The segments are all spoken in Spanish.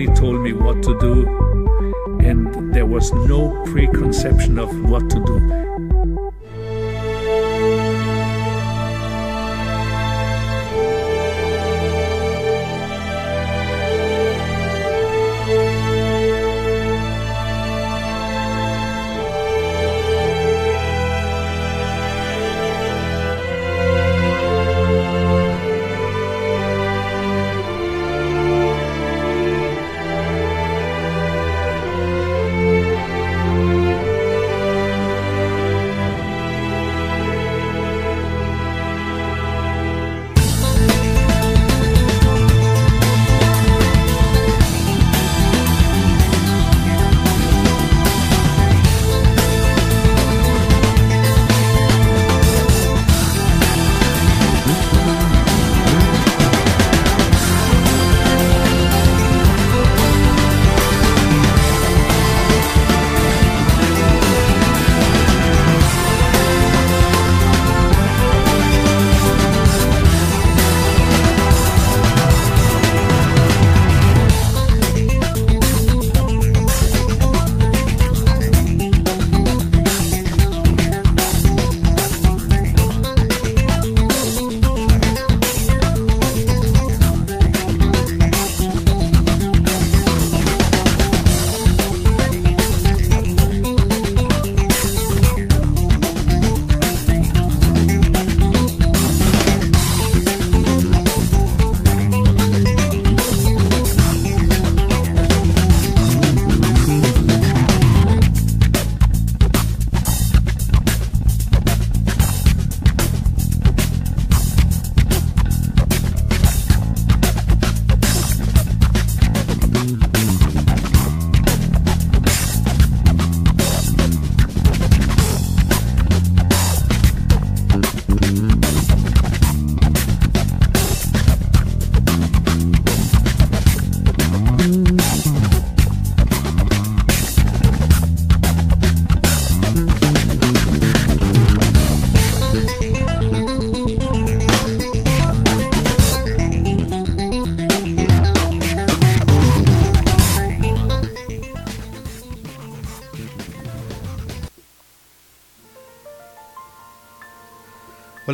Nobody told me what to do, and there was no preconception of what to do.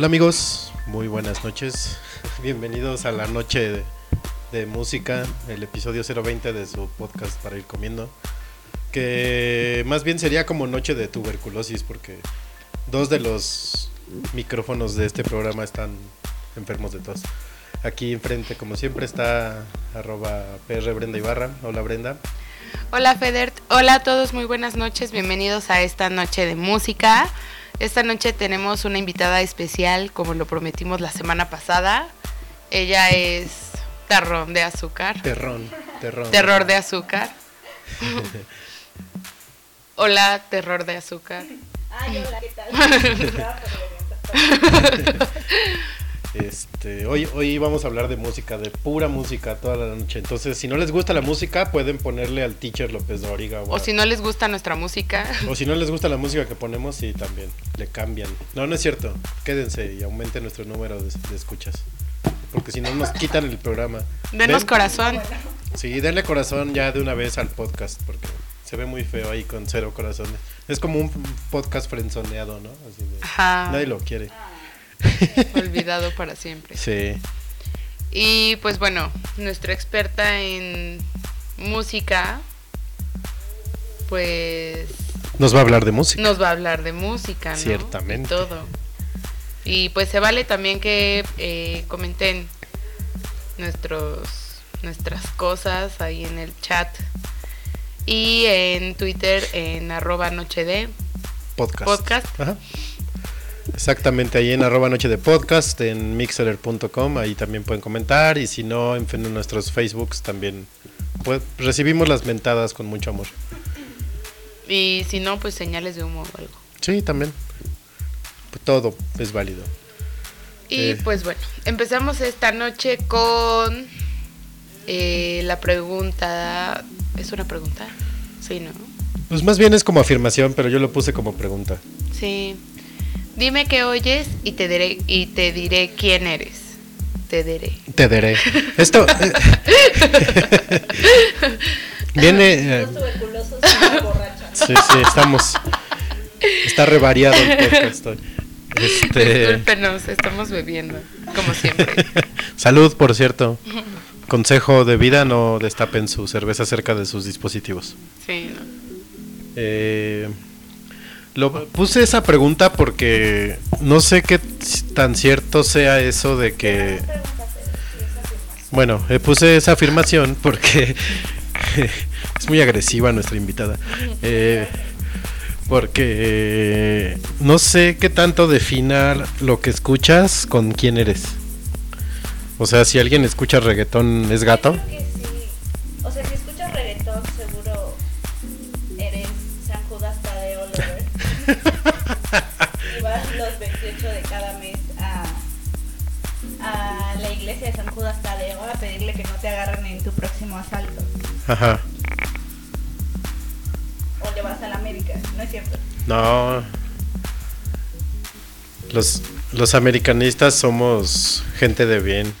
Amigos, muy buenas noches. Bienvenidos a la noche de, música, el episodio 020 de su podcast para ir comiendo. Que más bien sería como noche de tuberculosis porque dos de los micrófonos de este programa están enfermos de tos. Aquí enfrente, como siempre, está arroba PR Brenda Ibarra. Hola Brenda. Hola Feder, hola a todos, muy buenas noches, bienvenidos a esta noche de música. Esta noche tenemos una invitada especial, como lo prometimos la semana pasada. Ella es Terrón de Azúcar. Terrón, terrón. Terror de Azúcar. hola, Terror de Azúcar. Ay, hola, ¿qué tal? Este, hoy, hoy vamos a hablar de música, de pura música toda la noche. Entonces, si no les gusta la música, pueden ponerle al teacher López Dóriga. O, si no les gusta nuestra música. O si no les gusta la música que ponemos, sí, también. Le cambian. No, no es cierto. Quédense y aumenten nuestro número de, escuchas. Porque si no, nos quitan el programa. Denos corazón. Sí, denle corazón ya de una vez al podcast, porque se ve muy feo ahí con cero corazones. Es como un podcast frenzoneado, ¿no? Así Nadie lo quiere. Olvidado para siempre. Sí. Y pues bueno, nuestra experta en música, pues... Nos va a hablar de música. Nos va a hablar de música, ¿no? Ciertamente. Y todo. Y pues se vale también que eh, comenten nuestros, nuestras cosas ahí en el chat. Y en Twitter en arroba noche de podcast. podcast. Ajá. Exactamente, ahí en arroba noche de podcast, en mixeler.com, ahí también pueden comentar y si no, en nuestros Facebooks también pues, recibimos las mentadas con mucho amor. Y si no, pues señales de humo o algo. Sí, también. Todo es válido. Y eh. pues bueno, empezamos esta noche con eh, la pregunta. ¿Es una pregunta? Sí, ¿no? Pues más bien es como afirmación, pero yo lo puse como pregunta. Sí. Dime qué oyes y te diré, y te diré quién eres. Te diré. Te diré. Esto. viene. eh, Los tuberculosos sí, sí, estamos. Está revariado el podcast hoy. Este. Discúlpenos, estamos bebiendo, como siempre. Salud, por cierto. Consejo de vida: no destapen su cerveza cerca de sus dispositivos. Sí, no. Eh, lo puse esa pregunta porque no sé qué tan cierto sea eso de que. Bueno, eh, puse esa afirmación porque es muy agresiva nuestra invitada. Eh, porque eh, no sé qué tanto definar lo que escuchas con quién eres. O sea, si alguien escucha reggaetón, ¿es gato? O sea, si escuchas reggaetón, seguro eres San Judas Tadeo Lover. Vas los 28 de cada mes a, a la iglesia de San Judas Tadeo a pedirle que no te agarren en tu próximo asalto. Ajá. O le vas a la América, ¿no es cierto? No. Los, los americanistas somos gente de bien.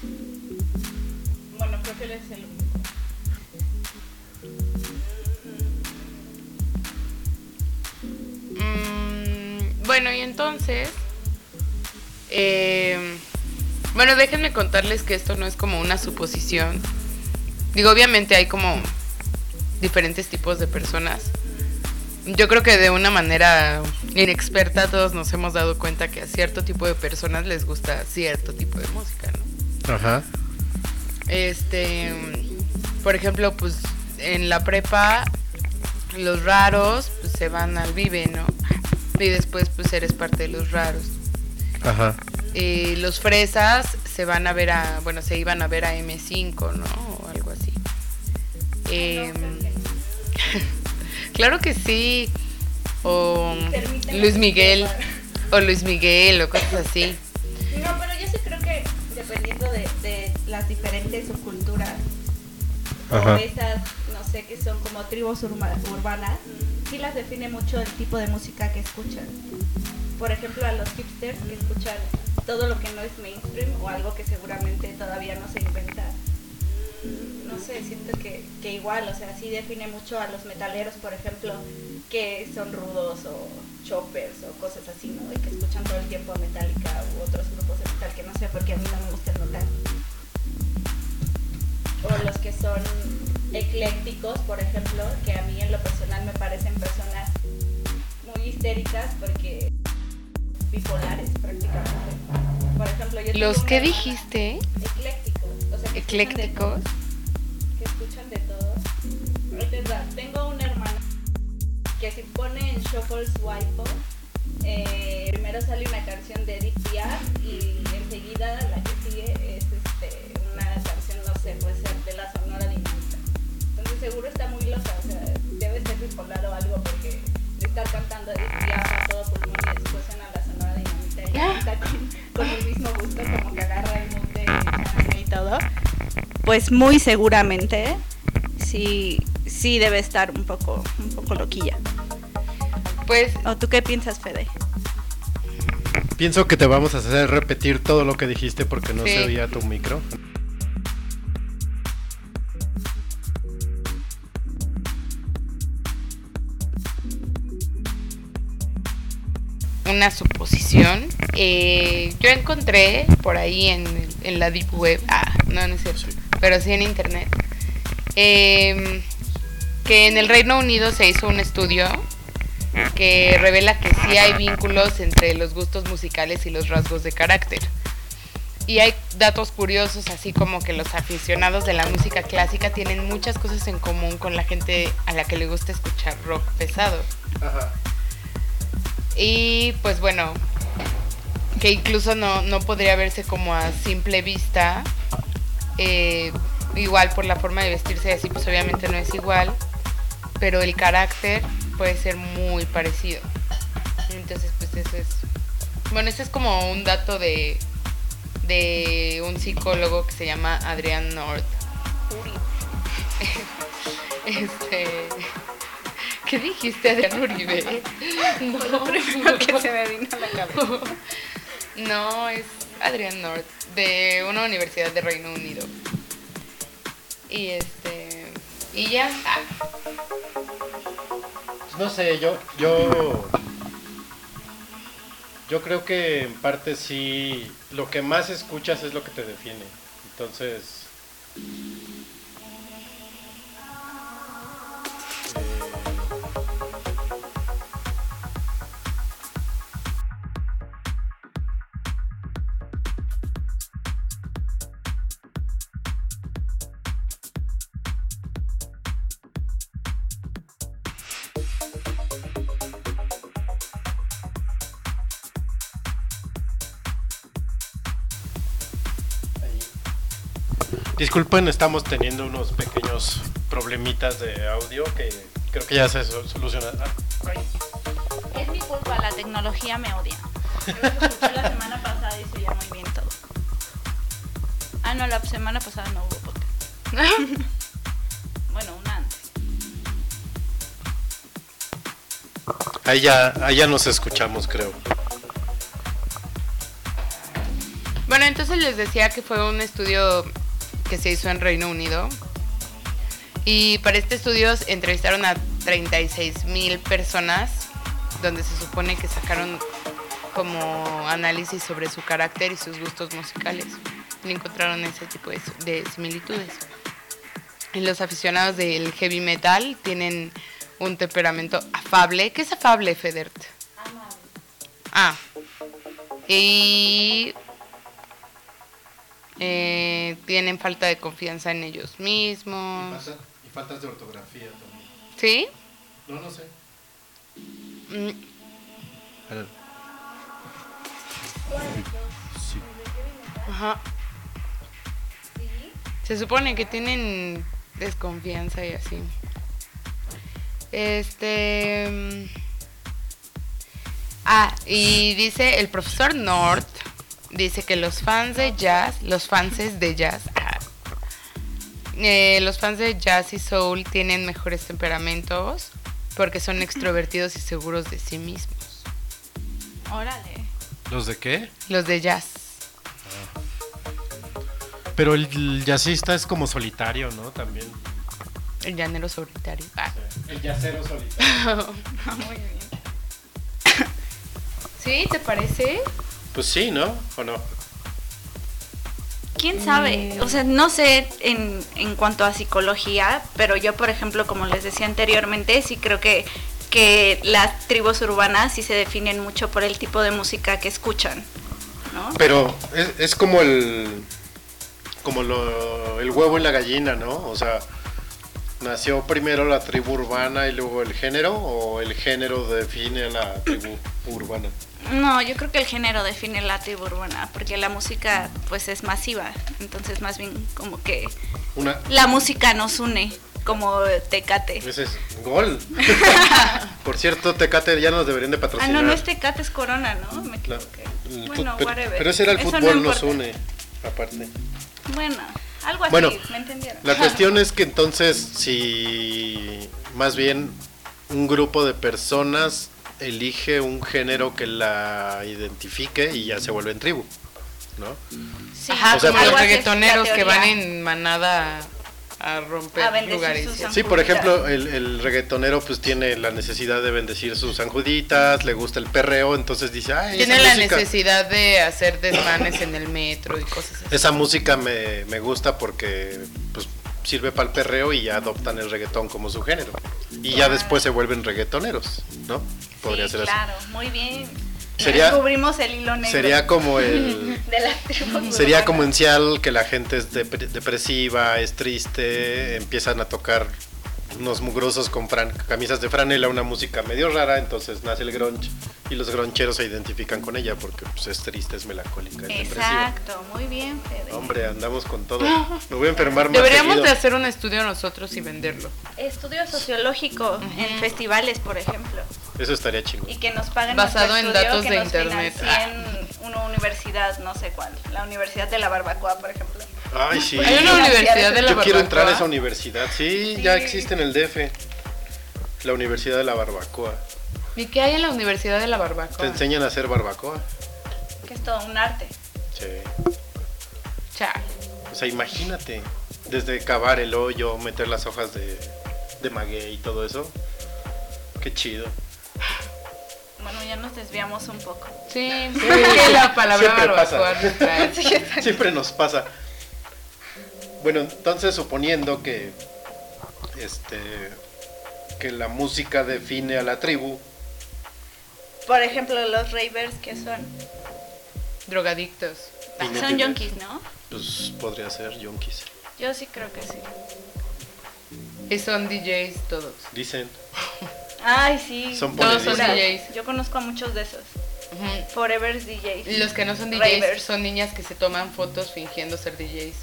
Bueno, déjenme contarles que esto no es como una suposición. Digo, obviamente hay como diferentes tipos de personas. Yo creo que de una manera inexperta todos nos hemos dado cuenta que a cierto tipo de personas les gusta cierto tipo de música, ¿no? Ajá. Este, por ejemplo, pues en la prepa los raros pues, se van al Vive, ¿no? Y después pues eres parte de los raros. Ajá. Eh, los fresas se van a ver a, bueno, se iban a ver a M5, ¿no? O algo así. Em, claro que sí. O Luis Miguel. O Luis Miguel o cosas así. No, pero yo sí creo que dependiendo de, de las diferentes subculturas Ajá. o esas, no sé, que son como tribus urma- urbanas, sí las define mucho el tipo de música que escuchan. Por ejemplo, a los hipsters que escuchan todo lo que no es mainstream o algo que seguramente todavía no se inventa. No sé, siento que, que igual, o sea, sí define mucho a los metaleros, por ejemplo, que son rudos o choppers o cosas así, ¿no? Y que escuchan todo el tiempo Metallica u otros grupos de metal que no sé porque a mí no me gusta el metal. O los que son eclécticos, por ejemplo, que a mí en lo personal me parecen personas muy histéricas porque bipolares prácticamente. Por ejemplo, yo Los que dijiste, Eclécticos, o sea, que escuchan de eclécticos. todo, que escuchan de. Ahí te. Tengo una hermana que si pone en Shuffle Swipe, eh, primero sale una canción de Edith Piaf y enseguida la que sigue es este, una canción, no sé, puede ser de la Sonora Dinamita. Entonces seguro está muy loca, o sea, debe ser bipolar o algo porque de estar cantando Edith Piaf a todo pulmón y después suena la Con, con el mismo gusto como que agarra el y todo. Pues muy seguramente sí, sí debe estar un poco, un poco loquilla. pues ¿O tú qué piensas, Fede? Pienso que te vamos a hacer repetir todo lo que dijiste porque no Sí. se oía tu micro. Una suposición. Eh, yo encontré por ahí en, la Deep Web, ah, no, no es pero sí en Internet, em, que en el Reino Unido se hizo un estudio que revela que sí hay vínculos entre los gustos musicales y los rasgos de carácter. Y hay datos curiosos, así como que los aficionados de la música clásica tienen muchas cosas en común con la gente a la que le gusta escuchar rock pesado. Y pues bueno, que incluso no, no podría verse como a simple vista. eh, igual por la forma de vestirse y así, pues obviamente no es igual. Pero el carácter puede ser muy parecido. Entonces, pues eso es. Bueno, este es como un dato de, de un psicólogo que se llama Adrián North. Este, ¿Qué dijiste, Adrián Uribe? Fue lo primero que se me vino a la cabeza. No, es Adrián North, de una universidad de Reino Unido. Y este. Y ya. Ah, No sé, yo, yo, yo creo que en parte sí, lo que más escuchas es lo que te define. Entonces, Disculpen, estamos teniendo unos pequeños problemitas de audio que creo que ya se so- solucionaron. Ay. Es mi culpa, la tecnología me odia. Yo lo escuché la semana pasada y se oía muy bien todo. Ah, no, la semana pasada no hubo podcast. Bueno, una antes. Ahí ya, ahí ya nos escuchamos, creo. Bueno, entonces les decía que fue un estudio que se hizo en Reino Unido. Y para este estudio entrevistaron a 36 mil personas, donde se supone que sacaron como análisis sobre su carácter y sus gustos musicales. Y encontraron ese tipo de, de similitudes. Y los aficionados del heavy metal tienen un temperamento afable. ¿Qué es afable, Federt? Ah. Y eh, tienen falta de confianza en ellos mismos. Y faltas de ortografía también. ¿Sí? No, no sé. Mm, Ajá. Se supone que tienen desconfianza y así. Este. mm, Ah, y dice el profesor North. Dice que los fans de jazz, los fans de jazz, ah, eh, los fans de jazz y soul tienen mejores temperamentos porque son extrovertidos y seguros de sí mismos. Órale. ¿Los de qué? Los de jazz. Pero el jazzista es como solitario, ¿no? También. El llanero solitario. Ah. El jazzero solitario. Ah, muy bien. ¿Sí? ¿Te parece? Pues sí, ¿no? ¿O no? ¿Quién sabe? O sea, no sé en, en cuanto a psicología, pero yo, por ejemplo, como les decía anteriormente, sí creo que, que las tribus urbanas sí se definen mucho por el tipo de música que escuchan, ¿no? Pero es, es como el. Como lo, el huevo y la gallina, ¿no? O sea, ¿nació primero la tribu urbana y luego el género? ¿O el género define a la tribu urbana? No, yo creo que el género define la tribu urbana, porque la música pues es masiva, entonces más bien como que Una. la música nos une, como Tecate. Ese es gol. Por cierto, Tecate ya nos deberían de Ah, patrocinar. no, no es Tecate, es Corona, ¿no? Me La- equivoqué. el Bueno, pero, whatever. pero ese era el Eso no fútbol, nos une, aparte. Bueno, algo así, Bueno, ¿me entendieron? La cuestión es que entonces, si más bien un grupo de personas elige un género que la identifique y ya se vuelve en tribu, ¿no? Sí, Ajá, O sea, como los reggaetoneros que van en manada a romper A lugares. Sí, por ejemplo, el, el reggaetonero pues tiene la necesidad de bendecir sus anjuditas, le gusta el perreo, entonces dice, ay, Tiene la música, necesidad de hacer desmanes en el metro y cosas así. esa música me, me gusta porque pues sirve para el perreo y ya adoptan el reggaetón como su género. Y ya después se vuelven reggaetoneros, ¿no? Podría sí, ser así. claro, muy bien. Sería- Descubrimos el hilo negro Sería como el... de tribus Sería como en Seattle que la gente es dep- depresiva, es triste, empiezan a tocar unos mugrosos con fran- camisas de franela, una música medio rara, entonces nace el grunge y los groncheros se identifican con ella porque pues, es triste, es melancólica, es depresiva. Exacto, muy bien, Fede. Hombre, andamos con todo. Me voy a enfermar más Deberíamos seguido. de hacer un estudio nosotros y venderlo. Estudio sociológico en festivales, por ejemplo. Eso estaría chingón. Y que nos paguen Basado nuestro en estudio, datos que de nos internet. financien una universidad, no sé cuál. La Universidad de la Barbacoa, por ejemplo. Ay, sí. Hay una universidad de la Yo quiero entrar a esa barbacoa. universidad. Sí, Sí. ya existe en el DF. La Universidad de la Barbacoa. ¿Y qué hay en la Universidad de la Barbacoa? Te enseñan a hacer barbacoa. Que es todo un arte. Sí. Chale. O sea, imagínate, desde cavar el hoyo, meter las hojas de, de maguey y todo eso. Qué chido. Bueno, ya nos desviamos un poco. Sí, la palabra Siempre barbacoa pasa. nos trae. Siempre nos pasa. Bueno, entonces suponiendo que este que la música define a la tribu, Por ejemplo, los ravers que son. Drogadictos. Ah, son yonkis, ¿no? pues podría ser yonkis. Yo sí creo que sí. Y son DJs todos. Dicen, Ay, sí. Son Todos son. DJs. Yo conozco a muchos de esos. Ujú. Forever DJs. Y Los que no son DJs Ravers. son niñas que se toman fotos fingiendo ser DJs.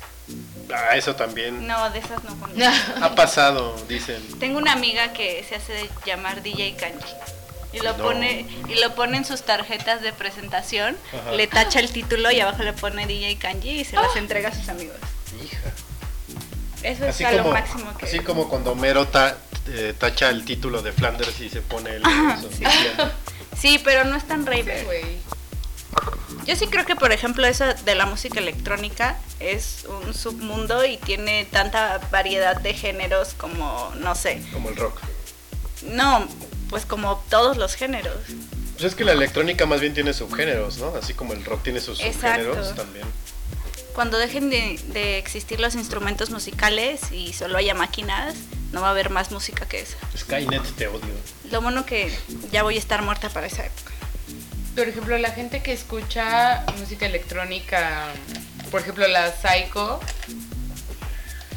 Ah, eso también No, de esas no conozco. ha pasado, dicen. Tengo una amiga que se hace llamar DJ Kanji. Y lo No. pone y lo pone en sus tarjetas de presentación, Ajá. le tacha el título y abajo le pone DJ Kanji y se las entrega a sus amigos. Hija. Eso es Así a lo máximo que así como cuando Homero ta- eh, tacha el título de Flanders y se pone el Sí, pero no es tan Sí, raver. güey. Yo sí creo que, por ejemplo, eso de la música electrónica es un submundo y tiene tanta variedad de géneros como, no sé, como el rock. no, pues como todos los géneros. Pues es que la electrónica más bien tiene subgéneros, ¿no? Así como el rock tiene sus Exacto. subgéneros también. Cuando dejen de, de existir los instrumentos musicales y solo haya máquinas, no va a haber más música que esa. Skynet te odio. Lo bueno que ya voy a estar muerta para esa época. Por ejemplo, la gente que escucha música electrónica, por ejemplo, la Psycho,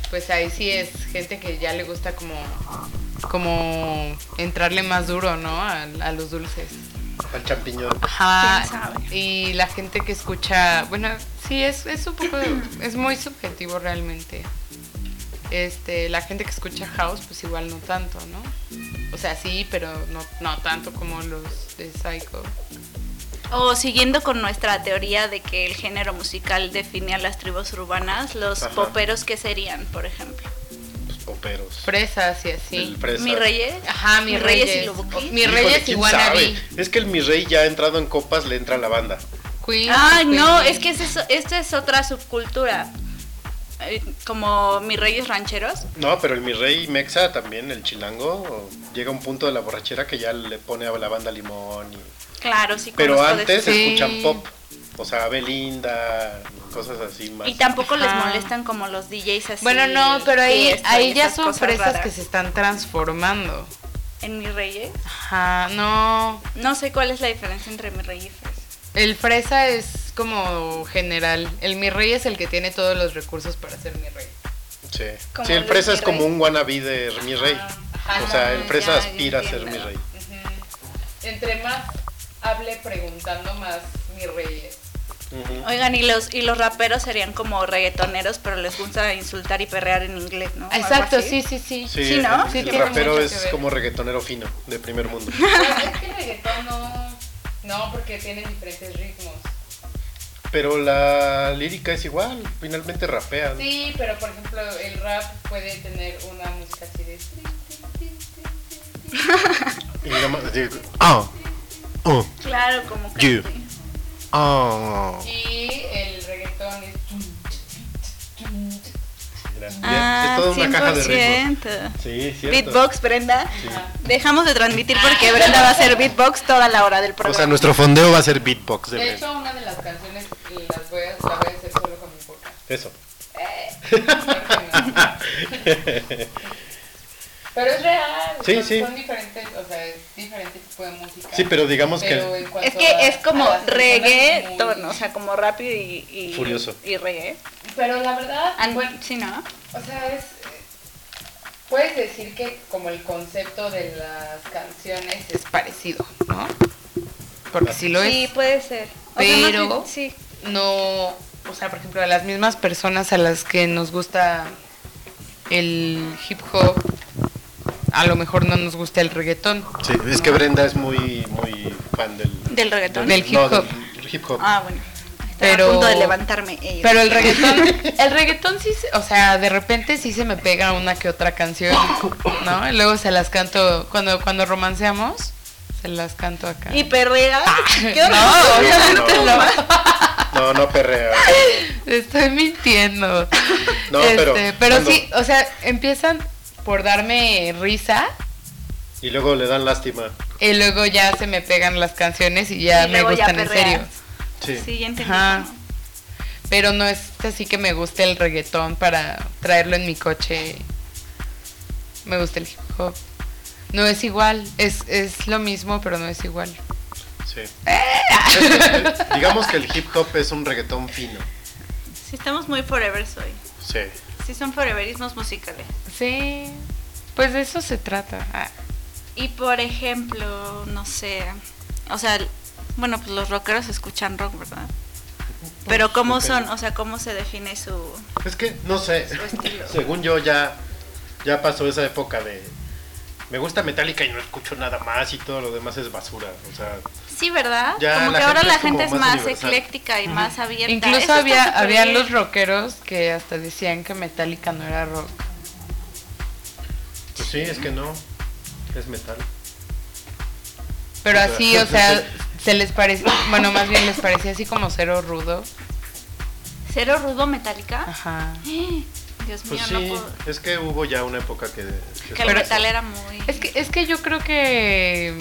pues ahí sí es gente que ya le gusta como, como entrarle más duro, ¿no? A, a los dulces. Al champiñón. Ajá. ¿Quién sabe? Y la gente que escucha, bueno, sí, es, es un poco, es muy subjetivo realmente. Este, la gente que escucha house, pues igual no tanto, ¿no? O sea, sí, pero no, no tanto como los de Psycho. O siguiendo con nuestra teoría de que el género musical define a las tribus urbanas, los Ajá. poperos que serían, por ejemplo. Pues poperos. Fresas y así. El fresa. Mi reyes. Ajá, mi Mi Reyes reyes. y Lubuki. Mi reyes y. Es que el mi rey ya ha entrado en copas, le entra a la banda. Queen. Ay, no, es que es- esta es otra subcultura. Eh, Como mis reyes rancheros. No, pero el mi rey mexa también, el chilango, llega a un punto de la borrachera que ya le pone a la banda limón. y- Claro, sí. Pero conozco de antes esos. Sí. escuchan pop. O sea, Belinda, cosas así más. Y tampoco les molestan como los DJs así. Bueno, no, pero ahí, ahí ya son fresas raras. que se están transformando. En mis reyes. Ajá, no. No sé cuál es la diferencia entre mi rey y fresa. El fresa es como general. El mi rey es el que tiene todos los recursos para ser mi rey. Sí, Como Sí, el fresa mi es como un wannabe de mi rey. Ajá, o sea, el fresa ya, aspira a ser mi rey. Entre más hable preguntando, más mi rey es. Ujú. Oigan, y los, y los raperos serían como reggaetoneros, pero les gusta insultar y perrear en inglés, ¿no? Exacto, sí, sí, sí. Sí, Sí, ¿no? el- Sí, el tiene rapero mucho es que ver. como reggaetonero fino, de primer mundo. Bueno, es que el reggaetón no. No, porque tiene diferentes ritmos. Pero la lírica es igual, finalmente rapean. Sí, pero por ejemplo, el rap puede tener una música así de. Y nomás digo, ah, oh, Claro, como que. Ah. Y el reggaetón es. Ah, es toda una caja de ritmos. 100%. Sí, cierto. Beatbox, Brenda. Sí. Dejamos de transmitir porque Brenda va a hacer beatbox toda la hora del O programa. sea, nuestro fondeo va a ser beatbox de De hecho, una de las canciones las voy a, la voy a hacer solo con mi boca. Eso. Pero es real. Sí, son, sí. Son diferentes, o sea, es diferente tipo de música. Sí, pero digamos Pero que Es que a- es como reggae, muy- o sea, como rápido y, y Furioso. Y reggae. Pero la verdad, bueno, sí, ¿no? o sea, es. eh, Puedes decir que como el concepto de las canciones es parecido, ¿no? Porque sí lo Sí, es. puede ser. O sea, más Pero- sí. No, o sea, por ejemplo, a las mismas personas a las que nos gusta el hip hop, a lo mejor no nos gusta el reggaetón. Sí, es que Brenda es muy, muy fan del, Del reggaetón. Del hip no, hop. del hip hop. Ah, bueno. Estoy Pero- a punto de levantarme. e. Pero el reggaetón, el reggaetón sí, se- o sea, de repente sí se me pega una que otra canción, ¿no? Y luego se las canto, cuando, cuando romanceamos, se las canto acá. Y perrea. ¿Qué no, obviamente no. No, no perrea. Estoy mintiendo. No, Este, pero pero cuando- sí, o sea, empiezan por darme risa Y luego le dan lástima. y luego ya se me pegan las canciones y ya Y me ya gustan en serio. Sí. Sí, ya entendí. Ajá. cómo. Pero no es así que me guste el reggaetón para traerlo en mi coche. Me gusta el hip hop. No es igual, es, es lo mismo, pero no es igual. Sí. Es digamos que el hip hop es un reggaetón fino. Sí, estamos muy forever hoy. Sí. Sí, son foreverismos musicales. Sí, pues de eso se trata. Ah, Y por ejemplo, no sé. O sea, bueno, pues los rockeros escuchan rock, ¿verdad? Pero ¿cómo son? O sea, ¿cómo se define su... Es que, no sé, según yo ya, ya pasó esa época de... Me gusta Metallica y no escucho nada más y todo lo demás es basura. O sea, Sí, ¿verdad? Ya como que ahora la gente es más ecléctica y más abierta. Incluso Eso había, bien. los rockeros que hasta decían que Metallica no era rock. pues sí, es que no. Es metal. Pero O sea, así, o sea, se les parecía, bueno, más bien les parecía así como cero rudo. ¿Cero rudo metálica? Ajá. Dios mío, Pues no sí, puedo... es que hubo ya una época que... que Que el metal era muy... Es que, es que yo creo que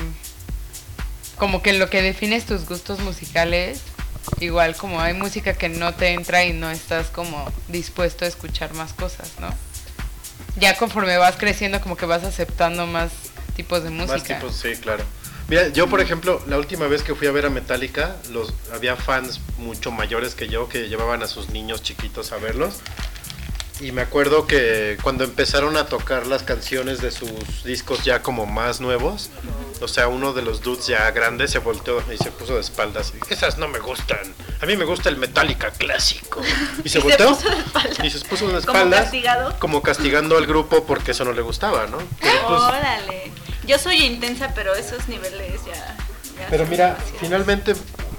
como que lo que defines tus gustos musicales, igual como hay música que no te entra y no estás como dispuesto a escuchar más cosas, ¿no? Ya conforme vas creciendo como que vas aceptando más tipos de música. Más tipos, sí, claro. Mira, yo por ejemplo, la última vez que fui a ver a Metallica, los había fans mucho mayores que yo que llevaban a sus niños chiquitos a verlos. Y me acuerdo que cuando empezaron a tocar las canciones de sus discos ya como más nuevos, o sea, uno de los dudes ya grandes se volteó y se puso de espaldas. Y, Esas no me gustan. A mí me gusta el Metallica clásico. Y se Y se volteó puso de espaldas. y se puso de Como espaldas. castigado. Como castigando al grupo porque eso no le gustaba, ¿no? Pero pues, Órale. Yo soy intensa, pero esos niveles ya... ya Pero mira, demasiado. finalmente,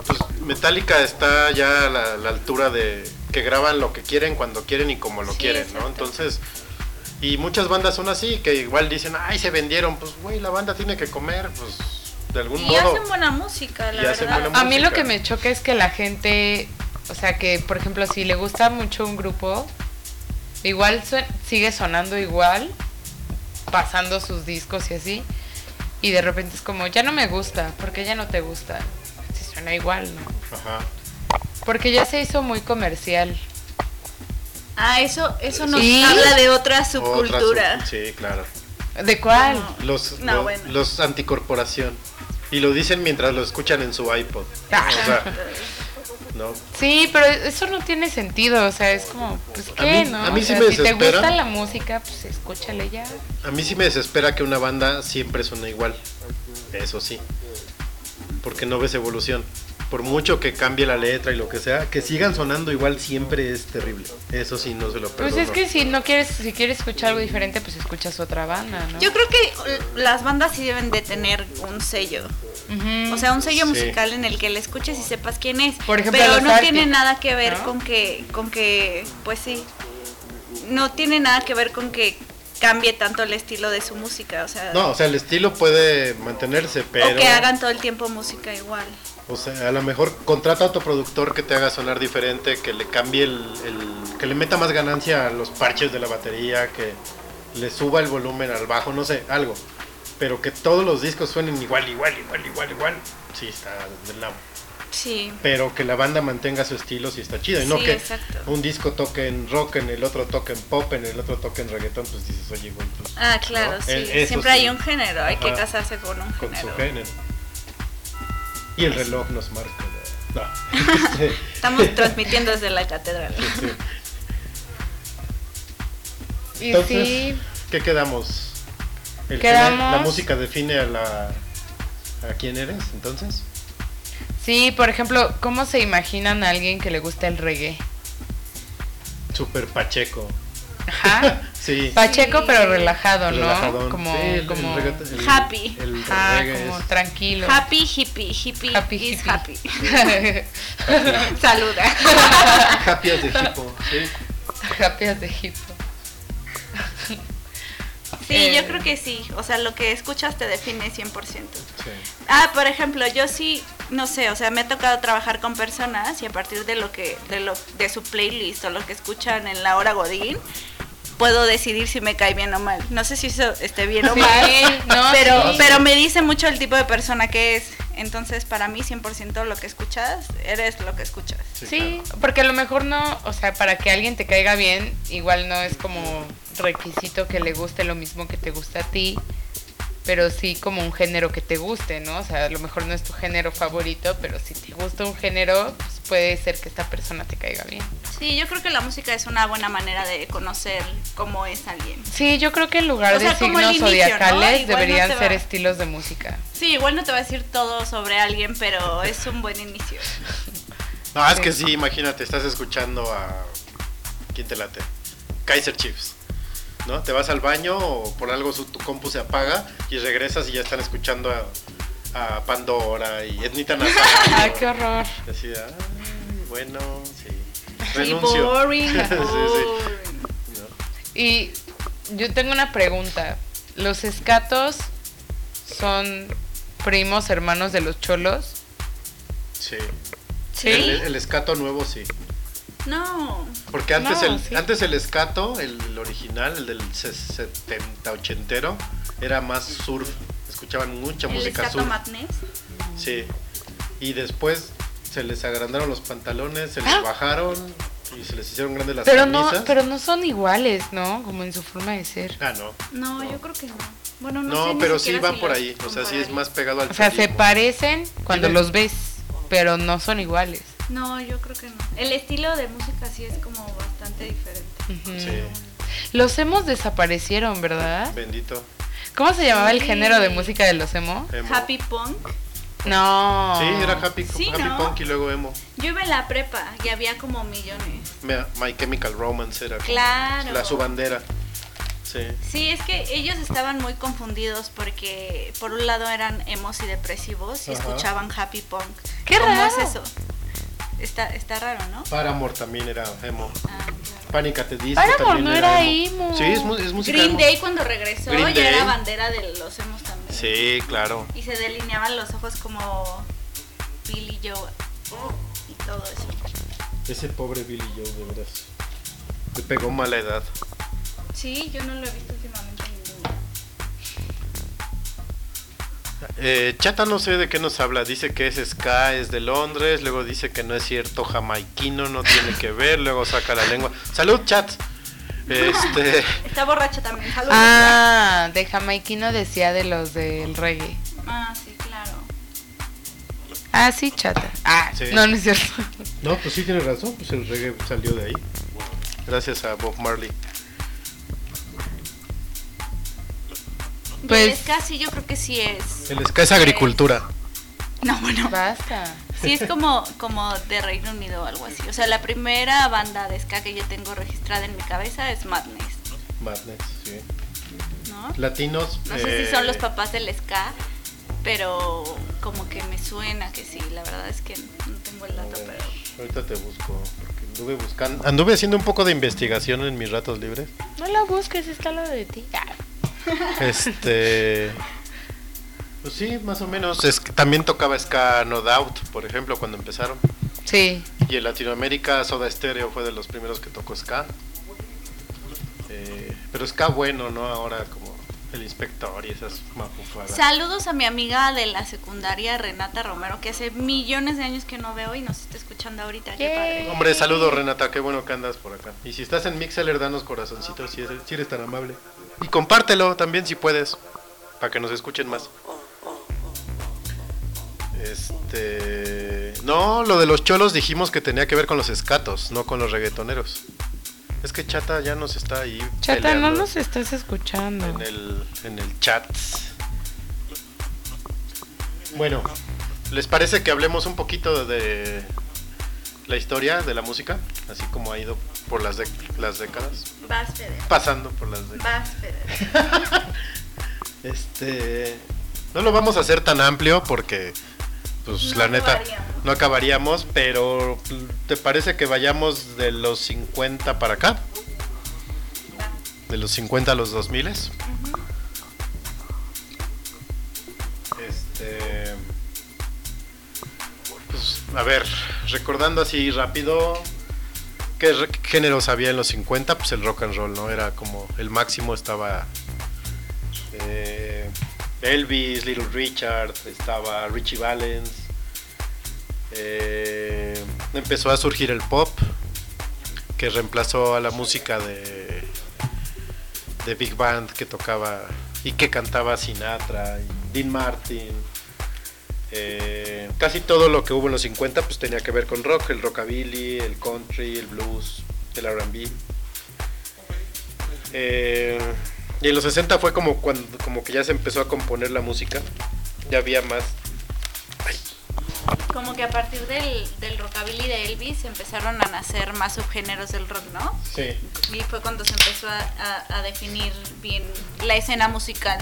pues Metallica está ya a la, la altura de que graban lo que quieren, cuando quieren y como lo Sí, quieren. ¿no? Entonces, y muchas bandas son así, que igual dicen, ay, se vendieron, pues, güey, la banda tiene que comer, pues, de algún Y modo. hacen buena música, la Y hacen verdad. buena A mí lo música. que me choca es que la gente, o sea, que por ejemplo, si le gusta mucho un grupo, igual sue- sigue sonando igual, pasando sus discos y así, y de repente es como, ya no me gusta, porque ya no te gusta, si suena igual, ¿no? Ajá. Porque ya se hizo muy comercial. Ah, eso, eso nos Sí. habla de otra Otra subcultura. sub- sí, claro. ¿De cuál? No. Los, No, lo- bueno. los anticorporación. Y lo dicen mientras lo escuchan en su iPod. Ah. O sea, ¿no? Sí, pero eso no tiene sentido, o sea, es como, pues A qué, mí- ¿no? a mí O sí sea, me si te gusta la música, pues escúchale ya. A mí sí me desespera que una banda siempre suene igual. Eso sí. Porque no ves evolución. Por mucho que cambie la letra y lo que sea, que sigan sonando igual siempre es terrible. Eso sí, no se lo Pues perdono. es que si no quieres, si quieres escuchar algo diferente, pues escuchas otra banda, ¿no? Yo creo que las bandas sí deben de tener un sello. O sea, un sello Sí. musical en el que le escuches y sepas quién es. Por ejemplo, Pero no Arctic, tiene nada que ver ¿no? con que, con que, pues sí, no tiene nada que ver con que cambie tanto el estilo de su música, o sea, No, o sea, el estilo puede mantenerse, pero. o que hagan todo el tiempo música igual. O sea, a lo mejor contrata a otro productor que te haga sonar diferente, que le cambie el, el- que le meta más ganancia a los parches de la batería, que le suba el volumen al bajo, no sé, algo. Pero que todos los discos suenen igual, igual, igual, igual, igual. Sí, está del nabo. Sí. Pero que la banda mantenga su estilo sí está chido. Y no Sí, que exacto. un disco toque en rock, en el otro toque en pop, en el otro toque en reggaetón, pues dices, oye, güey, pues Ah, claro, ¿no? sí. E- eso Siempre hay un género, hay que casarse con un con su género. Y el reloj nos marca. ¿no? Estamos transmitiendo desde la catedral. sí. Entonces, sí, ¿qué quedamos? El Quedamos- género- la música define a la a quién eres, entonces. sí, por ejemplo, ¿cómo se imaginan a alguien que le gusta el reggae? Super Pacheco. Ajá. Sí. Pacheco, Sí. pero relajado, ¿no? Relajadón. Como, Sí, el- el como, reggaetón- el- Happy. El ajá, como es- tranquilo. Happy hippie, hippie Happy is hippie. happy. Saluda. Happy as the hippo, sí. Happy as the hippo. Sí, Eh. yo creo que sí. O sea, lo que escuchas te define 100%. Sí. Ah, por ejemplo, yo sí, no sé, o sea, me ha tocado trabajar con personas y a partir de lo que, de lo, de su playlist o lo que escuchan en la hora Godín, puedo decidir si me cae bien o mal. No sé si eso esté bien o Sí, mal, no, pero, sí. pero me dice mucho el tipo de persona que es. Entonces, para mí, 100% lo que escuchas, eres lo que escuchas. Sí, porque a lo mejor no, o sea, para que alguien te caiga bien, igual no es como requisito que le guste lo mismo que te gusta a ti, pero sí como un género que te guste, ¿no? O sea, a lo mejor no es tu género favorito, pero si te gusta un género, pues puede ser que esta persona te caiga bien. Sí, yo creo que la música es una buena manera de conocer cómo es alguien. Sí, yo creo que en lugar O sea, de signos zodiacales no deberían va- ser estilos de música. Sí, igual no te va a decir todo sobre alguien, pero es un buen inicio. No, es que sí, imagínate, estás escuchando a. ¿Quién te late? Kaiser Chiefs. ¿No? Te vas al baño o por algo su, tu compu se apaga y regresas y ya están escuchando a, a Pandora y Etnita Nazario. Ay, qué horror. Así, ay, bueno, sí. Renuncio. boring, Sí, sí. Y yo tengo una pregunta. ¿Los escatos son primos hermanos de los cholos? Sí. ¿Sí? El, el escato nuevo sí. No. Porque antes, No, el, sí. antes el escato, el, original, el del 70, 80 era más surf. Escuchaban mucha El música escato surf. madness. Sí. Y después se les agrandaron los pantalones, se les Ah. bajaron y se les hicieron grandes las Pero no, pero no son iguales, ¿no? Como en su forma de ser. Ah, no. No, yo creo que no. Bueno, no, No, sé pero sí van si por ahí. O sea, sí es más pegado al O sea, se parecen cuando los ves, pero no son iguales. No, yo creo que no. El estilo de música sí es como bastante diferente. Sí, Los emos desaparecieron, ¿verdad? bendito. ¿Cómo se llamaba el género de música de los emo? Emo. Happy Punk. No. Sí, era Happy, Sí, happy ¿no? Punk y luego Emo. Yo iba en la prepa y había como millones. My Chemical Romance era Claro. la su bandera. Sí. Sí, es que ellos estaban muy confundidos porque por un lado eran emos y depresivos y Ajá. escuchaban happy punk. Qué ¿Cómo raro. es eso? Está, está raro, ¿no? Paramore también era emo. Ah, claro. Panic! at the Disco Paramore también no era emo. Sí, es, es música Green emo. Day cuando regresó Green ya Day. era bandera de los emos también. Sí, claro. Y se delineaban los ojos como Billy Joe y todo eso. Ese pobre Billy Joe, de veras. Le pegó mala edad. Sí, yo no lo he visto últimamente Eh, Chata no sé de qué nos habla. Dice que es ska, es de Londres. Luego dice que no es cierto, jamaiquino, no tiene que ver. Luego saca la lengua. Salud, chat. Este. Está borracha también. Saludos. Ah, de jamaiquino decía de los del reggae. Ah, sí, claro. Ah, sí, chata. Ah, Sí. no, no es cierto. No, pues sí tiene razón. Pues el reggae salió de ahí. Gracias a Bob Marley. Pues- el ska sí, yo creo que sí es. El ska es agricultura. No, bueno. Basta. Sí es como, como de Reino Unido o algo así. O sea, la primera banda de ska que yo tengo registrada en mi cabeza es Madness, Madness, sí. ¿no? Latinos. No sé si son eh, los papás del ska, pero como que me suena que sí. La verdad es que no tengo el dato, ver, pero... Ahorita te busco. Porque anduve buscando. Anduve haciendo un poco de investigación en mis ratos libres. No la busques, está lo de ti. Ah. Este. Pues sí, más o menos. Es que también tocaba Ska No Doubt, por ejemplo, cuando empezaron. Sí. Y en Latinoamérica Soda Stereo fue de los primeros que tocó Ska. Eh, pero Ska bueno, ¿no? Ahora como el inspector y esas mafufadas. Saludos a mi amiga de la secundaria, Renata Romero, que hace millones de años que no veo y nos está escuchando ahorita. Qué Yay. padre. Hombre, saludos Renata, qué bueno que andas por acá. Y si estás en Mixeler, danos corazoncitos si eres, si eres tan amable. Y compártelo también si puedes, para que nos escuchen más. Este. No, lo de los cholos dijimos que tenía que ver con los escatos, no con los reggaetoneros. Es que Chata ya nos está ahí. Chata, no nos estás escuchando. en el, en el chat. Bueno, ¿les parece que hablemos un poquito de la historia de la música? Así como ha ido por las, las décadas. Vas, Feder. Pasando por las décadas. Vas, Feder. Este. No lo vamos a hacer tan amplio porque, pues No la neta, acabaríamos. no acabaríamos, pero ¿te parece que vayamos de los 50 para acá? De los 50 a los 2000. Este. Pues, a ver, recordando así rápido. ¿Qué géneros había en los 50? Pues el rock and roll, ¿no? Era como el máximo, estaba. eh, Elvis, Little Richard, estaba Richie Valens. eh, empezó a surgir el pop, que reemplazó a la música de, de Big Band que tocaba y que cantaba Sinatra, y Dean Martin. Eh, casi todo lo que hubo en los 50 pues tenía que ver con rock, el rockabilly, el country, el blues, el R&B. Eh, y en los 60 fue como cuando como que ya se empezó a componer la música. Ya había más. Como que a partir del, del rockabilly de Elvis empezaron a nacer más subgéneros del rock, ¿no? Sí. Y fue cuando se empezó a, a- a definir bien la escena musical.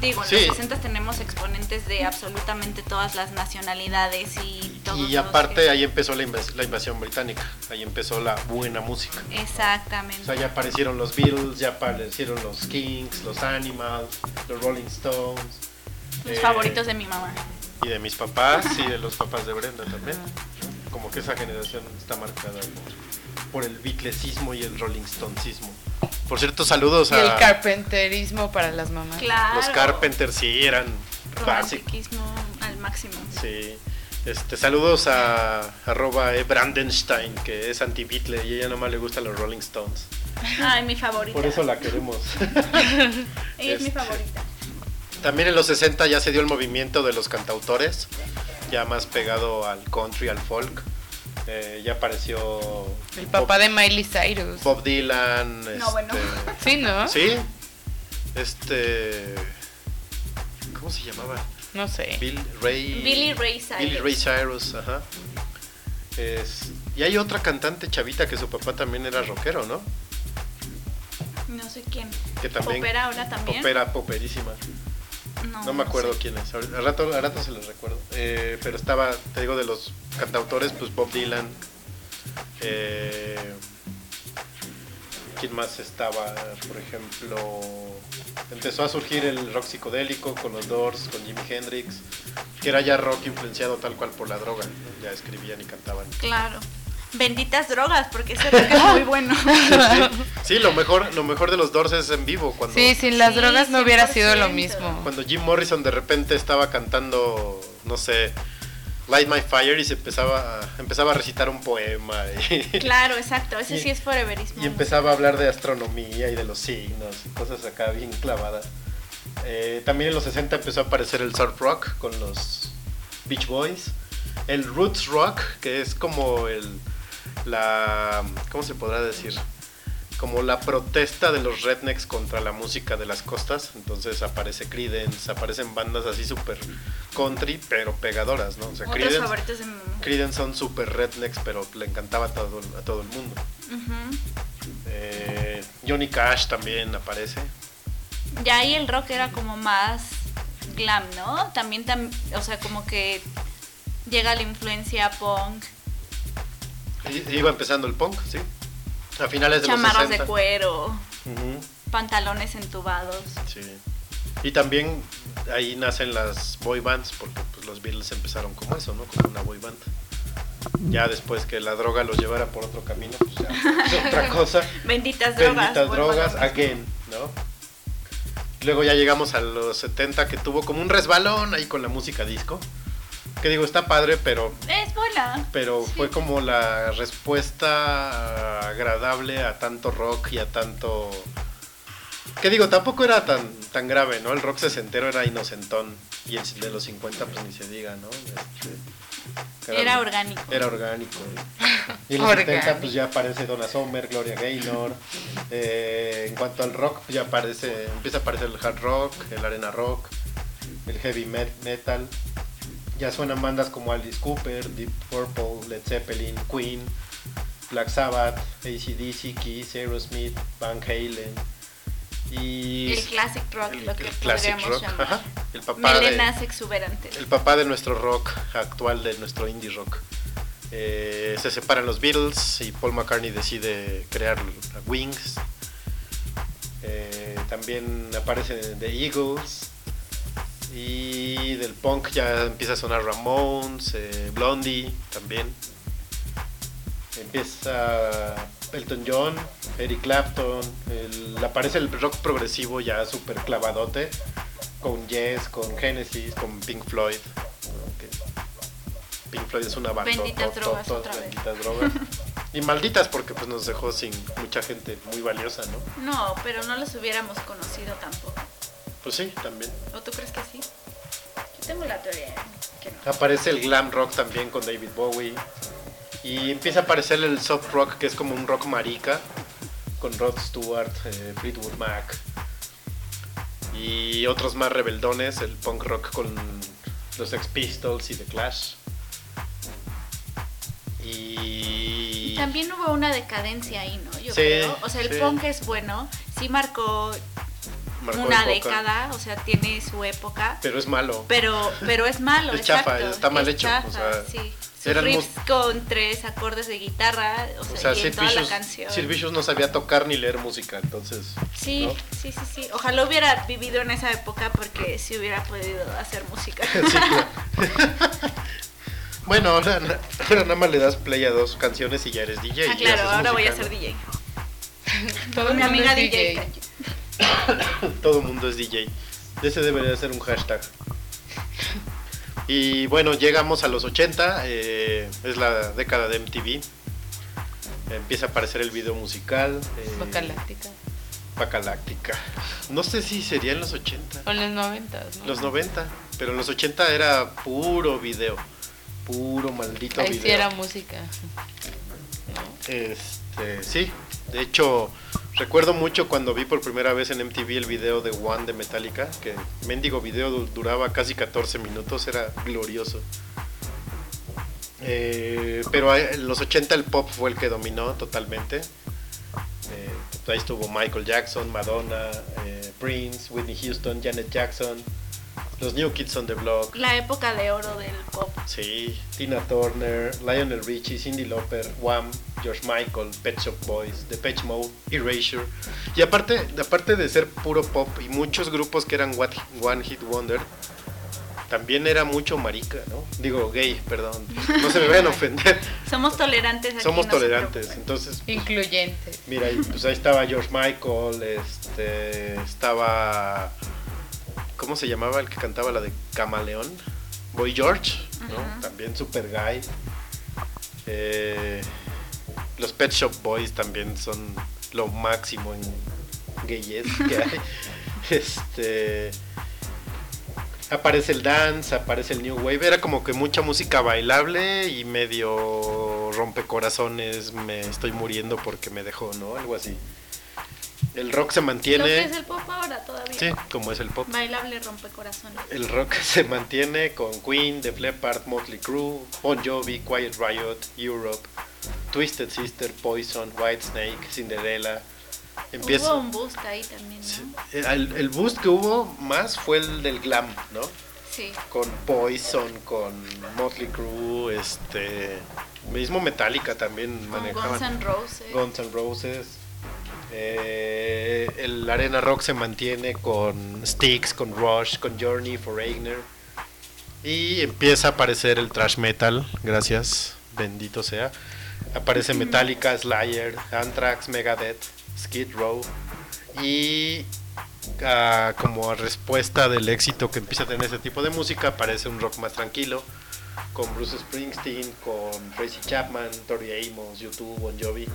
Digo, en Sí. los 60 tenemos exponentes de absolutamente todas las nacionalidades y todos Y aparte que- ahí empezó la, invas- la invasión británica. Ahí empezó la buena música. Exactamente. O sea, ya aparecieron los Beatles, ya aparecieron los Kings, los Animals, los Rolling Stones. Los eh, favoritos de mi mamá. Y de mis papás y de los papás de Brenda también. Como que esa generación está marcada por, por el Beatlesismo y el Rolling Stonesismo. Por cierto, saludos Y el a carpenterismo para las mamás. Claro. los Carpenters, sí, eran básicos. Al máximo. Sí. Este, saludos a arroba E. Brandenstein, que es anti-Beatle y ella nomás le gustan los Rolling Stones. Ay, mi favorita. Por eso la queremos. Ella es mi este, favorita. También en los 60 ya se dio el movimiento de los cantautores, ya más pegado al country, al folk. Eh, ya apareció El papá de Miley Cyrus. Bob Dylan. No, bueno. este, Sí, ¿no? Sí. Este. ¿Cómo se llamaba? No sé. Bill Ray. Billy Ray Cyrus. Billy Ray Cyrus, ajá. Es- y hay otra cantante chavita que su papá también era rockero, ¿no? No sé quién. Que también. ¿Popera ahora también? Popera, poperísima. No, No me acuerdo sé. quién es. Al rato, al rato se los recuerdo. Eh, pero estaba, te digo, de los cantautores, pues Bob Dylan. Eh, ¿Quién más estaba? Por ejemplo, empezó a surgir el rock psicodélico con los Doors, con Jimi Hendrix, que era ya rock influenciado tal cual por la droga. Ya escribían y cantaban. Claro. Benditas drogas, porque ese rock es muy bueno. Sí, lo mejor, lo mejor de los Doors es en vivo. Cuando, Sí, sin las Sí, drogas no hubiera sido lo 100%. mismo. Cuando Jim Morrison de repente estaba cantando, no sé, Light My Fire y se empezaba a, empezaba a recitar un poema y, Claro, exacto. Ese Y- sí es foreverismo. y empezaba a hablar de astronomía y de los signos y cosas acá bien clavadas. Eh, también en los 60 empezó a aparecer el surf rock con los Beach Boys. El roots rock, que es como el la ¿cómo se podrá decir? Como la protesta de los rednecks contra la música de las costas. Entonces aparece Creedence, aparecen bandas así super country, pero pegadoras, ¿no? O sea, Creedence, favoritos de mi mamá. Creedence son super rednecks, pero le encantaba a todo, a todo el mundo. Eh, Johnny Cash también aparece. Ya ahí el rock era como más glam, ¿no? También, tam- o sea, como que llega la influencia punk, Iba empezando el punk, sí. A finales de chamarras los 60. de cuero, pantalones entubados. sí. Y también ahí nacen las boy bands, porque pues, los Beatles empezaron como eso, ¿no? Como una boy band. Ya después que la droga los llevara por otro camino, pues ya es otra cosa. Benditas drogas. Benditas drogas, again, ¿no? Luego ya llegamos a los 70 que tuvo como un resbalón ahí con la música disco. Que digo, está padre, pero Es bola. pero Sí. fue como la respuesta agradable a tanto rock y a tanto que digo tampoco era tan tan grave no el rock sesentero era inocentón y el de los 50 pues ni se diga no Este, Era orgánico. era orgánico y en los 70 Orgánico. pues ya aparece Donna Summer Gloria Gaynor Eh, en cuanto al rock pues ya aparece empieza a aparecer el hard rock el arena rock el heavy met- metal ya suenan bandas como Alice Cooper, Deep Purple, Led Zeppelin, Queen. Black Sabbath, ACDC, Kiss, Aerosmith, Van Halen. Y El classic rock, el- lo que el podríamos rock, llamar. ajá, el papá de- Melenas exuberantes. el papá de nuestro rock actual, de nuestro indie rock. Eh, se separan los Beatles y Paul McCartney decide crear Wings. Eh, también aparecen The Eagles. Y del punk ya empieza a sonar Ramones, eh, Blondie también. Empieza Elton John, Eric Clapton. el- aparece el rock progresivo ya súper clavadote. Con Yes, con Genesis, con Pink Floyd. Pink Floyd es una banda. Benditas drogas otra vez. benditas drogas. Y malditas porque pues nos dejó sin mucha gente muy valiosa, ¿no? No, pero no los hubiéramos conocido tampoco. Pues sí, también. ¿O tú crees que sí? Yo tengo la teoría que no. Aparece el glam rock también con David Bowie. Y empieza a aparecer el soft rock, que es como un rock marica, con Rod Stewart, eh, Fleetwood Mac. Y otros más rebeldones, el punk rock con los Sex Pistols y The Clash. Y... También hubo una decadencia ahí, ¿no? Yo Sí, creo. O sea, el sí. punk es bueno, sí marcó, marcó una época, década, o sea, tiene su época, Pero es malo. pero pero es malo, Es chafa, exacto, está mal es hecho, o chafa, sea, sí. Sus con tres acordes de guitarra, o sea, O sea, y en Sid toda Vicious, la canción. Sid Vicious no sabía tocar ni leer música, entonces... Sí, ¿no? sí, sí, sí. Ojalá hubiera vivido en esa época porque sí hubiera podido hacer música. Sí, claro. bueno, ahora, ahora nada más le das play a dos canciones y ya eres DJ. ah, claro, ahora voy a ser ¿no? DJ. Mi amiga DJ. Todo el mundo es DJ. Ese debería ser un hashtag. Y bueno, llegamos a los 80, eh, es la década de MTV. Empieza a aparecer el video musical. Eh, Bacaláctica. Bacaláctica. No sé si sería en los 80. O en los 90, ¿no? Los 90, pero en los 80 era puro video. Puro maldito Ahí video. sí era música. Este, sí, de hecho, recuerdo mucho cuando vi por primera vez en MTV el video de One de Metallica, que mendigo video du- duraba casi 14 minutos, era glorioso. Eh, pero en los 80 el pop fue el que dominó totalmente. Eh, ahí estuvo Michael Jackson, Madonna, eh, Prince, Whitney Houston, Janet Jackson, los New Kids on the Block. La época de oro del pop. Sí, Tina Turner, Lionel Richie, Cindy Lauper, Wham, George Michael, Pet Shop Boys, Depeche Mode, Erasure. Y aparte, aparte de ser puro pop y muchos grupos que eran what- One Hit Wonder, también era mucho marica, ¿no? Digo, gay, perdón. No se me vayan a ofender. Somos tolerantes aquí. Somos no tolerantes. Entonces, Incluyente. mira, pues ahí estaba George Michael, este, estaba... ¿Cómo se llamaba el que cantaba la de Camaleón? Boy George, ¿no? También super guy. Eh, los Pet Shop Boys también son lo máximo en gayez que hay. Este aparece el dance, aparece el new wave, era como que mucha música bailable y medio rompecorazones, me estoy muriendo porque me dejó, ¿no? Algo así. El rock se Lo que mantiene, es el pop ahora todavía. sí, como es el pop. Bailable rompecorazones. El rock se mantiene con Queen, The Leppard, Motley Crue, Bon Jovi, Quiet Riot, Europe, Twisted Sister, Poison, Whitesnake, Cinderella. Empieza. Hubo un boost ahí también, ¿no? El, el boost que hubo más fue el del glam, ¿no? Sí. Con Poison, con Motley Crue, este. Mismo Metallica también Con manejaban. Guns N' Roses. Guns N' Roses. Eh, el Arena Rock se mantiene con Styx, con Rush, con Journey, Foreigner. Y empieza a aparecer el thrash metal, gracias, bendito sea. Aparece Metallica, Slayer, Anthrax, Megadeth, Skid Row. Y ah, como a respuesta del éxito que empieza a tener ese tipo de música, aparece un rock más tranquilo. Con Bruce Springsteen, con Tracy Chapman, Tori Amos, YouTube, Bon Jovi.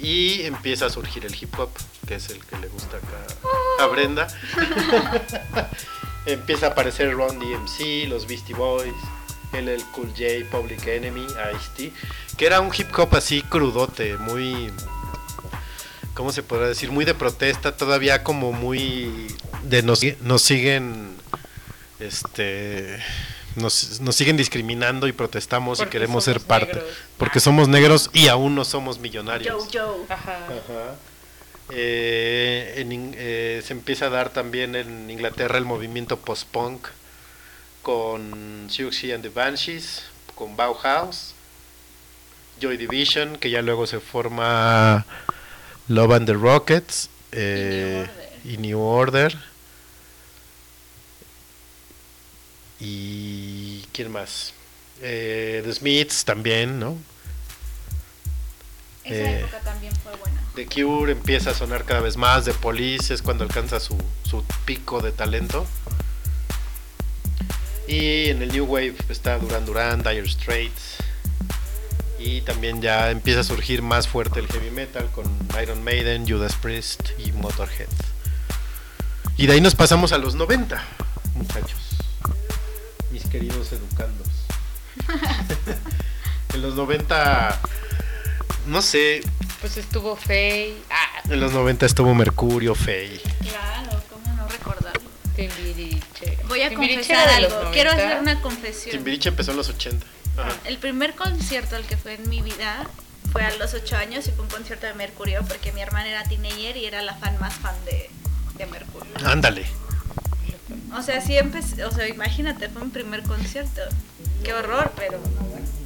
Y empieza a surgir el hip hop, que es el que le gusta acá a Brenda. empieza a aparecer Ron DMC, los Beastie Boys, LL Cool J, Public Enemy, Ice-T, que era un hip hop así crudote, muy. ¿Cómo se podrá decir? Muy de protesta, todavía como muy. de nos, nos siguen. Este. Nos, nos siguen discriminando y protestamos Porque y queremos ser parte. negros. Porque somos negros y aún no somos millonarios. Joe Joe. Ajá. Ajá. Eh, en eh, se empieza a dar también en Inglaterra el movimiento post-punk con Siouxsie and the Banshees, con Bauhaus, Joy Division, que ya luego se forma Love and the Rockets eh, y New Order. Y quién más? Eh, The Smiths también, ¿no? Esa Eh, época también fue buena. The Cure empieza a sonar cada vez más, The Police es cuando alcanza su, su pico de talento. Y en el New Wave está Duran Duran, Dire Straits. Y también ya empieza a surgir más fuerte el heavy metal con Iron Maiden, Judas Priest y Motorhead. Y de ahí nos pasamos a los 90, muchachos. Mis queridos educandos. en los 90, no sé, Pues estuvo Faye. Ah, en los 90 estuvo Mercurio, Fey. Claro, cómo no recordarlo. Timbiriche. Voy a Timbiriche confesar algo. Quiero 90. hacer una confesión. Timbiriche empezó en los 80. Ajá. El primer concierto al que fue en mi vida fue a los 8 años y fue un concierto de Mercurio porque mi hermana era teenager y era la fan más fan de, de Mercurio. Ándale. O sea, sí empecé, o sea, imagínate, fue mi primer concierto. Qué horror, pero.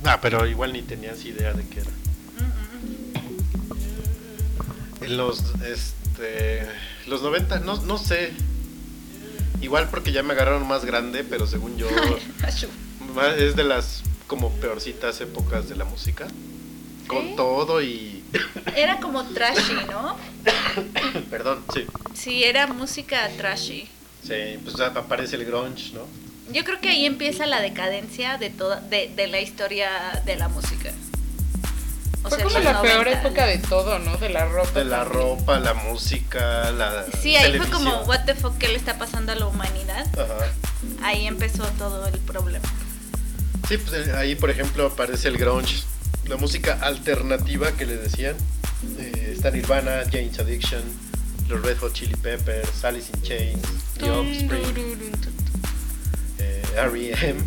Ah, pero igual ni tenías idea de qué era. Mm, mm, En los, este, los 90, no, no sé. Igual porque ya me agarraron más grande, pero según yo, es de las como peorcitas épocas de la música. Con todo y... Era como trashy, ¿no? Perdón, sí. Sí, era música trashy. Sí, pues aparece el grunge, ¿no? Yo creo que ahí empieza la decadencia de toda de, de la historia de la música. O Fue sea, como la peor 90. época de todo, ¿no? De la ropa. De la también. ropa, la música, la Sí, ahí fue como, what the fuck, ¿qué le está pasando a la humanidad? Ajá. Ahí empezó todo el problema. Sí, pues eh, ahí por ejemplo aparece el grunge, la música alternativa que le decían. Eh, está Nirvana, Jane's Addiction, los Red Hot Chili Peppers, Alice in Chains, The Offspring, eh, R.E.M.,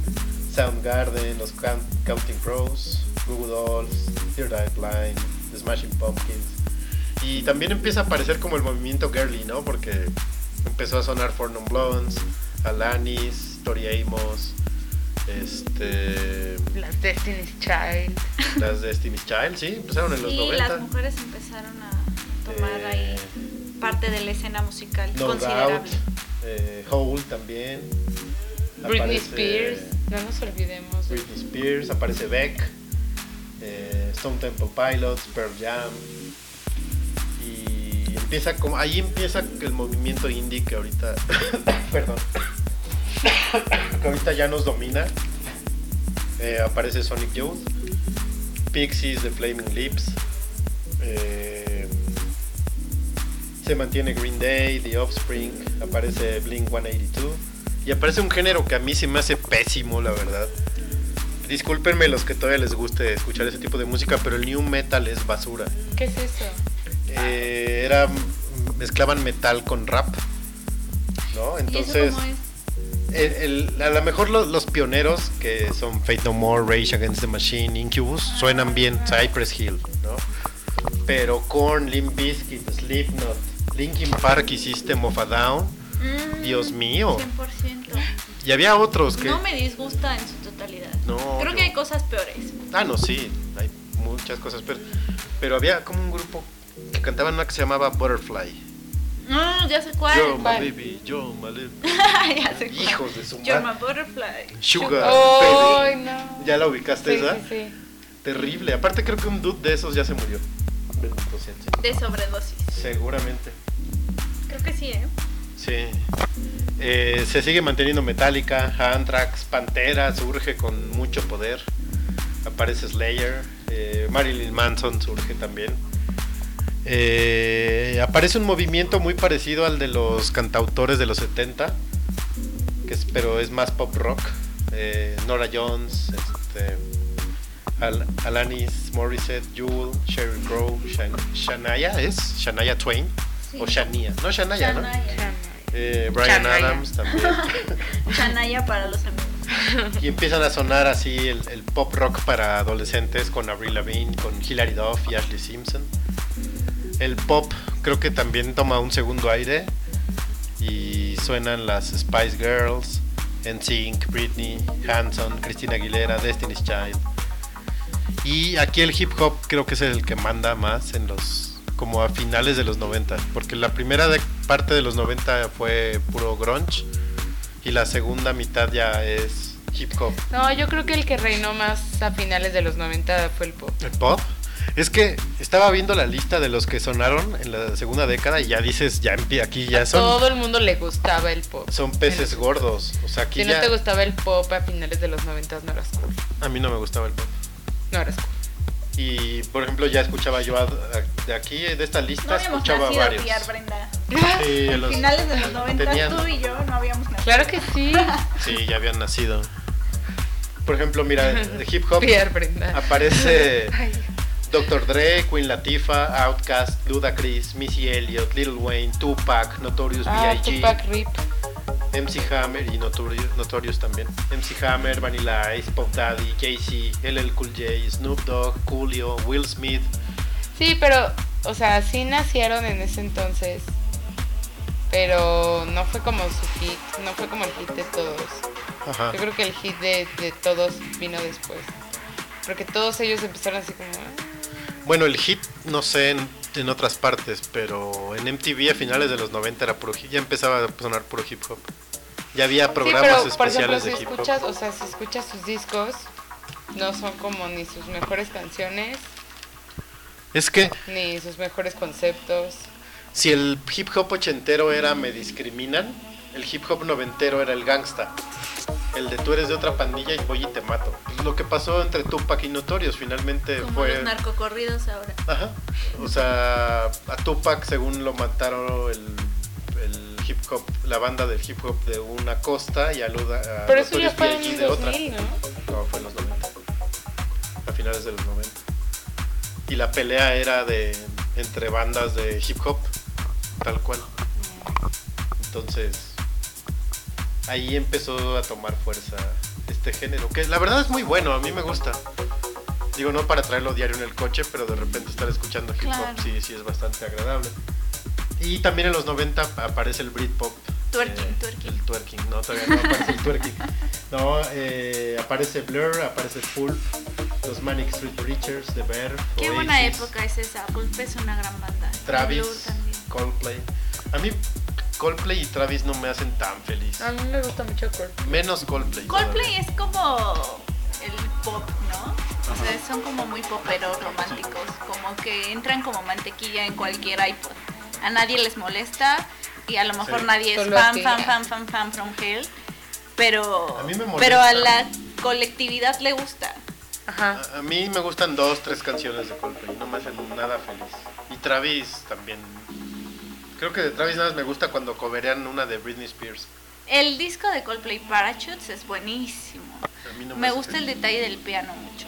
Soundgarden, los Count- Counting Crows, Google Dolls, Third Eye Blind, The Smashing Pumpkins. Y también empieza a aparecer como el movimiento girly, ¿no? Porque empezó a sonar For Non Blondes, Alanis, Tori Amos, este, Las Destiny's Child. las Destiny's Child, sí, empezaron en los y 90. las mujeres empezaron a tomar Eh, ahí parte de la escena musical No considerable. Doubt, eh, Hole también. Britney Aparece Spears. No nos olvidemos. de- Britney Spears, aparece Beck, eh, Stone Temple Pilots, Pearl Jam. Y empieza como, ahí empieza el movimiento indie que ahorita, perdón, que ahorita ya nos domina. Eh, aparece Sonic Youth, Pixies, The Flaming Lips. eh, se mantiene Green Day, The Offspring, aparece Blink 182 y aparece un género que a mí se me hace pésimo, la verdad. Discúlpenme los que todavía les guste escuchar ese tipo de música, pero el new metal es basura. ¿Qué es eso? Eh, era mezclaban metal con rap, ¿no? ¿Y eso Entonces, cómo es? el- el- a lo mejor lo- los, pioneros que son Fate No More, Rage Against the Machine, Incubus suenan bien, Cypress Hill, ¿no? Pero Korn, Limp Bizkit, Slipknot, Linkin Park y System of a Down, Mm, Dios mío. 100%. y había otros que No me disgusta en su totalidad. No, Creo yo- que hay cosas peores. Ah, no, sí, hay muchas cosas, pero, pero había como un grupo que cantaban una que se llamaba Butterfly. No, ya sé cuál. Yo, my baby, yo, my little- ya sé cuál. Hijos de su madre. my butterfly. Sugar, ¡Ay, baby. no! ¿Ya la ubicaste Sí, esa? sí, sí. Terrible. Aparte creo que un dude de esos ya se murió. El Señor. De sobredosis. Seguramente. Creo que sí, ¿eh? Sí. Eh, se sigue manteniendo Metallica, Anthrax, Pantera surge con mucho poder. Aparece Slayer, eh, Marilyn Manson surge también. Eh, aparece un movimiento muy parecido al de los cantautores de los 70, que es- pero es más pop rock. Nora Jones, este, Al- Alanis Morissette, Jewel, Sheryl Crow, Shan- Shania, ¿es? Shania Twain Sí. o Shania, no Shania, ¿no? Eh, Brian Shania. Adams también. Chanaya para los amigos. y empiezan a sonar así el, el pop rock para adolescentes con Avril Lavigne, con Hilary Duff y Ashley Simpson. El pop creo que también toma un segundo aire y suenan las Spice Girls, NSYNC, Britney, Hanson, Christina Aguilera, Destiny's Child. Y aquí el hip hop creo que es el que manda más en los como a finales de los 90, porque la primera de- parte de los 90 fue puro grunge y la segunda mitad ya es hip hop. No, yo creo que el que reinó más a finales de los 90 fue el pop. ¿El pop? Es que estaba viendo la lista de los que sonaron en la segunda década y ya dices, ya aquí ya son, Todo el mundo le gustaba el pop. son peces gordos. O sea, aquí Si no te gustaba el pop a finales de los 90 no eras cool. a mí no me gustaba el pop. No eras cool. Y por ejemplo, ya escuchaba yo a- a- de aquí, de esta No lista, habíamos escuchaba nacido, varios. Piar, Brenda. Sí, A los- finales de los 90 tenían- tú y yo no habíamos nacido. Claro que sí. Sí, ya habían nacido. Por ejemplo, mira, de hip hop Pierre Brenda. aparece Ay, Dr. Dre, Queen Latifah, Outkast, Ludacris, Missy Elliott, Lil Wayne, Tupac, Notorious ah, B.I.G., Tupac Rip. MC Hammer y Notorious, Notorious también. MC Hammer, Vanilla Ice, Pop Daddy, Jay-Z, LL Cool J, Snoop Dogg, Coolio, Will Smith. Sí, pero, o sea, sí nacieron en ese entonces. Pero no fue como su hit, no fue como el hit de todos. Ajá. Yo creo que el hit de, de todos vino después. Porque todos ellos empezaron así como... "Ah". Bueno, el hit, no sé en, otras partes, pero en MTV a finales de los 90 era puro ya empezaba a sonar puro hip hop. Ya había Sí, programas pero por ejemplo, especiales si de hip escuchas, hop. o sea, si escuchas sus discos, no son como ni sus mejores canciones, Es que ni sus mejores conceptos. si el hip hop ochentero era Me Discriminan, el hip hop noventero era el gangsta. El de tú eres de otra pandilla y voy y te mato. Pues lo que pasó entre Tupac y Notorious finalmente Como fue... los narcocorridos ahora. Ajá. O sea, a Tupac según lo mataron el, el hip hop, la banda del hip hop de una costa y a, Luda, a Pero eso ya fue en de otra. 2000, ¿no? No, fue en los 90. A finales de los 90. Y la pelea era de entre bandas de hip hop, tal cual. Entonces, ahí empezó a tomar fuerza este género, que la verdad es muy bueno, a mí me gusta. Digo, no para traerlo diario en el coche, pero de repente estar escuchando hip hop Claro. sí, sí es bastante agradable. Y también en los 90 aparece el Britpop. Twerking, eh, twerking. El twerking, no, todavía no aparece el twerking. No, eh, aparece Blur, aparece Pulp, los Manic Street Preachers, The Bear, Qué Oasis, buena época es esa. Pulp es una gran banda. Travis. Coldplay. A mí Coldplay y Travis no me hacen tan feliz. A mí me gusta mucho Kurt. Menos Coldplay. Coldplay todavía. es como el pop, ¿no? O sea, son como muy poperos románticos, como que entran como mantequilla en cualquier iPod. A nadie les molesta y a lo mejor Sí. nadie es Solo fan, fan, fan, fan, fan from hell, pero A mí me molesta. pero a la colectividad le gusta. Ajá. A, a mí me gustan dos, tres canciones de Coldplay, no me hacen nada feliz. Y Travis también. Creo que de Travis nada más me gusta cuando coverean una de Britney Spears. El disco de Coldplay Parachutes es buenísimo. A mí no Me hace gusta el detalle del piano mucho.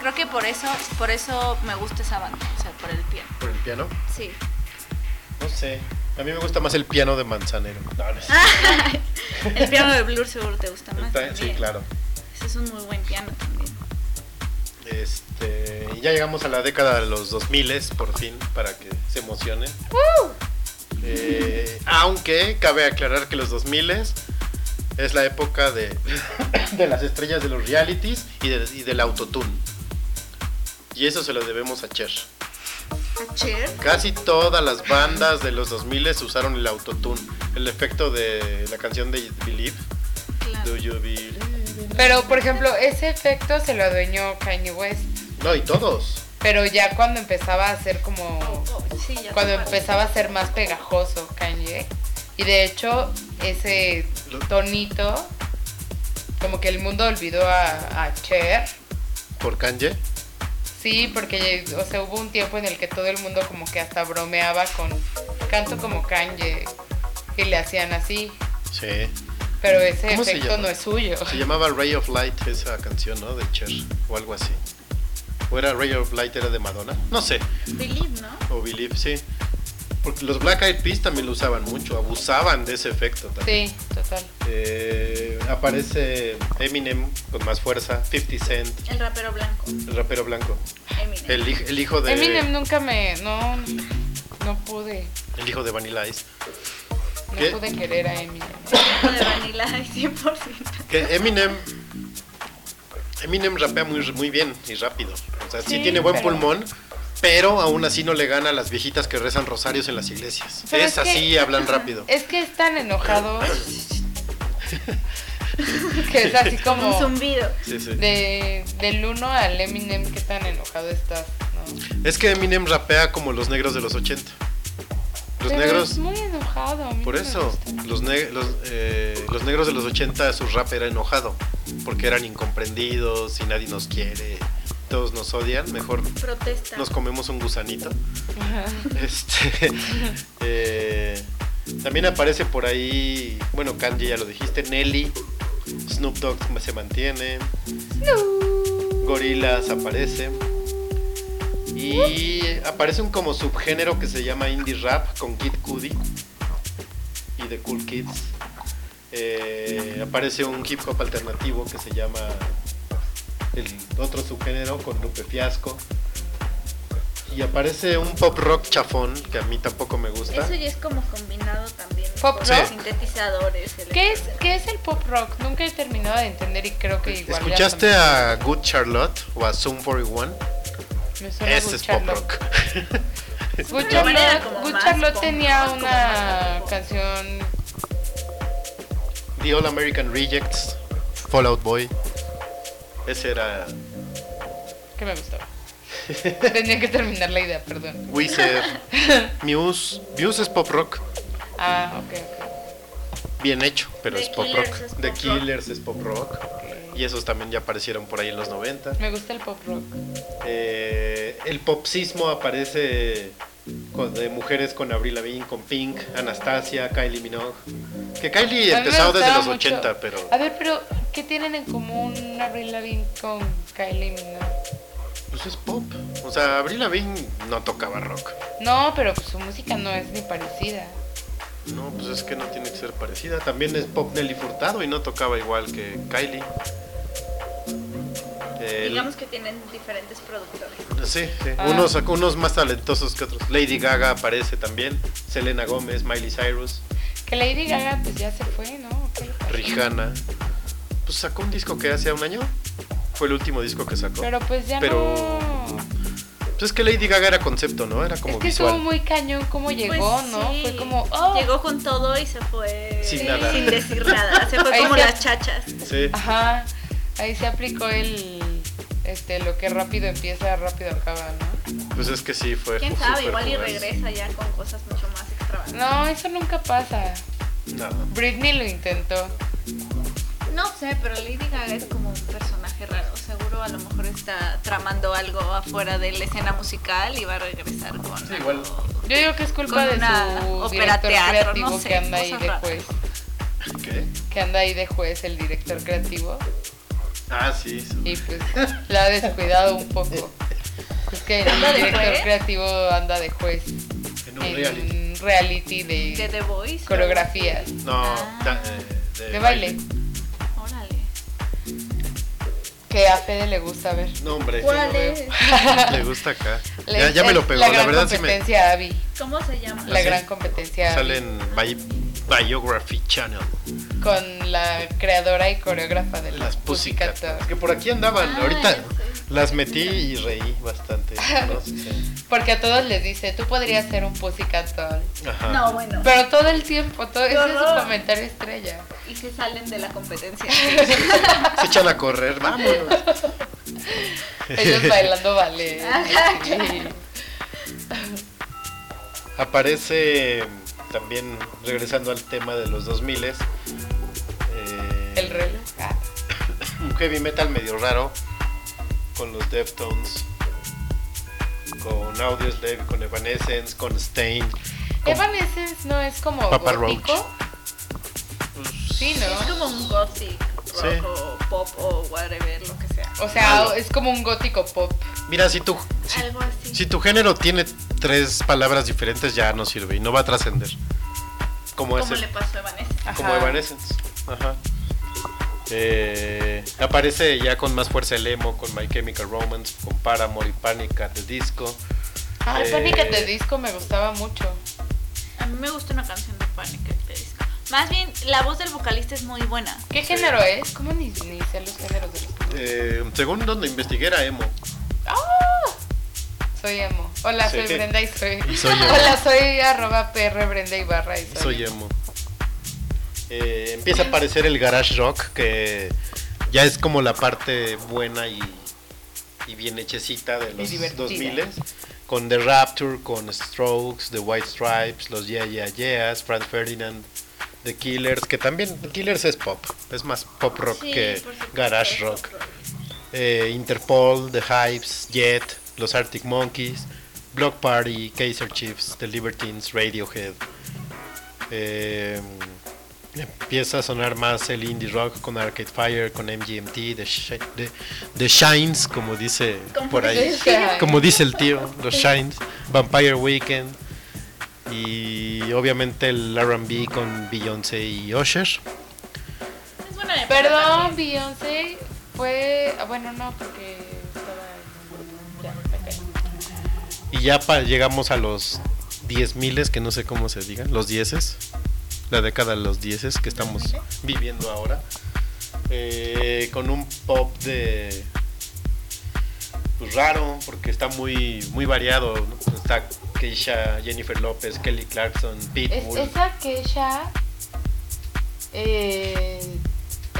Creo que por eso, por eso me gusta esa banda, o sea, por el piano. ¿Por el piano? Sí. No sé. A mí me gusta más el piano de Manzanero. No, no es- El piano de Blur seguro te gusta más. Está- sí, también. claro. Ese es un muy buen piano también. Este, y ya llegamos a la década de los 2000 por fin, para que se emocionen. Eh, aunque cabe aclarar que los 2000 es la época de, de las estrellas de los realities y, de- y del autotune. Y eso se lo debemos a Cher. ¿A Cher? Casi todas las bandas de los 2000 usaron el autotune. El efecto de la canción de Believe. Claro. Do you believe? Pero, por ejemplo, ese efecto se lo adueñó Kanye West. No, y todos. Pero ya cuando empezaba a ser como... Oh, sí, ya Cuando empezaba a ser más pegajoso Kanye. Y de hecho, ese tonito, como que el mundo olvidó a, a Cher. Por Kanye. Sí, porque o sea, hubo un tiempo en el que todo el mundo como que hasta bromeaba con canto como Kanye y le hacían así, Sí. Pero ese ¿Cómo se efecto no es suyo. Se llamaba Ray of Light esa canción, ¿no? De Cher o algo así. O era Ray of Light era de Madonna. No sé. Believe, ¿no? O Believe, sí. Porque los Black Eyed Peas también lo usaban mucho, abusaban de ese efecto también. Sí, total. Eh, aparece Eminem con más fuerza, 50 Cent, El rapero blanco. el rapero blanco, Eminem. el, el hijo de Eminem nunca me. No, no pude. el hijo de Vanilla Ice. No ¿Qué? pude querer a Eminem. De Vanilla, 100%. Que Eminem Eminem rapea muy, muy bien y rápido. O sea, sí, Sí, tiene buen pero- pulmón, pero aún así no le gana a las viejitas que rezan rosarios en las iglesias. Pero Es es que- así, hablan rápido. Es que es tan enojado. que es así Un como. zumbido. Sí, sí. De, del 1 al Eminem, qué tan enojado estás, ¿no? Es que Eminem rapea como los negros de los 80. Los Pero negros, Es muy enojado. a mí por no eso, gusta. los, ne- los, eh, los negros de los 80 su rap era enojado, porque eran incomprendidos y nadie nos quiere, todos nos odian, mejor Protesta. nos comemos un gusanito. Este, eh, también aparece por ahí, bueno, Kanji ya lo dijiste, Nelly, Snoop Dogg se mantiene, Gorillaz aparece. Y aparece un como subgénero que se llama indie rap con Kid Cudi y The Cool Kids. Eh, aparece un hip hop alternativo que se llama el otro subgénero con Lupe Fiasco. Y aparece un pop rock chafón que a mí tampoco me gusta. Eso ya es como combinado también. Pop con rock. sintetizadores. ¿Qué es. ¿Qué es el pop rock? Nunca he terminado de entender y creo que igual. ya ¿Escuchaste a Good Charlotte o a Zoom 41? Ese es pop rock. Punk, tenía más una canción The All American Rejects, Fallout Boy. Ese era que me gustaba. Tenía que terminar la idea, perdón. Weezer, Muse. Muse es pop rock. Ah, ok, ok. Bien hecho, pero The es pop rock. es The pop Killers es pop rock. Y esos también ya aparecieron por ahí en los 90. Me gusta el pop rock. Eh, el popsismo aparece con- de mujeres con Avril Lavigne, con Pink, Anastasia, Kylie Minogue. Que Kylie empezó desde los mucho. 80, pero A ver, pero ¿qué tienen en común Avril Lavigne con Kylie Minogue? pues es pop. O sea, Avril Lavigne no tocaba rock. No, pero pues su música no es ni parecida. No, pues es que no tiene que ser parecida. También es pop Nelly Furtado y no tocaba igual que Kylie. El- Digamos que tienen diferentes productores. Sí, sí. Ah. Unos, unos más talentosos que otros. Lady Gaga aparece también. Selena Gómez, Miley Cyrus, Que Lady Gaga pues ya se fue, ¿no? Rihanna. Pues sacó un disco que hace un año. Fue el último disco que sacó. Pero pues ya Pero- no. Pues es que Lady Gaga era concepto, ¿no? Era como es que visual. estuvo muy cañón cómo llegó, Pues ¿no? sí. Fue como, oh, Llegó con todo y se fue Sin nada. sin decir nada. Se fue Ahí como se- las chachas. Sí. ajá. Ahí se aplicó el, este, lo que rápido empieza, rápido acaba, ¿no? Pues es que sí, fue. Quién sabe, igual y regresa ya con cosas mucho más extravagantes. No, eso nunca pasa. No. Britney lo intentó. No sé, pero Lady Gaga es como un personaje raro. Seguro a lo mejor está tramando algo afuera de la escena musical y va a regresar con. Sí, igual. algo. Yo digo que es culpa de una su director teatro, creativo no sé, que anda ahí de juez. ¿Qué? Que anda ahí de juez el director creativo. Ah, sí. sí. Y pues la ha descuidado un poco. Es que el ¿Anda de director creativo anda de juez En un en reality. reality De de The Voice. coreografías. No, Ah. da- eh, De baile. Órale. Que a Fede le gusta ver. No, hombre. ¿Cuál es? Le gusta acá. Le- Ya, ya me lo pegó. La La, gran verdad sí me. competencia Abby. ¿Cómo se llama? La ¿Ah, sí? gran competencia Sale Abby. en Bi- Biography Channel. Con la creadora y coreógrafa de Las Pussycat. Pussycat Dolls. Es que por aquí andaban. Ah, Ahorita las metí y reí bastante. ¿no? Sí. Porque a todos les dice, tú podrías ser un Pussycat Doll. Ajá. No, bueno. Pero todo el tiempo, todo ese es su comentario estrella. Y se salen de la competencia. Se echan a correr. Vámonos. Ellos bailando ballet. sí. Aparece también, regresando al tema de los 2000 eh, El reloj. Ah. un heavy metal medio raro con los Deftones, con Audioslave, con Evanescence, con Stain. con- Evanescence no es como Papa gótico. Sí, Es ¿no? como un gothic rock Sí. o pop o whatever, lo que sea. O sea, Algo. es como un gótico pop. Mira, si tu, si, Algo así. si tu género tiene tres palabras diferentes ya no sirve y no va a trascender. Como Como ese, le pasó a. Ajá. como Evanescence. Ajá. Eh, aparece ya con más fuerza el emo, con My Chemical Romance, con Paramore y Panic at the Disco. Ah, Eh, Panic at the Disco me gustaba mucho. A mí me gusta una canción de Panic! at the Disco. Más bien, la voz del vocalista es muy buena. ¿Qué género es? ¿Cómo ni, ni sé los géneros de los Eh, según donde investigué era emo. ¡Ah! Soy emo. Hola, Sí. soy Brenda y soy. Y soy emo. Hola, soy arroba PR Brenda Ibarra y soy, Soy emo. Eh, empieza a aparecer el garage rock, que ya es como la parte buena y, y bien hechecita de los divertida. 2000 con The Rapture, con Strokes, The White Stripes, los Yeah Yeah Yeahs, Franz Ferdinand, The Killers, que también The Killers es pop, es más pop rock Sí, que garage rock. Eh, Interpol, The Hypes, Jet, los Arctic Monkeys, Block Party, Kaiser Chiefs, The Libertines, Radiohead. Eh, empieza a sonar más el indie rock con Arcade Fire, con MGMT, The, Shi- The- The Shines, como dice por ahí. Como dice el tío, los Shines, Vampire Weekend y obviamente el RB con Beyoncé y Usher. Es buena Perdón. Beyoncé fue. ah, bueno, no, porque estaba. en-. Y ya pa- llegamos a los 10 miles, que no sé cómo se digan, los dieces, la década de los dieces que estamos viviendo ahora, eh, con un pop de pues raro, porque está muy muy variado, ¿no? está Keisha, Jennifer López, Kelly Clarkson, Es, Pitbull, esa Kesha eh,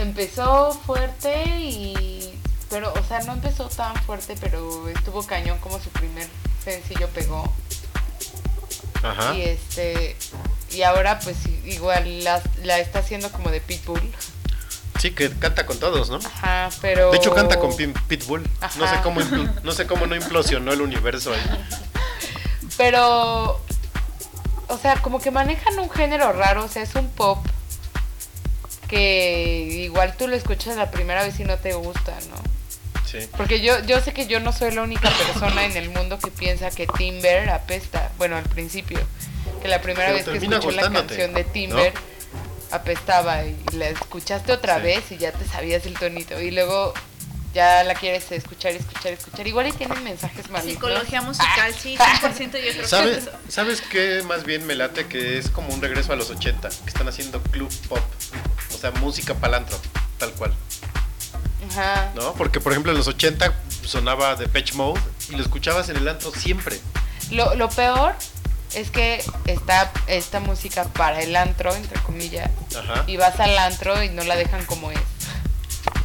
empezó fuerte y. Pero, o sea, no empezó tan fuerte, pero estuvo cañón como su primer sencillo pegó. ajá, Y este. Y ahora, pues igual la, la está haciendo como de Pitbull. Sí que canta con todos, ¿no? Ajá, pero. De hecho canta con Pitbull, no sé cómo no sé cómo no implosionó el universo ahí. Pero. O sea, como que manejan un género raro, o sea, es un pop que igual tú lo escuchas la primera vez y no te gusta, ¿no? Sí. Porque yo, yo sé que yo no soy la única persona en el mundo que piensa que Timber apesta. Bueno, al principio. Que la primera Pero vez que escuchó la canción de Timber apestaba y la escuchaste otra Sí. vez y ya te sabías el tonito. Y luego ya la quieres escuchar, escuchar, escuchar. Igual y tienen mensajes malignos. Psicología musical, sí, 100% yo creo que ¿Sabes, es eso. ¿Sabes qué más bien me late? Que es como un regreso a los 80, que están haciendo club pop. O sea, música palantro, tal cual. Ajá. ¿No? Porque, por ejemplo, en los 80 sonaba de Patch Mode y lo escuchabas en el antro siempre. Lo, lo peor es que está esta música para el antro, entre comillas. Ajá. Y vas al antro y no la dejan como es.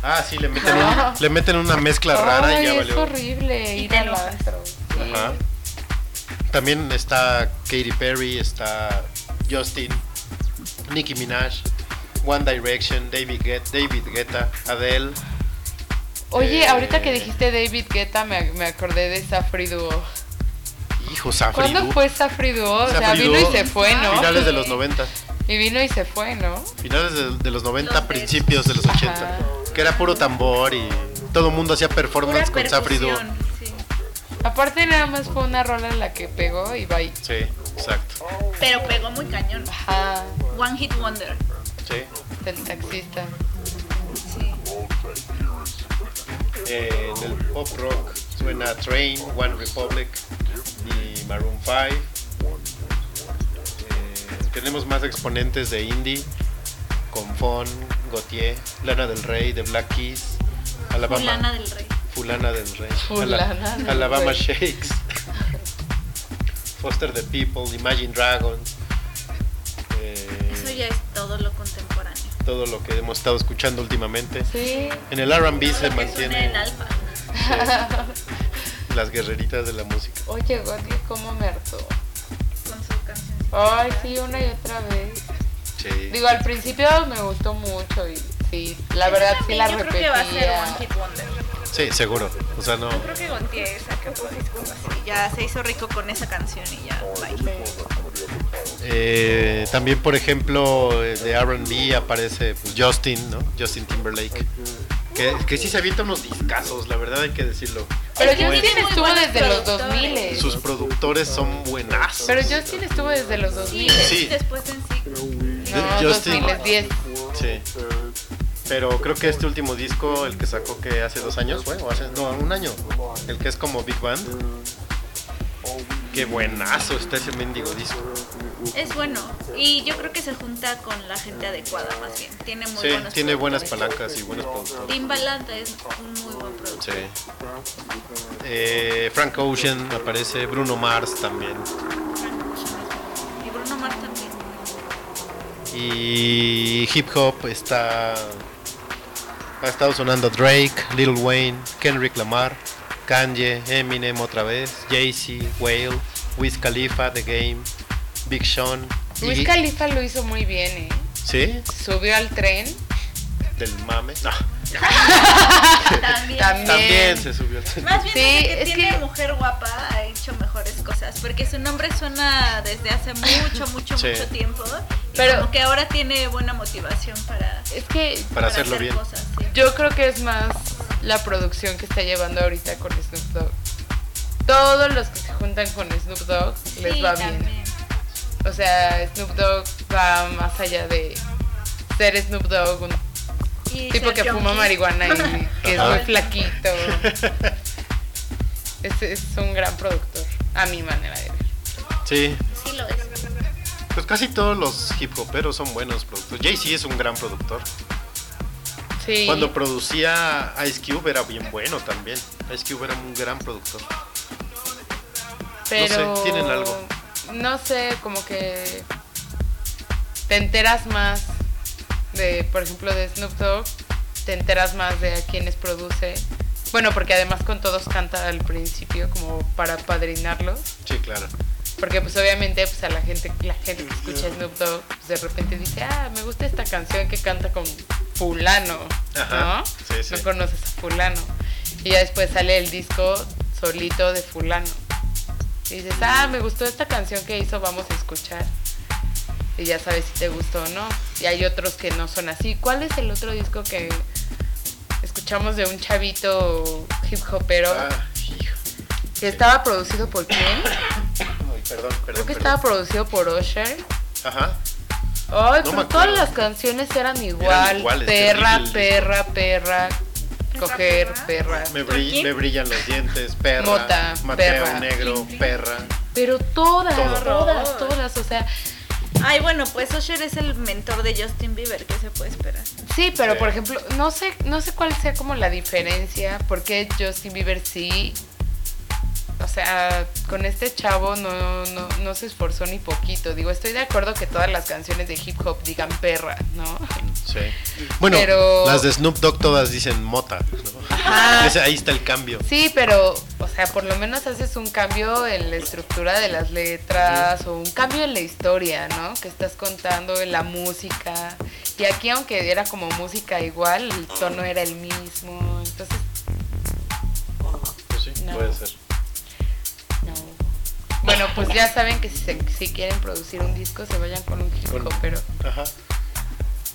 Ah, sí, le meten, un- le meten una mezcla rara y ya es valió. horrible Y ir al antro. Sí. Ajá. También está Katy Perry, está Justin, Nicki Minaj, One Direction, David Guetta, David Guetta Adele. Oye, Eh, ahorita que dijiste David Guetta, me, me acordé de Safri Duo. Hijo, Safri ¿Cuándo Duo. fue Safri Duo? O sea, Safri vino Duo, y se fue, ¿no? Finales de los 90. Y vino y se fue, ¿no? Finales de, de los 90, Los principios de los 80. Ajá. Que era puro tambor y todo el mundo hacía Pura performance con Safri Duo. sí. Aparte nada más fue una rola en la que pegó y bye. Sí, exacto. Pero pegó muy cañón. Ajá, One Hit Wonder. Sí. del taxista. Eh, en el pop rock suena Train, One Republic y Maroon 5. Eh, tenemos más exponentes de indie con Fon, Gautier, Lana del Rey, The Black Keys, Alabama, Fulana del Rey. Fulana del Rey, Fulana Ala- del Alabama Rey. Shakes, Foster the People, Imagine Dragons. eh, Eso ya es todo lo contemporáneo. Todo lo que hemos estado escuchando últimamente. Sí. En el RB se mantiene el alfa. las guerreritas de la música. Oye, Gotti, ¿cómo me hartó? Con su canción. Ay, sí, una y otra vez. Sí. Digo, al principio me gustó mucho y sí, la verdad sí la yo creo que va a ser repetía. One Hit Wonder. Sí, seguro. O sea, no. Yo creo que Gontier sacó un disco así. Ya se hizo rico con esa canción y ya, bye. Eh, también, por ejemplo, eh, de RB aparece pues, Justin, ¿no? Justin Timberlake. Que, que sí se avienta unos discazos, la verdad hay que decirlo. Pero Justin estuvo desde los productores. 2000. Sus productores son buenazos. Pero Justin estuvo desde los 2000. Sí. Después en sí. No, Justin. 2010. Sí. Pero creo que este último disco, el que sacó que hace dos años fue, o hace, no, un año, el que es como Big Band. Qué buenazo está ese mendigo disco. Es bueno. Y yo creo que se junta con la gente adecuada, más bien. Tiene muy Sí, buenos tiene buenas palancas y buenos productores. Timbaland es un muy buen productor. Sí. Eh, Frank Ocean aparece, Bruno Mars también. Y Bruno Mars también. Y hip hop está. Ha estado sonando Drake, Lil Wayne, Kendrick Lamar, Kanye, Eminem otra vez, Jay-Z, Whale, Wiz Khalifa, The Game, Big Sean. Luis Iggy- Khalifa lo hizo muy bien, ¿eh? ¿Sí? Subió al tren. Del mame. No, También. También. también se subió. Más bien Sí, desde que es tiene que- mujer guapa ha hecho mejores cosas, porque su nombre suena desde hace mucho, mucho, Sí. mucho tiempo. Y Pero- como que ahora tiene buena motivación para, Es que Para hacerlo hacer bien. cosas. sí. yo creo que es más la producción que está llevando ahorita con Snoop Dogg. Todos los que se juntan con Snoop Dogg les va bien. O sea, Snoop Dogg va más allá de ser Snoop Dogg, un Tipo que fuma marihuana y que es Ajá. muy flaquito. Es, es un gran productor, a mi manera de ver. Sí, Sí lo es. pues casi todos los hip hoperos son buenos productores. Jay-Z es un gran productor. Sí. Cuando producía Ice Cube era bien bueno también. Ice Cube era un gran productor. pero sé, tienen algo. No sé, como que te enteras más de, por ejemplo, de Snoop Dogg, te enteras más de a quienes produce. Bueno, porque además con todos canta al principio como para padrinarlos. Sí, claro. Porque pues obviamente pues a la gente, la gente que escucha Snoop Dogg pues, de repente dice, ah, me gusta esta canción que canta con fulano, Ajá, ¿no? sí, sí. No conoces a fulano. Y ya después sale el disco solito de fulano. Y dices, ah, me gustó esta canción que hizo, vamos a escuchar. Y ya sabes si te gustó o no. Y hay otros que no son así. ¿Cuál es el otro disco que escuchamos de un chavito hip hopero Ah, hijo. que estaba producido por quién? Ay, perdón, perdón. Creo que perdón. estaba producido por Usher. Ajá. Ay, No pero todas las canciones eran igual. iguales, perra, perra, perra, coger, perra. Me, brillan los dientes, perra. Mota, Mateo perra. negro, perra. Pero todas, todas, todas. O sea, Ay, bueno, pues Usher es el mentor de Justin Bieber, ¿qué se puede esperar? sí, pero Sí. por ejemplo, no sé, no sé cuál sea como la diferencia. Porque Justin Bieber sí. O sea, con este chavo no, no, no se esforzó ni poquito. Digo, estoy de acuerdo que todas las canciones de hip hop digan perra, ¿no? Sí. Bueno, Pero- las de Snoop Dogg todas dicen mota. ¿no? Ajá. Ese- ahí está el cambio. Sí, pero, o sea, por lo menos haces un cambio en la estructura de las letras o un cambio en la historia, ¿no? Que estás contando en la música. Y aquí, aunque era como música igual, el tono era el mismo. Entonces, Pues sí, No. puede ser. No. Bueno, pues ya saben que si, se- si quieren producir un disco, se vayan con un hip Con- hopero. Ajá.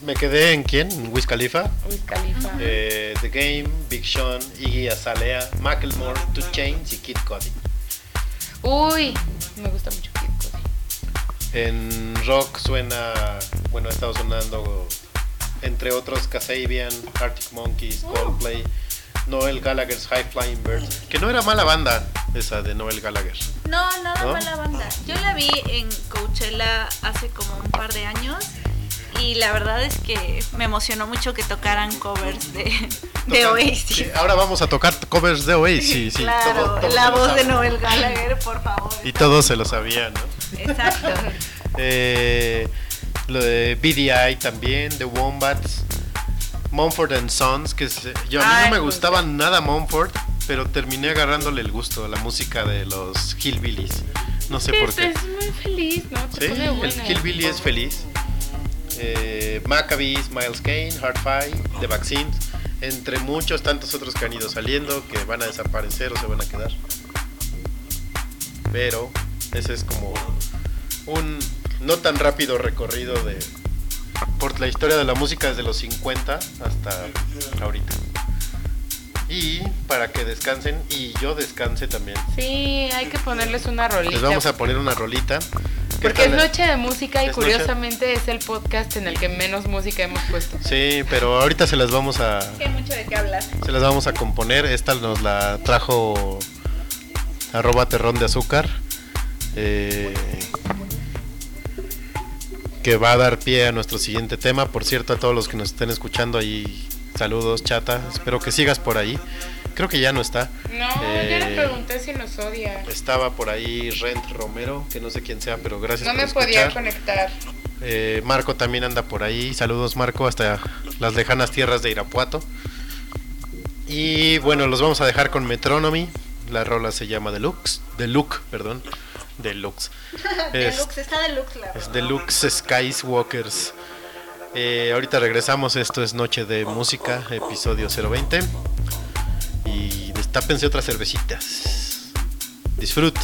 Me quedé en quién? En Wiz Khalifa. Wiz Khalifa. Eh, The Game, Big Sean, Iggy Azalea, Macklemore, Two Chainz y Kid Cudi. Uy, me gusta mucho Kid Cudi. En rock suena, bueno, ha estado sonando entre otros Kasabian, Arctic Monkeys, Coldplay, Noel Gallagher's High Flying Birds, que no era mala banda esa de Noel Gallagher. No, nada ¿No? mala banda. Yo la vi en Coachella hace como un par de años y la verdad es que me emocionó mucho que tocaran covers de, de Tocan- Oasis. Sí, ahora vamos a tocar covers de Oasis, sí, sí. claro, todo- la voz de. Noel Gallagher, por favor. Y todos se lo sabían, ¿no? Exacto. Eh, lo de BDI también, The Wombats, Mumford and Sons, que se- yo a mí Ay, no me pues, gustaba nada Mumford, pero terminé agarrándole el gusto a la música de los Hillbillies. No sé por qué. es muy feliz, ¿no? Sí, el buena. Hillbilly es feliz. Eh, Maccabees, Miles Kane, Hard Five, The Vaccines, entre muchos tantos otros que han ido saliendo, que van a desaparecer o se van a quedar. Pero ese es como un no tan rápido recorrido de por la historia de la música desde los 50 hasta ahorita. Y para que descansen y yo descanse también. Sí, hay que ponerles una rolita. Les vamos a poner una rolita. ¿Qué Porque es noche de música y Es noche- curiosamente es el podcast en el que menos música hemos puesto. Sí, pero ahorita se las vamos a Que hay mucho de qué hablar. se las vamos a componer. Esta nos la trajo arroba terrón de azúcar. eh, que va a dar pie a nuestro siguiente tema. Por cierto, a todos los que nos estén escuchando ahí, saludos, chata. Espero que sigas por ahí. Creo que ya no está. No, Eh, yo le pregunté si nos odia. Estaba por ahí Rent Romero, que no sé quién sea, pero gracias No por me podía conectar. Eh, Marco también anda por ahí. Saludos Marco hasta las lejanas tierras de Irapuato. Y bueno, los vamos a dejar con Metronomy. La rola se llama Deluxe. Deluxe, perdón. Deluxe. Es, Deluxe, está deluxe la es Deluxe Skywalkers. Eh, ahorita regresamos. Esto es Noche de Música, episodio 020. Y destápense otras cervecitas. Disfrut.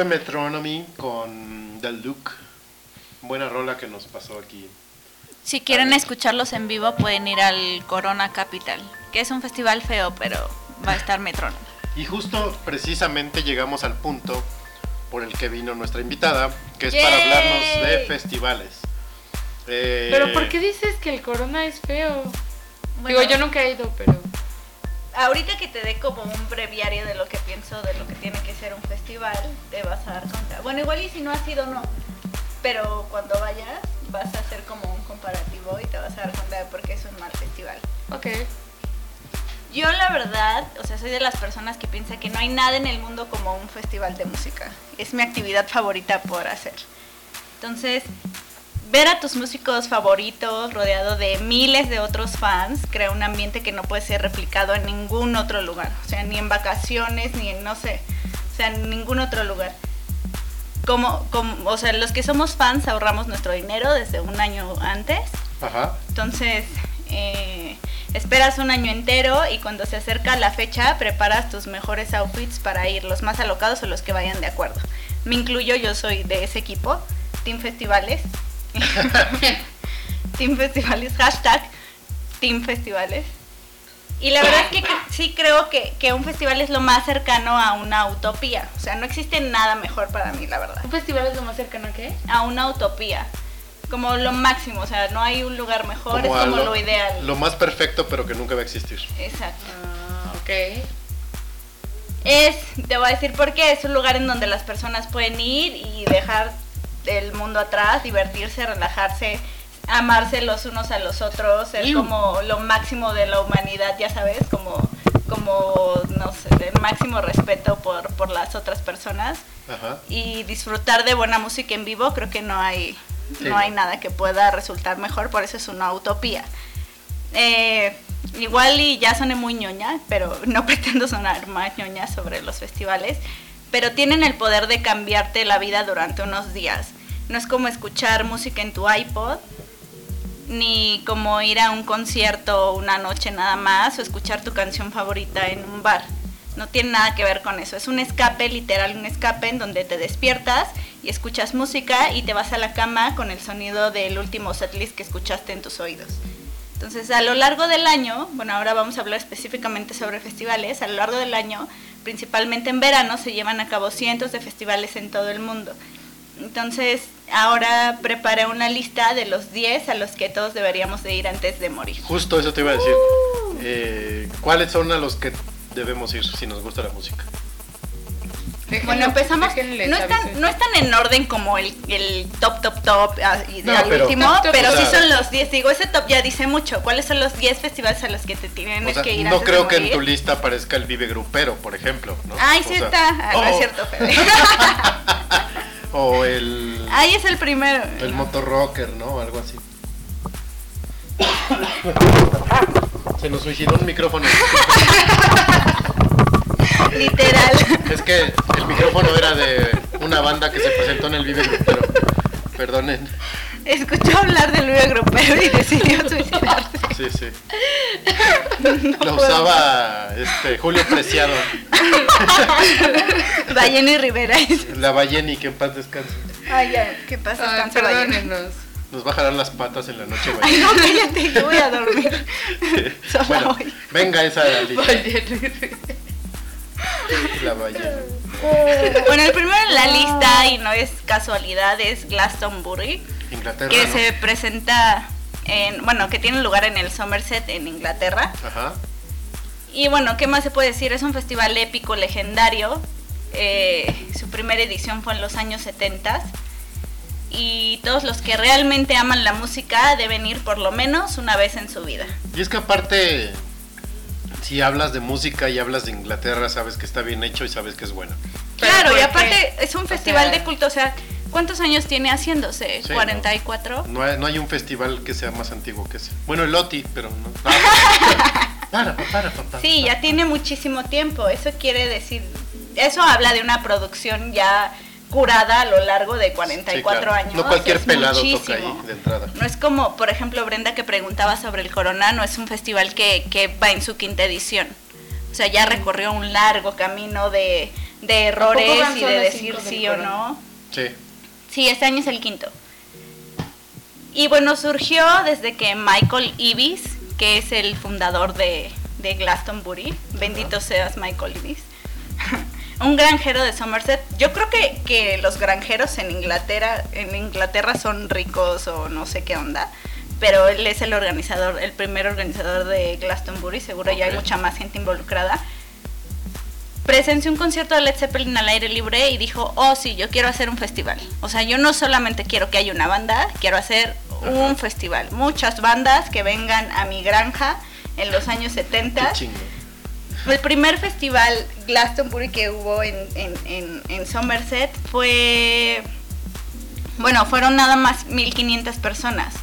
Fue Metronomy con The Look. Buena rola que nos pasó aquí Si quieren escucharlos en vivo pueden ir al Corona Capital, que es un festival feo, pero va a estar metrónomo. Y justo precisamente llegamos al punto por el que vino nuestra invitada, que es para ¡Yay! hablarnos de festivales. Eh, Pero ¿por qué dices que el corona es feo? Bueno, Digo, yo nunca he ido, pero... Ahorita que te dé como un breviario de lo que pienso de lo que tiene que ser un festival, te vas a dar cuenta. Bueno, igual y si no has ido, no. Pero cuando vayas, vas a hacer como un comparativo y te vas a dar cuenta de por qué es un mal festival. Ok. Yo la verdad, o sea, soy de las personas que piensa que no hay nada en el mundo como un festival de música. Es mi actividad favorita por hacer. Entonces, ver a tus músicos favoritos rodeado de miles de otros fans crea un ambiente que no puede ser replicado en ningún otro lugar. O sea, ni en vacaciones, ni en, no sé, sea, en ningún otro lugar. Como, como, o sea, los que somos fans ahorramos nuestro dinero desde un año antes. Ajá. Entonces, eh, esperas un año entero y cuando se acerca la fecha, preparas tus mejores outfits para ir, los más alocados o los que vayan de acuerdo. Me incluyo, yo soy de ese equipo, Team Festivales. team Festivales, hashtag Team Festivales. Y la verdad es que sí creo que, que un festival es lo más cercano a una utopía. O sea, no existe nada mejor para mí, la verdad ¿Un festival es lo más cercano a qué? a una utopía. Como lo máximo, o sea, no hay un lugar mejor, es como lo, ideal. Lo más perfecto, pero que nunca va a existir. Exacto. Ah, ok. Es, te voy a decir por qué, es un lugar en donde las personas pueden ir y dejar el mundo atrás, divertirse, relajarse, amarse los unos a los otros, ser Iu. como lo máximo de la humanidad, ya sabes, como, como no sé, el máximo respeto por, por las otras personas. Ajá. y disfrutar de buena música en vivo, creo que no hay, Sí. no hay nada que pueda resultar mejor, por eso es una utopía. Eh, igual y ya soné muy ñoña, pero no pretendo sonar más ñoña sobre los festivales, pero tienen el poder de cambiarte la vida durante unos días. No es como escuchar música en tu iPod, ni como ir a un concierto una noche nada más o escuchar tu canción favorita en un bar. No tiene nada que ver con eso. Es un escape, literal, un escape en donde te despiertas y escuchas música y te vas a la cama con el sonido del último setlist que escuchaste en tus oídos. Entonces, a lo largo del año, bueno, ahora vamos a hablar específicamente sobre festivales, a lo largo del año, principalmente en verano, se llevan a cabo cientos de festivales en todo el mundo. Entonces, ahora preparé una lista de los 10 a los que todos deberíamos de ir antes de morir. Justo eso te iba a decir. Uh. Eh, ¿Cuáles son a los que debemos ir si nos gusta la música? Bueno, empezamos. No están, no están en orden como el, el top, top, top ah, y No, al pero- último, Top, top, pero o sí son los 10. Digo, ese top ya dice mucho. ¿Cuáles son los 10 festivales a los que te tienes O sea, que ir no antes de creo que en morir? tu lista aparezca el Vive Grupero, por ejemplo. ¿no? Ay, O sí sea, está. Ah, no es o- cierto, Fede. O el, Ay, es el primero. el motorrocker, ¿no? O algo así. Se nos suicidó un micrófono. Literal. Es que el micrófono era de una banda que se presentó en el Vive Grupero. Perdonen. Escuchó hablar del Vive Grupero y decidió suicidarse. Sí, sí. Lo usaba este, Julio Preciado. Ballena y Rivera. La Balleni, que en paz descanse. Ay, ya. Ay, Descansa, Ballena. perdónenos. Nos va a jalar las patas en la noche. Ay, Balleni. no, cállate, yo voy a dormir. Bueno, hoy. venga esa lista. Oye, La Balleni. Bueno, el primero en la lista, y no es casualidad, es Glastonbury, Inglaterra. que ¿no? se presenta en, bueno, que tiene lugar en el Somerset, en Inglaterra. Ajá. Y bueno, ¿qué más se puede decir? Es un festival épico, legendario. Eh, su primera edición fue en los años 70. Y todos los que realmente aman la música deben ir por lo menos una vez en su vida. Y es que aparte, si hablas de música y hablas de Inglaterra, sabes que está bien hecho y sabes que es bueno. Pero claro, y aparte es un o festival sea- de culto, o sea, ¿cuántos años tiene haciéndose? Sí, ¿44? No hay, no hay un festival que sea más antiguo que ese. Bueno, el OTI, pero no. Para, para, para, para. Sí, ya tiene muchísimo tiempo. Eso quiere decir, eso habla de una producción ya curada a lo largo de 44 Sí, claro. años. No cualquier es pelado muchísimo. toca ahí de entrada. No es como, por ejemplo, Brenda que preguntaba sobre el Corona, no es un festival que, que va en su quinta edición. O sea, ya recorrió un largo camino de, de errores y de decir sí o no. Sí. Sí, este año es el quinto. Y bueno, surgió desde que Michael Ibis, que es el fundador de, de Glastonbury, bendito seas Michael Ibis, un granjero de Somerset. Yo creo que, que los granjeros en Inglaterra, en Inglaterra son ricos o no sé qué onda, pero él es el organizador, el primer organizador de Glastonbury, seguro ya hay mucha más gente involucrada. Presenció un concierto de Led Zeppelin al aire libre y dijo, oh sí, yo quiero hacer un festival. O sea, yo no solamente quiero que haya una banda, quiero hacer un festival. Muchas bandas que vengan a mi granja en los años 70. Qué chingo. El primer festival Glastonbury que hubo en, en, en, en Somerset fue, bueno, fueron nada más 1500 personas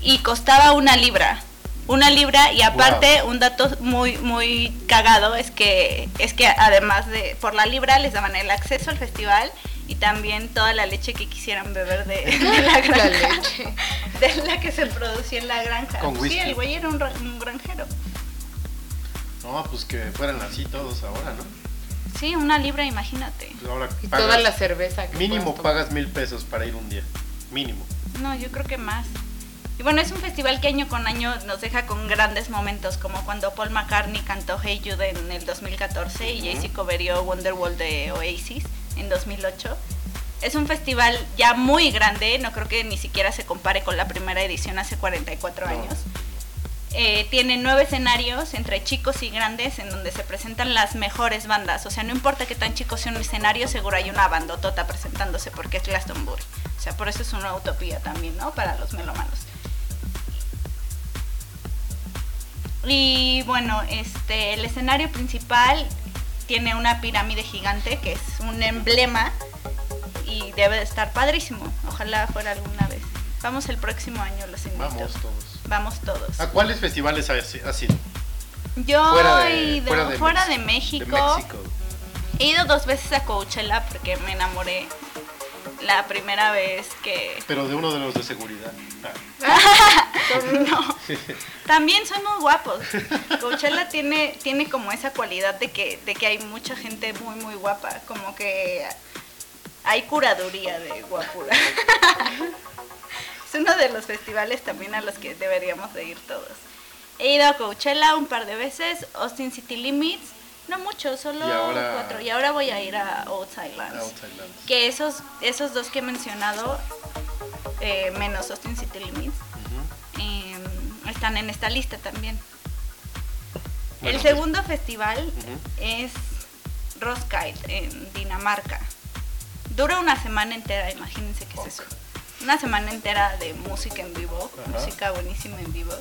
y costaba una libra. Una libra y aparte un dato muy muy cagado es que es que además de por la libra les daban el acceso al festival y también toda la leche que quisieran beber de, de la granja, leche. de la que se producía en la granja. Con sí, whisky. el güey era un, ra- un granjero. No, pues que fueran así todos ahora, ¿no? Sí, una libra, imagínate. Pues ahora Y toda la cerveza. que Mínimo pagas mil pesos para ir un día. Mínimo. No, yo creo que más. Y bueno, es un festival que año con año nos deja con grandes momentos, como cuando Paul McCartney cantó Hey Jude en el 2014 y Jay-Z coverió Wonderwall de Oasis en 2008. Es un festival ya muy grande, no creo que ni siquiera se compare con la primera edición hace 44 No. años. Eh, tiene nueve escenarios entre chicos y grandes en donde se presentan las mejores bandas. O sea, no importa qué tan chico sea un escenario, seguro hay una bandotota presentándose porque es Glastonbury. O sea, por eso es una utopía también, ¿no? Para los melomanos. Y bueno, este, el escenario principal tiene una pirámide gigante que es un emblema y debe de estar padrísimo. Ojalá fuera alguna vez. Vamos el próximo año, los invito. Vamos todos. Vamos todos. ¿A cuáles festivales has, has ido? Yo Fuera he de, ido fuera de, fuera Mex- de México. de México. He ido dos veces a Coachella porque me enamoré la primera vez que... Pero de uno de los de seguridad. No. También son muy guapos. Coachella tiene, tiene como esa cualidad de que, de que hay mucha gente muy, muy guapa. Como que hay curaduría de guapura. Es uno de los festivales también a los que deberíamos de ir todos. He ido a Coachella un par de veces, Austin City Limits, no mucho, solo Y ahora- cuatro. Y ahora voy a ir a Outside Lands. Outside Lands. Que esos, esos dos que he mencionado, eh, menos Austin City Limits, eh, están en esta lista también. Bueno, el pues- segundo festival es Roskilde en Dinamarca. Dura una semana entera, imagínense qué es eso. Una semana entera de música en vivo, música buenísima en vivo.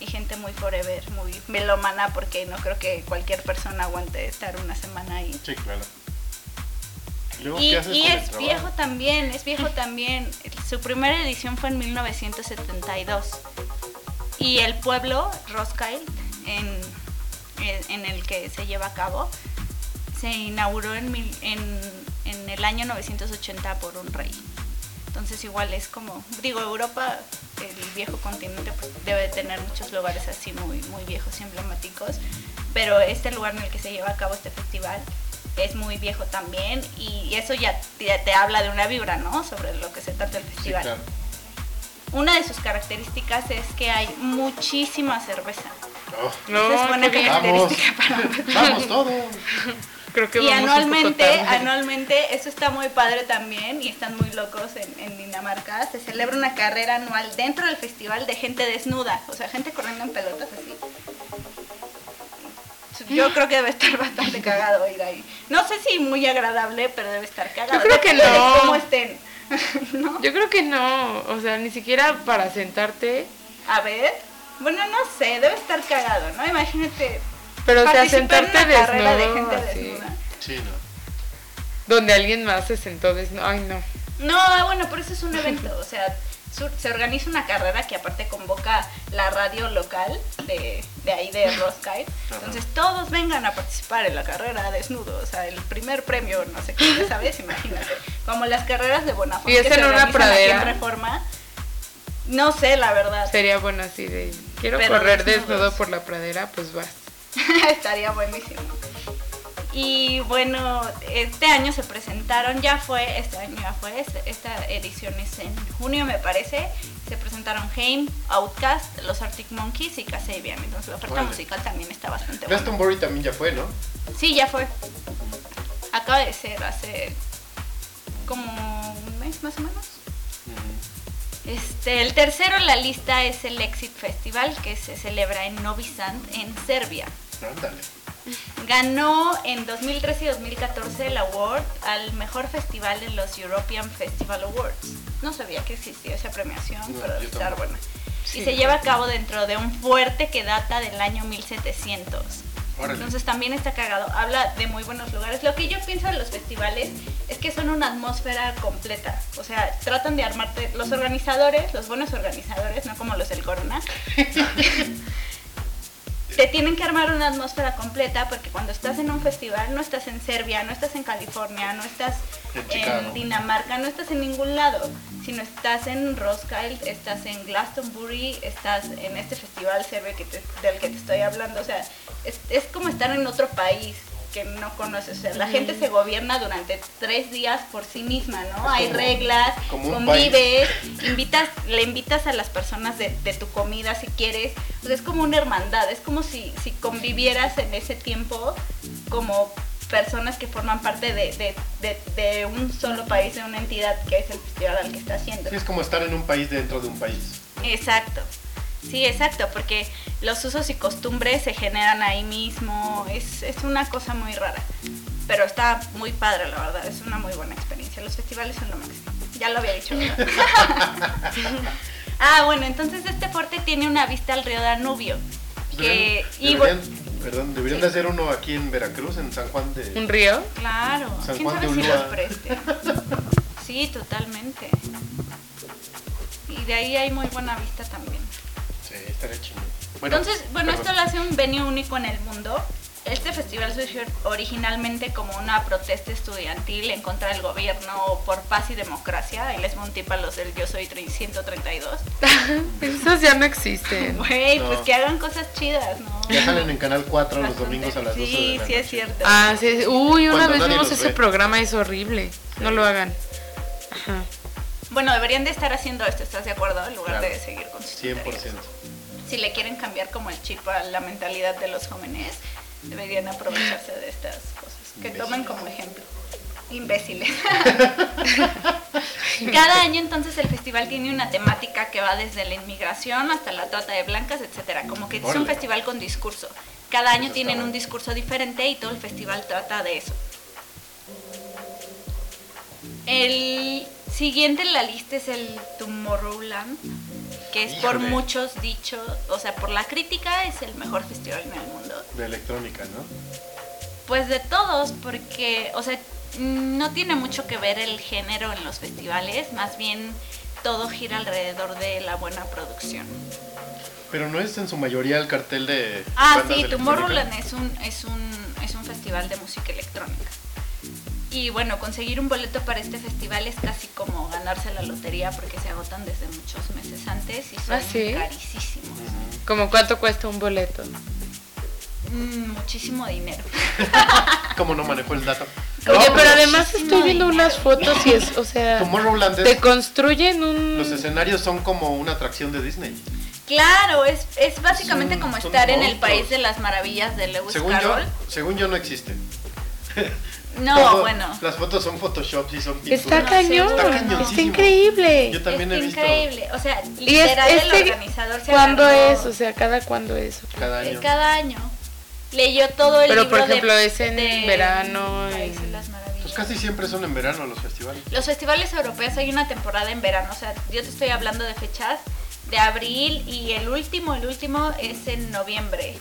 Y gente muy forever, muy melómana, porque no creo que cualquier persona aguante estar una semana ahí. Sí, claro. ¿Y luego es viejo también, es viejo también. Su primera edición fue en 1972. Y el pueblo, Roskilde, en, en- en el que se lleva a cabo, se inauguró en, mil- en, en el año 980 por un rey. Entonces igual es como, digo, Europa, el viejo continente, pues, debe tener muchos lugares así muy, muy viejos y emblemáticos, pero este lugar en el que se lleva a cabo este festival es muy viejo también y eso ya te, te habla de una vibra, ¿no? Sobre lo que se trata el Sí, festival. claro. Una de sus características es que hay muchísima cerveza. Oh, No, Esa es buena característica para un festival. vamos todos. Creo que Y anualmente, anualmente, eso está muy padre también y están muy locos en, en Dinamarca. Se celebra una carrera anual dentro del festival de gente desnuda, o sea, gente corriendo en pelotas así. Yo creo que debe estar bastante cagado ir ahí. No sé si muy agradable, pero debe estar cagado. Yo creo que no. cómo estén. ¿No? Yo creo que no, o sea, ni siquiera para sentarte, A ver. Bueno, no sé, debe estar cagado, ¿no? Imagínate. Pero o sea, sentarte una carrera de desnudo, gente así, desnuda. Sí, no. donde alguien más se sentó desnudo, ay no. No, bueno, por eso es un evento, o sea, se organiza una carrera que aparte convoca la radio local de, de ahí de Roskilde. Entonces todos vengan a participar en la carrera desnudo, o sea, el primer premio, no sé qué, sabes, imagínate. Como las carreras de Bonafont Y es que en se una aquí pradera. en Reforma. No sé, la verdad. Sería bueno así de, quiero Pero correr desnudos. desnudo por la pradera, pues vas. Estaría buenísimo. Y bueno, este año se presentaron, ya fue, este año ya fue, este- esta edición es en junio me parece, se presentaron Haim, Outcast, los Arctic Monkeys y Kasabian, entonces la oferta Órale. musical también está bastante buena. Glastonbury también ya fue, ¿no? Sí, ya fue. Acaba de ser hace como un mes más o menos. Este, el tercero en la lista es el Exit Festival que se celebra en Novi Sad, en Serbia. Ándale. Ganó en 2013 y 2014 el award al mejor festival de los European Festival Awards. No sabía que existía esa premiación, No, pero debe estar tampoco. buena. Sí. Y se lleva a cabo dentro de un fuerte que data del año 1700. Órale. Entonces también está cagado. Habla de muy buenos lugares. Lo que yo pienso de los festivales es que son una atmósfera completa. O sea, tratan de armarte. Los organizadores, los buenos organizadores, no como los del Corona, te tienen que armar una atmósfera completa porque cuando estás en un festival no estás en Serbia, no estás en California, no estás En Dinamarca, no estás en ningún lado, sino estás en Roskilde, estás en Glastonbury, estás en este festival serbio que te- del que te estoy hablando, o sea, es, es como estar en otro país que no conoces, o sea, la gente se gobierna durante tres días por sí misma, ¿no? Hay como- reglas, como convives, invitas, le invitas a las personas de, de tu comida si quieres, o sea, es como una hermandad, es como si, si convivieras en ese tiempo como personas que forman parte de, de- de- de un solo país, de una entidad que es el festival al que está haciendo. Sí, es como estar en un país dentro de un país. Exacto. Sí, exacto, porque los usos y costumbres se generan ahí mismo, es, es una cosa muy rara. Pero está muy padre, la verdad, es una muy buena experiencia. Los festivales son lo máximo. Ya lo había dicho. ah, bueno, entonces este fuerte tiene una vista al río Danubio. Que, Deberían- y deberían, bueno, perdón, deberían Sí. de hacer uno aquí en Veracruz, en San Juan de... ¿Un río? claro, San quién Juan sabe de si los Ulúa. preste. Sí, totalmente. Y de ahí hay muy buena vista también. Sí, estaría chingón. Bueno, Entonces, bueno, perdón. esto lo hace un venue único en el mundo. Este festival surgió originalmente como una protesta estudiantil en contra del gobierno por paz y democracia. Y les va un tip a los del Yo Soy 132. Esos ya no existen. Güey, No. pues que hagan cosas chidas, ¿no? Ya salen en Canal 4 los domingos a las 12 de Sí, la sí es noche. cierto. Ah, sí. Uy, una Cuando vez vimos ese ve. programa, es horrible. No lo hagan. Ajá. Bueno, deberían de estar haciendo esto, ¿estás de acuerdo? En lugar Claro. de seguir con sus 100%. tonterías. Si le quieren cambiar como el chip a la mentalidad de los jóvenes, deberían aprovecharse de estas cosas. Que Imbéciles. tomen como ejemplo. Imbéciles. Cada año entonces el festival tiene una temática que va desde la inmigración hasta la trata de blancas, etcétera. Como que es un festival con discurso. Cada año Eso tienen un discurso diferente y todo el festival trata de eso. El siguiente en la lista es el Tomorrowland, que es por muchos dicho, o sea, por la crítica es el mejor festival en el mundo. De electrónica, ¿no? Pues de todos, porque, o sea, no tiene mucho que ver el género en los festivales, más bien todo gira alrededor de la buena producción. Pero no es en su mayoría el cartel de. Ah, sí, Tomorrowland es un, es, un, es un festival de música electrónica. Y bueno, conseguir un boleto para este festival es casi como ganarse la lotería porque se agotan desde muchos meses antes y son ¿Ah, sí? carísimos. ¿Cómo cuánto cuesta un boleto? Mm, muchísimo dinero. ¿Cómo no manejó el dato? Oye, No, pero además estoy viendo dinero. unas fotos y es, o sea, es- te construyen un... Los escenarios son como una atracción de Disney. Claro, es, es básicamente Son- como son estar en el país de las maravillas de Lewis Según yo, Carroll. según yo no existe. No, Todo- bueno. Las fotos son Photoshop y son pinturas. Está cañón. Está está, cañoncísimo. increíble. Yo también es he visto increíble. O sea, es, literal el este, organizador se ¿cuándo agarró- es? O sea, ¿cada cuándo es? cada año. cada año. Leyó todo el Pero, libro por ejemplo, de, es en de verano, en- las Maravillas. Pues casi siempre son en verano los festivales. Los festivales europeos hay una temporada en verano, o sea, yo te estoy hablando de fechas de abril y el último, el último es en noviembre.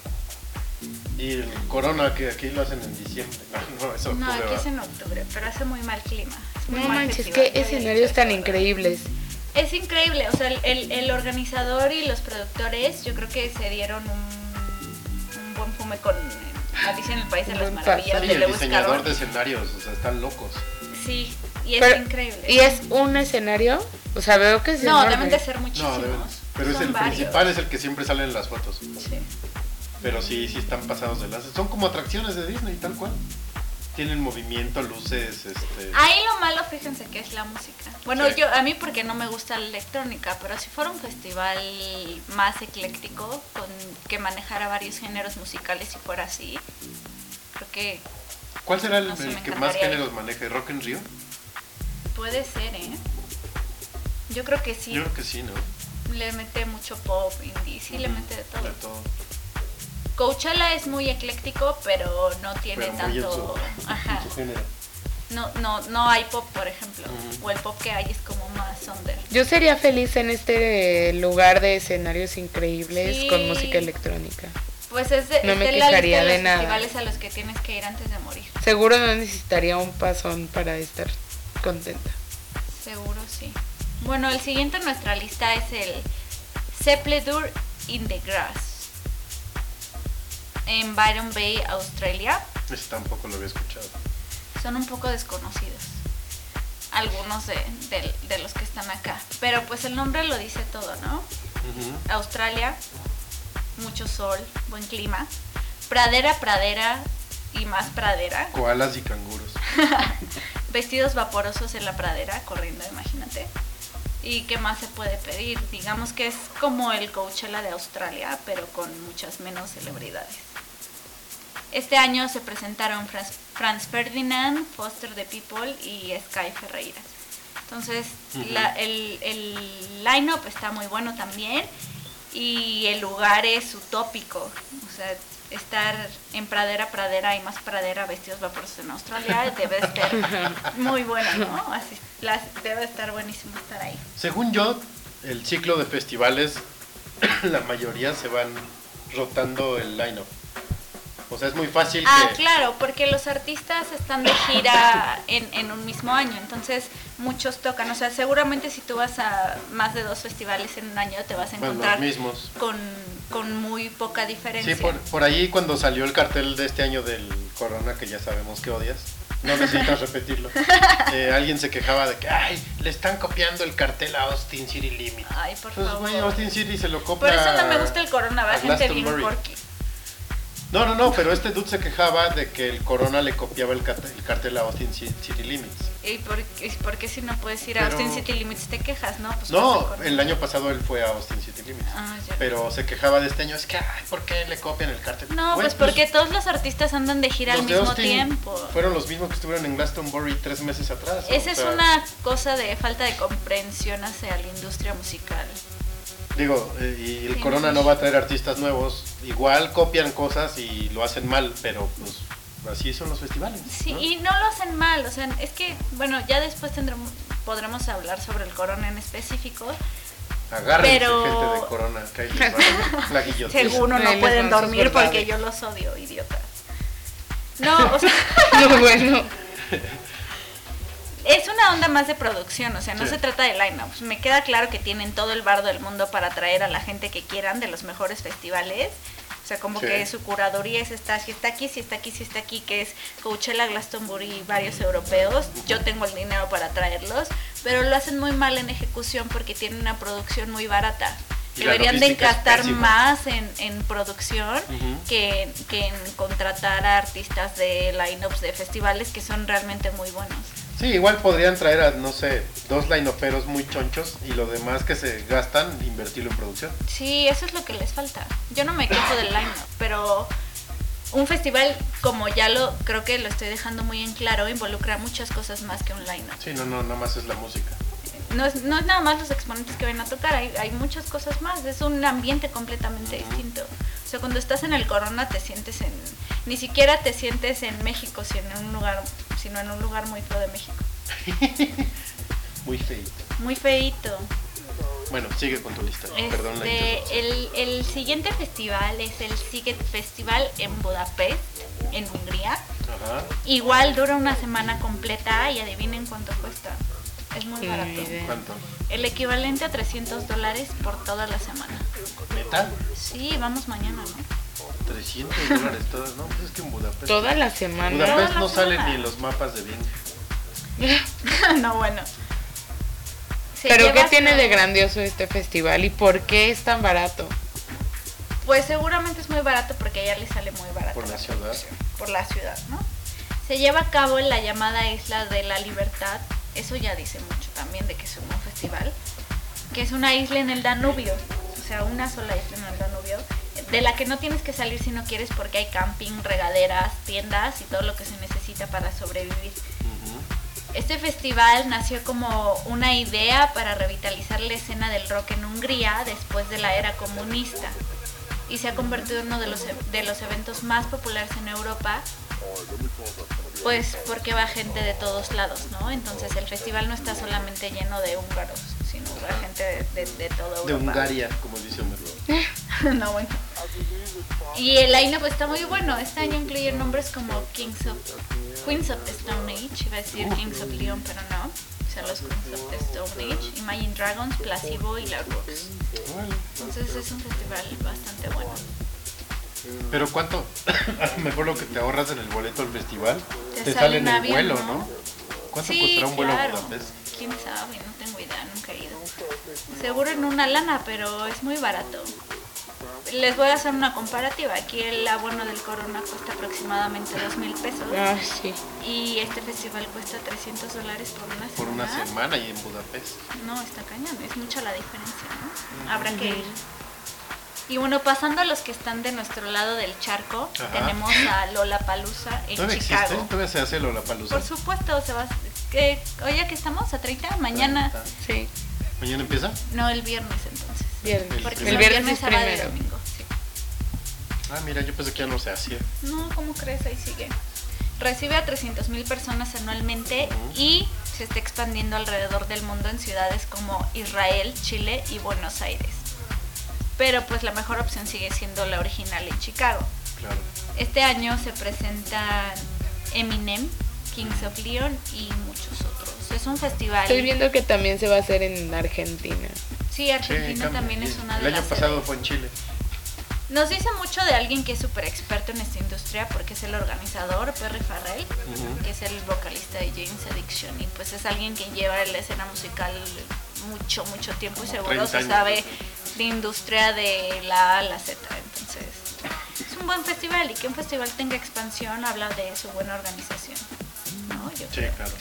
Y el Corona, que aquí lo hacen en diciembre. No, no, eso No, octubre, aquí es en octubre, pero hace muy mal clima. es muy No mal manches, qué escenarios tan increíbles. Es increíble, o sea, el, el- el organizador y los productores yo creo que se dieron un, un buen fume con Alicia en el País de las Maravillas. Sí, de el diseñador de escenarios, o sea, están locos. Sí, y es Pero- increíble. ¿Y es un escenario? O sea, veo que es No, enorme. deben de ser muchísimos. No, deben- pero es el varios. principal, es el que siempre sale en las fotos. Sí. Pero sí, sí están pasados de las. Son como atracciones de Disney, tal cual. Tienen movimiento, luces, este... Ahí lo malo, fíjense que es la música. Bueno, Sí. yo a mí porque no me gusta la electrónica, pero si fuera un festival más ecléctico, con que manejara varios géneros musicales y fuera así, creo que ¿Cuál será el, No sé, el me que más géneros maneje? ¿Rock en Río? puede ser, ¿eh? Yo creo que sí. Yo creo que sí, ¿no? Le mete mucho pop, indie, sí le mete de todo. De todo. Coachella es muy ecléctico, pero no tiene Pero muy en tanto... su, Ajá. en su género. No, no, no hay pop, por ejemplo. O el pop que hay es como más under. Yo sería feliz en este lugar de escenarios increíbles Sí. con música electrónica. Pues es de, No es me de la lista quejaría de de los nada. festivales a los que tienes que ir antes de morir. Seguro no necesitaría un pasón para estar contenta. Seguro sí. Bueno, el siguiente en nuestra lista es el Sepledur in the Grass. En Byron Bay, Australia. Ese tampoco lo había escuchado. Son un poco desconocidos. Algunos de, de- de los que están acá. Pero pues el nombre lo dice todo, ¿no? Australia, mucho sol, buen clima. Pradera, pradera y más pradera. Koalas y canguros. Vestidos vaporosos en la pradera, corriendo, imagínate. ¿Y qué más se puede pedir? Digamos que es como el Coachella de Australia, pero con muchas menos celebridades. Este año se presentaron Franz, Ferdinand, Foster the People y Sky Ferreira. Entonces, la- el, el line-up está muy bueno también y el lugar es utópico. O sea, estar en pradera, pradera y más pradera vestidos vaporosos en Australia debe estar muy bueno, ¿no? Así, las, debe estar buenísimo estar ahí. Según yo, el ciclo de festivales, la mayoría se van rotando el line-up. O sea, es muy fácil Ah, que... claro, porque los artistas están de gira en, en un mismo año, entonces muchos tocan. O sea, seguramente si tú vas a más de dos festivales en un año te vas a Bueno, los encontrar mismos. con, con muy poca diferencia. Sí, por, por ahí cuando salió el cartel de este año del Corona, que ya sabemos que odias, no necesitas repetirlo. eh, alguien se quejaba de que, ay, le están copiando el cartel a Austin City Limit. Ay, por Pues, favor. Austin City se lo copia. Por eso no me gusta el Corona, va gente bien Glastonbury. No, no, no, pero este dude se quejaba de que el Corona le copiaba el, el cartel a Austin Ci- City Limits. ¿Y por, y por qué si no puedes ir a Austin City Limits te quejas, no? Pues No, el año pasado él fue a Austin City Limits. Ah. Pero se quejaba de este año, es que, ay, ¿por qué le copian el cartel? No, Güey, pues porque todos los artistas andan de gira al mismo tiempo. Fueron los mismos que estuvieron en Glastonbury tres meses atrás. Esa es sea, una cosa de falta de comprensión hacia la industria musical. Digo, eh, y el Sí, Corona sí. no va a traer artistas nuevos. Igual copian cosas y lo hacen mal, pero pues así son los festivales. Sí, ¿no? y no lo hacen mal, o sea, es que, bueno, ya después tendremos, podremos hablar sobre el corona en específico. Agárrense, pero- gente de Corona, que guillotina. Seguro no pueden dormir porque yo los odio, idiotas. No, o sea, No, bueno. es una onda más de producción, o sea, no Sí. se trata de line-ups. Me queda claro que tienen todo el bardo del mundo para atraer a la gente que quieran de los mejores festivales. O sea, como Sí. que su curaduría es esta, si está aquí, si está aquí, si está aquí, que es Coachella, Glastonbury y varios europeos. Yo tengo el dinero para traerlos, pero lo hacen muy mal en ejecución porque tienen una producción muy barata. Y Deberían de gastar más en, en producción que, que en contratar a artistas de line-ups de festivales que son realmente muy buenos. Sí, igual podrían traer a, no sé, dos lineoferos muy chonchos y lo demás que se gastan, invertirlo en producción. Sí, eso es lo que les falta. Yo no me quejo del line-up, pero un festival, como ya lo creo que lo estoy dejando muy en claro, involucra muchas cosas más que un line-up. Sí, no, no, nada más es la música. No es, no es nada más los exponentes que ven a tocar, hay, hay muchas cosas más. Es un ambiente completamente distinto. O sea, cuando estás en el Corona te sientes en... Ni siquiera te sientes en México, sino en un lugar, sino en un lugar muy feo de México. Muy feito. Muy feito. Bueno, sigue con tu lista. Perdón la. Este, el, el siguiente festival es el Siget Festival en Budapest, en Hungría. Ajá. Igual dura una semana completa y adivinen cuánto cuesta. Es muy barato. idea. ¿Cuánto? El equivalente a 300 dólares por toda la semana. ¿Neta? Sí, vamos mañana, ¿no? 300 dólares todas, ¿no? Pues es que en Budapest. Toda la semana. Budapest no sale ni en los mapas de Bing. no, bueno. Se Pero ¿qué tiene de grandioso este festival y por qué es tan barato? Pues seguramente es muy barato porque a ella le sale muy barato. Por la ciudad. Por la ciudad, ¿no? Se lleva a cabo en la llamada Isla de la Libertad. Eso ya dice mucho también de que es un festival. Que es una isla en el Danubio. O sea, una sola isla en el Danubio. De la que no tienes que salir si no quieres porque hay camping, regaderas, tiendas y todo lo que se necesita para sobrevivir. Este festival nació como una idea para revitalizar la escena del rock en Hungría después de la era comunista y se ha convertido en uno de los, e- de los eventos más populares en Europa, pues porque va gente de todos lados, ¿no? Entonces el festival no está solamente lleno de húngaros, sino va gente de, de, de toda Europa. De Hungaria, como dice Homero. no, bueno. Y el line-up está muy bueno. Este año incluye nombres como Kings of, Queens of the Stone Age, iba a decir Kings of Leon, pero no. O sea, los Queens of the Stone Age, Imagine Dragons, Placebo y La. Entonces es un festival bastante bueno. Pero ¿cuánto? A lo mejor lo que te ahorras en el boleto del festival Te te, sale en el avión, vuelo, ¿no? ¿no? ¿Cuánto Sí, costará un vuelo a claro. Budapest? Quién sabe, no tengo idea, nunca he ido. Seguro en una lana, pero es muy barato. Les voy a hacer una comparativa. Aquí el abono del Corona cuesta aproximadamente dos mil pesos. Ah, sí. Y este festival cuesta 300 dólares por una semana. Por una semana y en Budapest. No, está cañón, es mucha la diferencia, ¿no? Habrá que ir. Y bueno, pasando a los que están de nuestro lado del charco, Ajá. tenemos a Lola Palusa en ¿Todavía Chicago. existe? ¿Todavía se hace Lollapalooza? Por supuesto, se va. Que, oye, que estamos a 30 mañana. Sí. ¿Mañana empieza? No, el viernes entonces. Viernes. El Porque. El el viernes es sábado y domingo. sí. Ah, mira, yo pensé que ya no se hacía. No, ¿cómo crees? Ahí sigue. Recibe a 300 mil personas anualmente y se está expandiendo alrededor del mundo en ciudades como Israel, Chile y Buenos Aires. Pero pues la mejor opción sigue siendo la original en Chicago. Claro. Este año se presentan Eminem, Kings of Leon y muchos otros. Es un festival. Estoy viendo que también se va a hacer en Argentina. Sí, Argentina también es una de El año las pasado sedes. fue en Chile. Nos dice mucho de alguien que es súper experto en esta industria porque es el organizador, Perry Farrell, que es el vocalista de James Addiction y pues es alguien que lleva la escena musical mucho, mucho tiempo y seguro 30 se sabe de industria de la A a la Z. Entonces, es un buen festival y que un festival tenga expansión habla de su buena organización. ¿no? Yo Sí, creo. claro.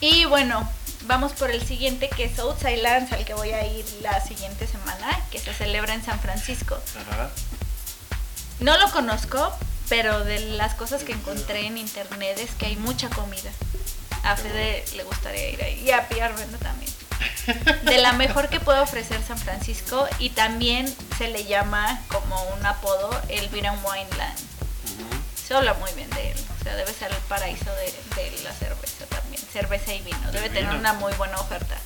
Y bueno, vamos por el siguiente que es Outside Lands, al que voy a ir la siguiente semana, que se celebra en San Francisco. Ajá. No lo conozco, pero de las cosas que encontré en internet es que hay mucha comida. A Fede le gustaría ir ahí. Y a Pierre Brenda también. De la mejor que puede ofrecer San Francisco y también se le llama como un apodo el Beer and Wine Land. Se habla muy bien de él. O sea, debe ser el paraíso de, de la cerveza también. Cerveza y vino. Debe tener una muy buena oferta.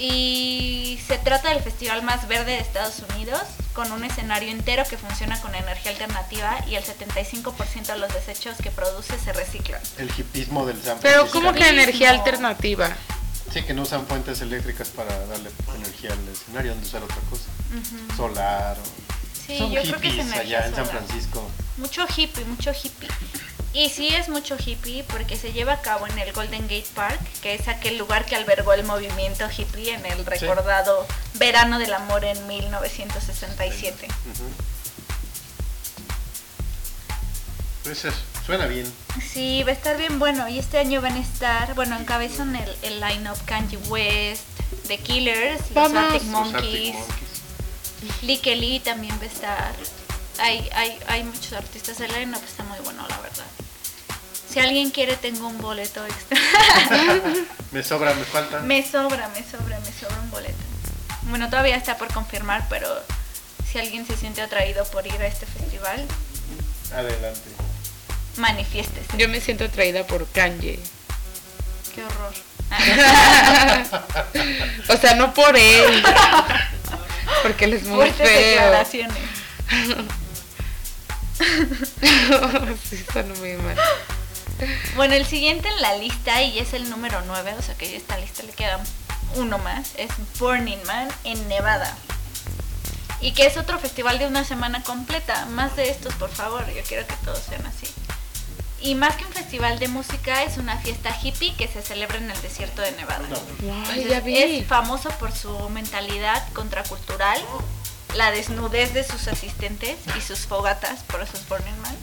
Y se trata del festival más verde de Estados Unidos, con un escenario entero que funciona con energía alternativa y el 75% de los desechos que produce se reciclan. El hipismo del San Pero Francisco. ¿cómo que energía alternativa? Sí, que no usan fuentes eléctricas para darle energía al escenario, han de usar otra cosa. Solar. o- Sí, Son yo creo que es hippies energía allá en San. Francisco. Mucho hippie, mucho hippie. Y sí es mucho hippie porque se lleva a cabo en el Golden Gate Park, que es aquel lugar que albergó el movimiento hippie en el recordado Verano del Amor en 1967. Ujú. Pues eso, suena bien. Sí, va a estar bien bueno. Y este año van a estar, bueno, encabezan el, el line-up Kanye West, The Killers, Los Arctic Monkeys, Kelly también va a estar. Hay, hay, hay muchos artistas. El line-up está muy bueno, la verdad. Si alguien quiere, tengo un boleto extra. Me sobra, me falta. me sobra, me sobra, me sobra un boleto. Bueno, todavía está por confirmar, pero si alguien se siente atraído por ir a este festival, Adelante. manifiéstese. Yo me siento atraída por Kanye. Qué horror. O sea, no por él. Porque él es muy Fuertes feo. declaraciones. sí, suena muy mal. Bueno, el siguiente en la lista, y es el número 9, o sea que ya esta lista le queda uno más, es Burning Man en Nevada. Y que es otro festival de una semana completa. Más de estos, por favor, yo quiero que todos sean así. Y más que un festival de música, es una fiesta hippie que se celebra en el desierto de Nevada. No. Ay, Entonces, ya vi. Es famoso por su mentalidad contracultural, la desnudez de sus asistentes y sus fogatas, por eso es Burning Man.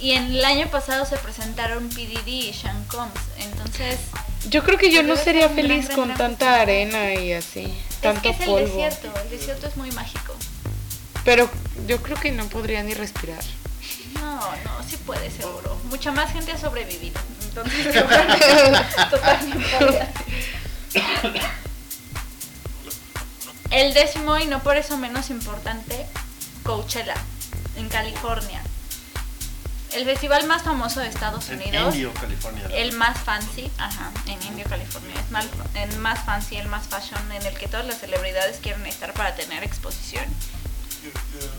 Y en el año pasado se presentaron PDD y Sean Combs. Entonces, Yo creo que yo no Debe sería gran, feliz gran, con gran tanta arena y así, tanto es que es el polvo. desierto. El desierto es muy mágico. Pero yo creo que no podría ni respirar. No, no, sí puede, seguro. Mucha más gente ha sobrevivido. Entonces, totalmente. El décimo, y no por eso menos importante, Coachella, en California. El festival más famoso de Estados En Unidos. Indio, California. El más fancy, ajá, en Indio, California. Es mal- el más fancy, el más fashion, en el que todas las celebridades quieren estar para tener exposición.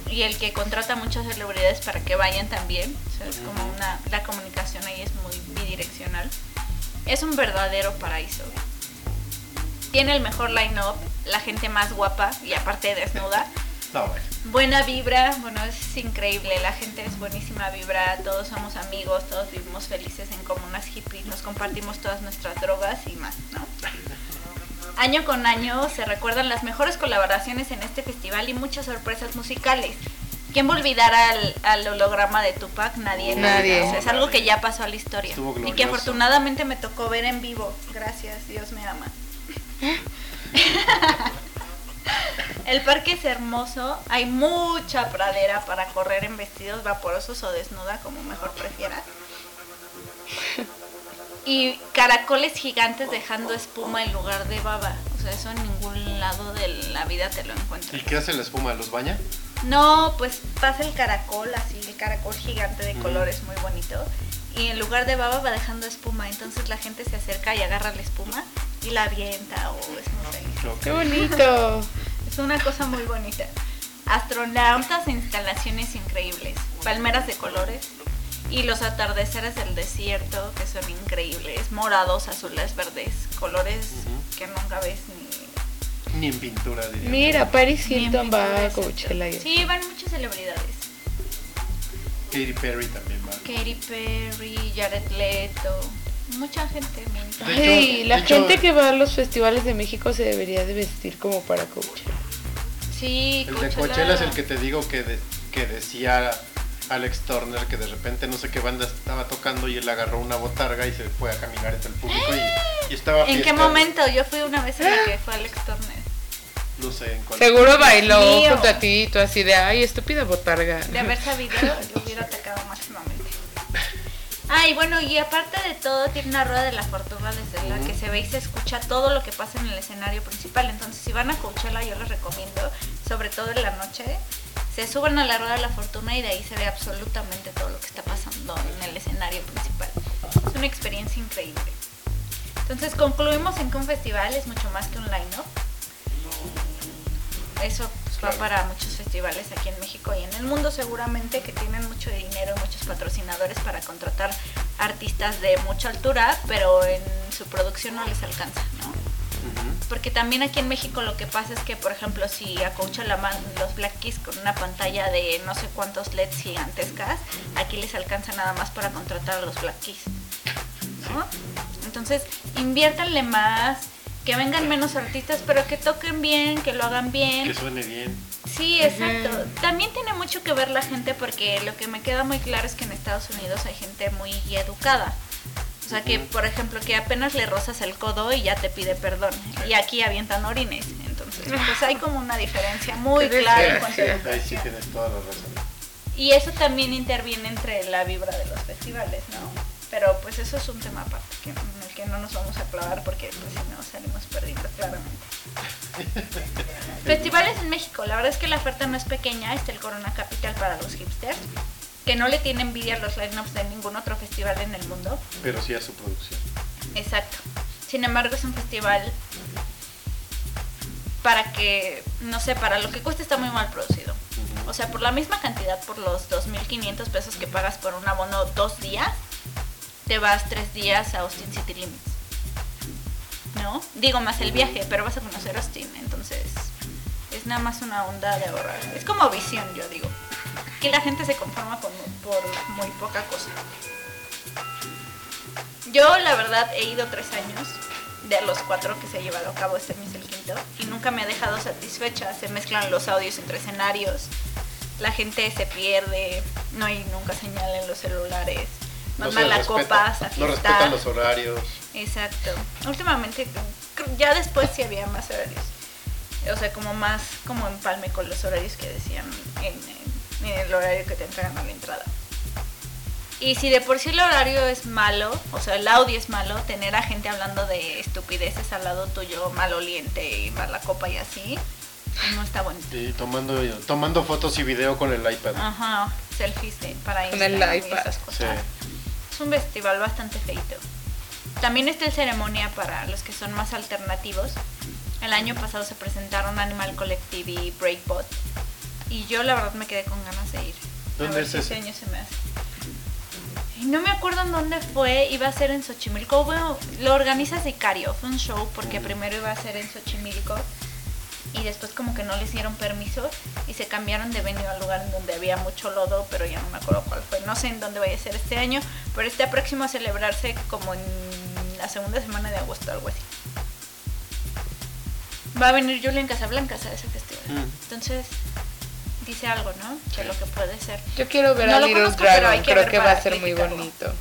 Y el que contrata muchas celebridades para que vayan también. O sea, es como una. La comunicación ahí es muy bidireccional. Es un verdadero paraíso. Tiene el mejor line-up, la gente más guapa y aparte desnuda No, bueno. buena vibra, bueno, es increíble, la gente es buenísima vibra, todos somos amigos, todos vivimos felices en comunas hippies, nos compartimos todas nuestras drogas y más, ¿no? Año con año se recuerdan las mejores colaboraciones en este festival y muchas sorpresas musicales. ¿Quién va a olvidar al, al holograma de Tupac? Nadie. Nadie. O sea, es algo que ya pasó a la historia. Estuvo Y que afortunadamente me tocó ver en vivo. Gracias, Dios me ama. El parque es hermoso, hay mucha pradera para correr en vestidos vaporosos o desnuda, como mejor prefieras. Y caracoles gigantes dejando espuma en lugar de baba. O sea, eso en ningún lado de la vida te lo ¿Y encuentras. qué hace la espuma? ¿Los baña? No, pues pasa el caracol, así, el caracol gigante de Mm. colores muy bonito. Y en lugar de baba va dejando espuma. Entonces la gente se acerca y agarra la espuma y la avienta o es muy feliz. ¡Qué bonito! Es una cosa muy bonita. Astronautas e instalaciones increíbles. Palmeras de colores. Y los atardeceres del desierto que son increíbles. Morados, azules, verdes. Colores que nunca ves ni... Ni en pintura, diría. Mira, Paris Hilton va a. Coachella. y- Sí, van muchas celebridades. Katy Perry también va. Katy Perry, Jared Leto. Mucha gente. me Ay, la hecho- gente que va a los festivales de México se debería de vestir como para Coachella. Sí, El de Coachella es el que te digo que, de- que decía Alex Turner que de repente no sé qué banda estaba tocando y él agarró una botarga y se fue a caminar entre el público y, y estaba ¿En qué momento? Yo fui una vez en la que fue Alex Turner. No sé en cuál. Seguro bailó mío. junto a ti y tú así de, ay, estúpida botarga. De haber sabido, lo hubiera atacado máximamente. Ah, y bueno, y aparte de todo, tiene una rueda de la fortuna desde la que se ve y se escucha todo lo que pasa en el escenario principal. Entonces, si van a Coachella, yo les recomiendo, sobre todo en la noche, se suban a la rueda de la fortuna y de ahí se ve absolutamente todo lo que está pasando en el escenario principal. Es una experiencia increíble. Entonces, concluimos en que un festival es mucho más que un line-up. Eso pues, va para muchos festivales aquí en México y en el mundo seguramente que tienen mucho dinero y muchos patrocinadores para contratar artistas de mucha altura, pero en su producción no les alcanza, ¿no? Porque también aquí en México lo que pasa es que, por ejemplo, si a Coachella man los Black Keys con una pantalla de no sé cuántos LEDs gigantescas, aquí les alcanza nada más para contratar a los Black Keys. ¿no? Entonces, inviértanle más, que vengan menos artistas, pero que toquen bien, que lo hagan bien. Que suene bien. Sí, exacto. También tiene mucho que ver la gente porque lo que me queda muy claro es que en Estados Unidos hay gente muy educada. O sea que, por ejemplo, que apenas le rozas el codo y ya te pide perdón. Y aquí avientan orines. Entonces, pues hay como una diferencia muy clara en cuanto a diferencia. Ahí sí educación. tienes toda la razón. Y eso también interviene entre la vibra de los festivales, ¿no? Pero pues eso es un tema aparte, que, en el que no nos vamos a clavar porque pues si no salimos perdiendo claramente. Festivales en México, la verdad es que la oferta no es pequeña, está el Corona Capital para los hipsters, que no le tiene envidia a los lineups de ningún otro festival en el mundo. Pero sí a su producción. Exacto. Sin embargo, es un festival para que, no sé, para lo que cuesta está muy mal producido. O sea, por la misma cantidad, por los 2.500 pesos que pagas por un abono dos días, te vas tres días a Austin City Limits. ¿No? Digo más el viaje, pero vas a conocer Austin, entonces es nada más una onda de ahorrar. Es como visión, yo digo. La gente se conforma con, por muy poca cosa. Yo, la verdad, he ido tres años de los cuatro que se ha llevado a cabo, este mes el quinto, y nunca me ha dejado satisfecha. Se mezclan los audios entre escenarios, la gente se pierde, no hay nunca señal en los celulares, No más se mala respeta- copas, a No respetan los horarios. Exacto. Últimamente, ya después sí había más horarios. O sea, como más como empalme con los horarios que decían en, en- en el horario que te entregan a la entrada. Y si de por sí el horario es malo, o sea, el audio es malo, tener a gente hablando de estupideces al lado tuyo, maloliente y mala copa y así, no está bonito. Y tomando, tomando fotos y video con el iPad. Ajá, selfies de, para Con el y iPad. Sí. Es un festival bastante feito. También está el ceremonia para los que son más alternativos. El año pasado se presentaron Animal Collective y Breakbot. Y yo la verdad me quedé con ganas de ir. A ¿Dónde ver es si este ese? año se me hace. Y no me acuerdo en dónde fue, iba a ser en Xochimilco. Bueno, lo organiza Sicario, fue un show porque primero iba a ser en Xochimilco y después como que no les dieron permiso y se cambiaron de venue al lugar en donde había mucho lodo, pero ya no me acuerdo cuál fue. No sé en dónde vaya a ser este año, pero está próximo a celebrarse como en la segunda semana de agosto, algo así. Va a venir Julian Casablancas a ese festival. Mm. Entonces, dice algo, ¿no? De lo que puede ser. Yo quiero ver No a Little conozco, Dragon, que creo que va a ser muy bonito.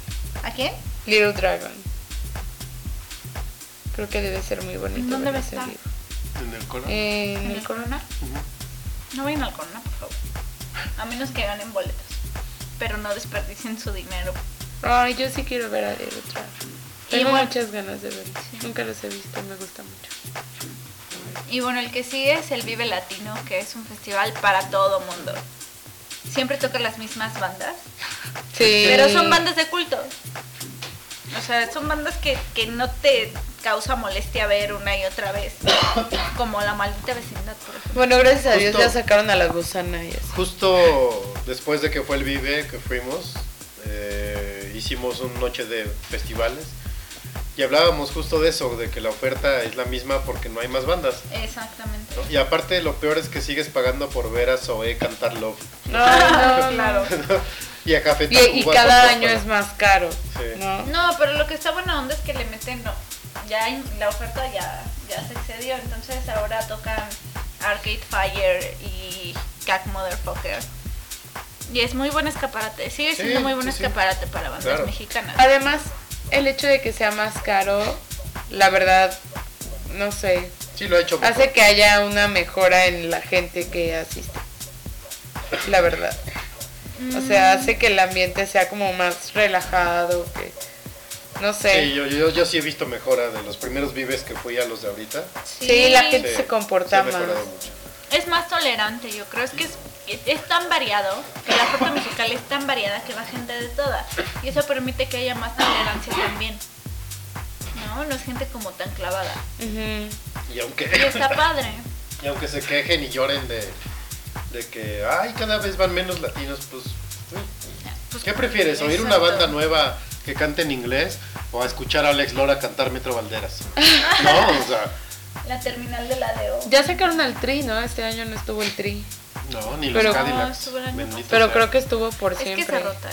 ¿A quién? Little Dragon. Creo que debe ser muy bonito. ¿Dónde va a en estar? vivo. En el coro. En ¿En el el Corona. Corona? No vayan al Corona, por favor. A menos que ganen boletos. Pero no desperdicien su dinero. Ay, yo sí quiero ver a Little Dragon. Y Tengo bueno- muchas ganas de verlos. Nunca los he visto, me gusta mucho. Y bueno, el que sigue es el Vive Latino, que es un festival para todo mundo. Siempre tocan las mismas bandas, Sí. pero son bandas de culto. O sea, son bandas que, que no te causa molestia ver una y otra vez. Como la maldita vecindad, por ejemplo. Bueno, gracias a Dios Justo- ya sacaron a la gusana y así. Justo después de que fue el Vive, que fuimos, eh, hicimos una noche de festivales y hablábamos justo de eso, de que la oferta es la misma porque no hay más bandas. Exactamente. ¿no? Y aparte lo peor es que sigues pagando por ver a Zoe cantar Love no, claro. y a Café Y, y Tacuba cada año para- es más caro, Sí. ¿no? No, pero lo que está buena onda es que le meten, no, ya hay- la oferta ya, ya se excedió, entonces ahora tocan Arcade Fire y Cack Motherfucker. Y es muy buen escaparate, sigue Sí, siendo muy buen sí, sí. escaparate para bandas Claro. mexicanas. Además, el hecho de que sea más caro, la verdad, no sé, Sí, lo ha hecho. hace que haya una mejora en la gente que asiste. La verdad. O sea, hace que el ambiente sea como más relajado, que no sé. Sí, yo, yo, yo sí he visto mejora de los primeros vives que fui a los de ahorita. Sí, la gente se comporta sí ha mejorado más. mucho. Es más tolerante, yo creo. Es que es, es tan variado, que la oferta musical es tan variada que va gente de toda. Y eso permite que haya más tolerancia también. No, no es gente como tan clavada. Y aunque, Y está padre. y aunque se quejen y lloren de, de que, ay, cada vez van menos latinos, pues, Pues, ¿qué prefieres? ¿Oír una banda nueva que cante en inglés o a escuchar a Alex Lora cantar Metro Valderas? No, o sea, La terminal de la DO. Ya sacaron al Tri, ¿no? Este año no estuvo el Tri. No, ni los Pero- No, Cadillacs. bendito Pero creo que estuvo por Es que siempre. se rotan.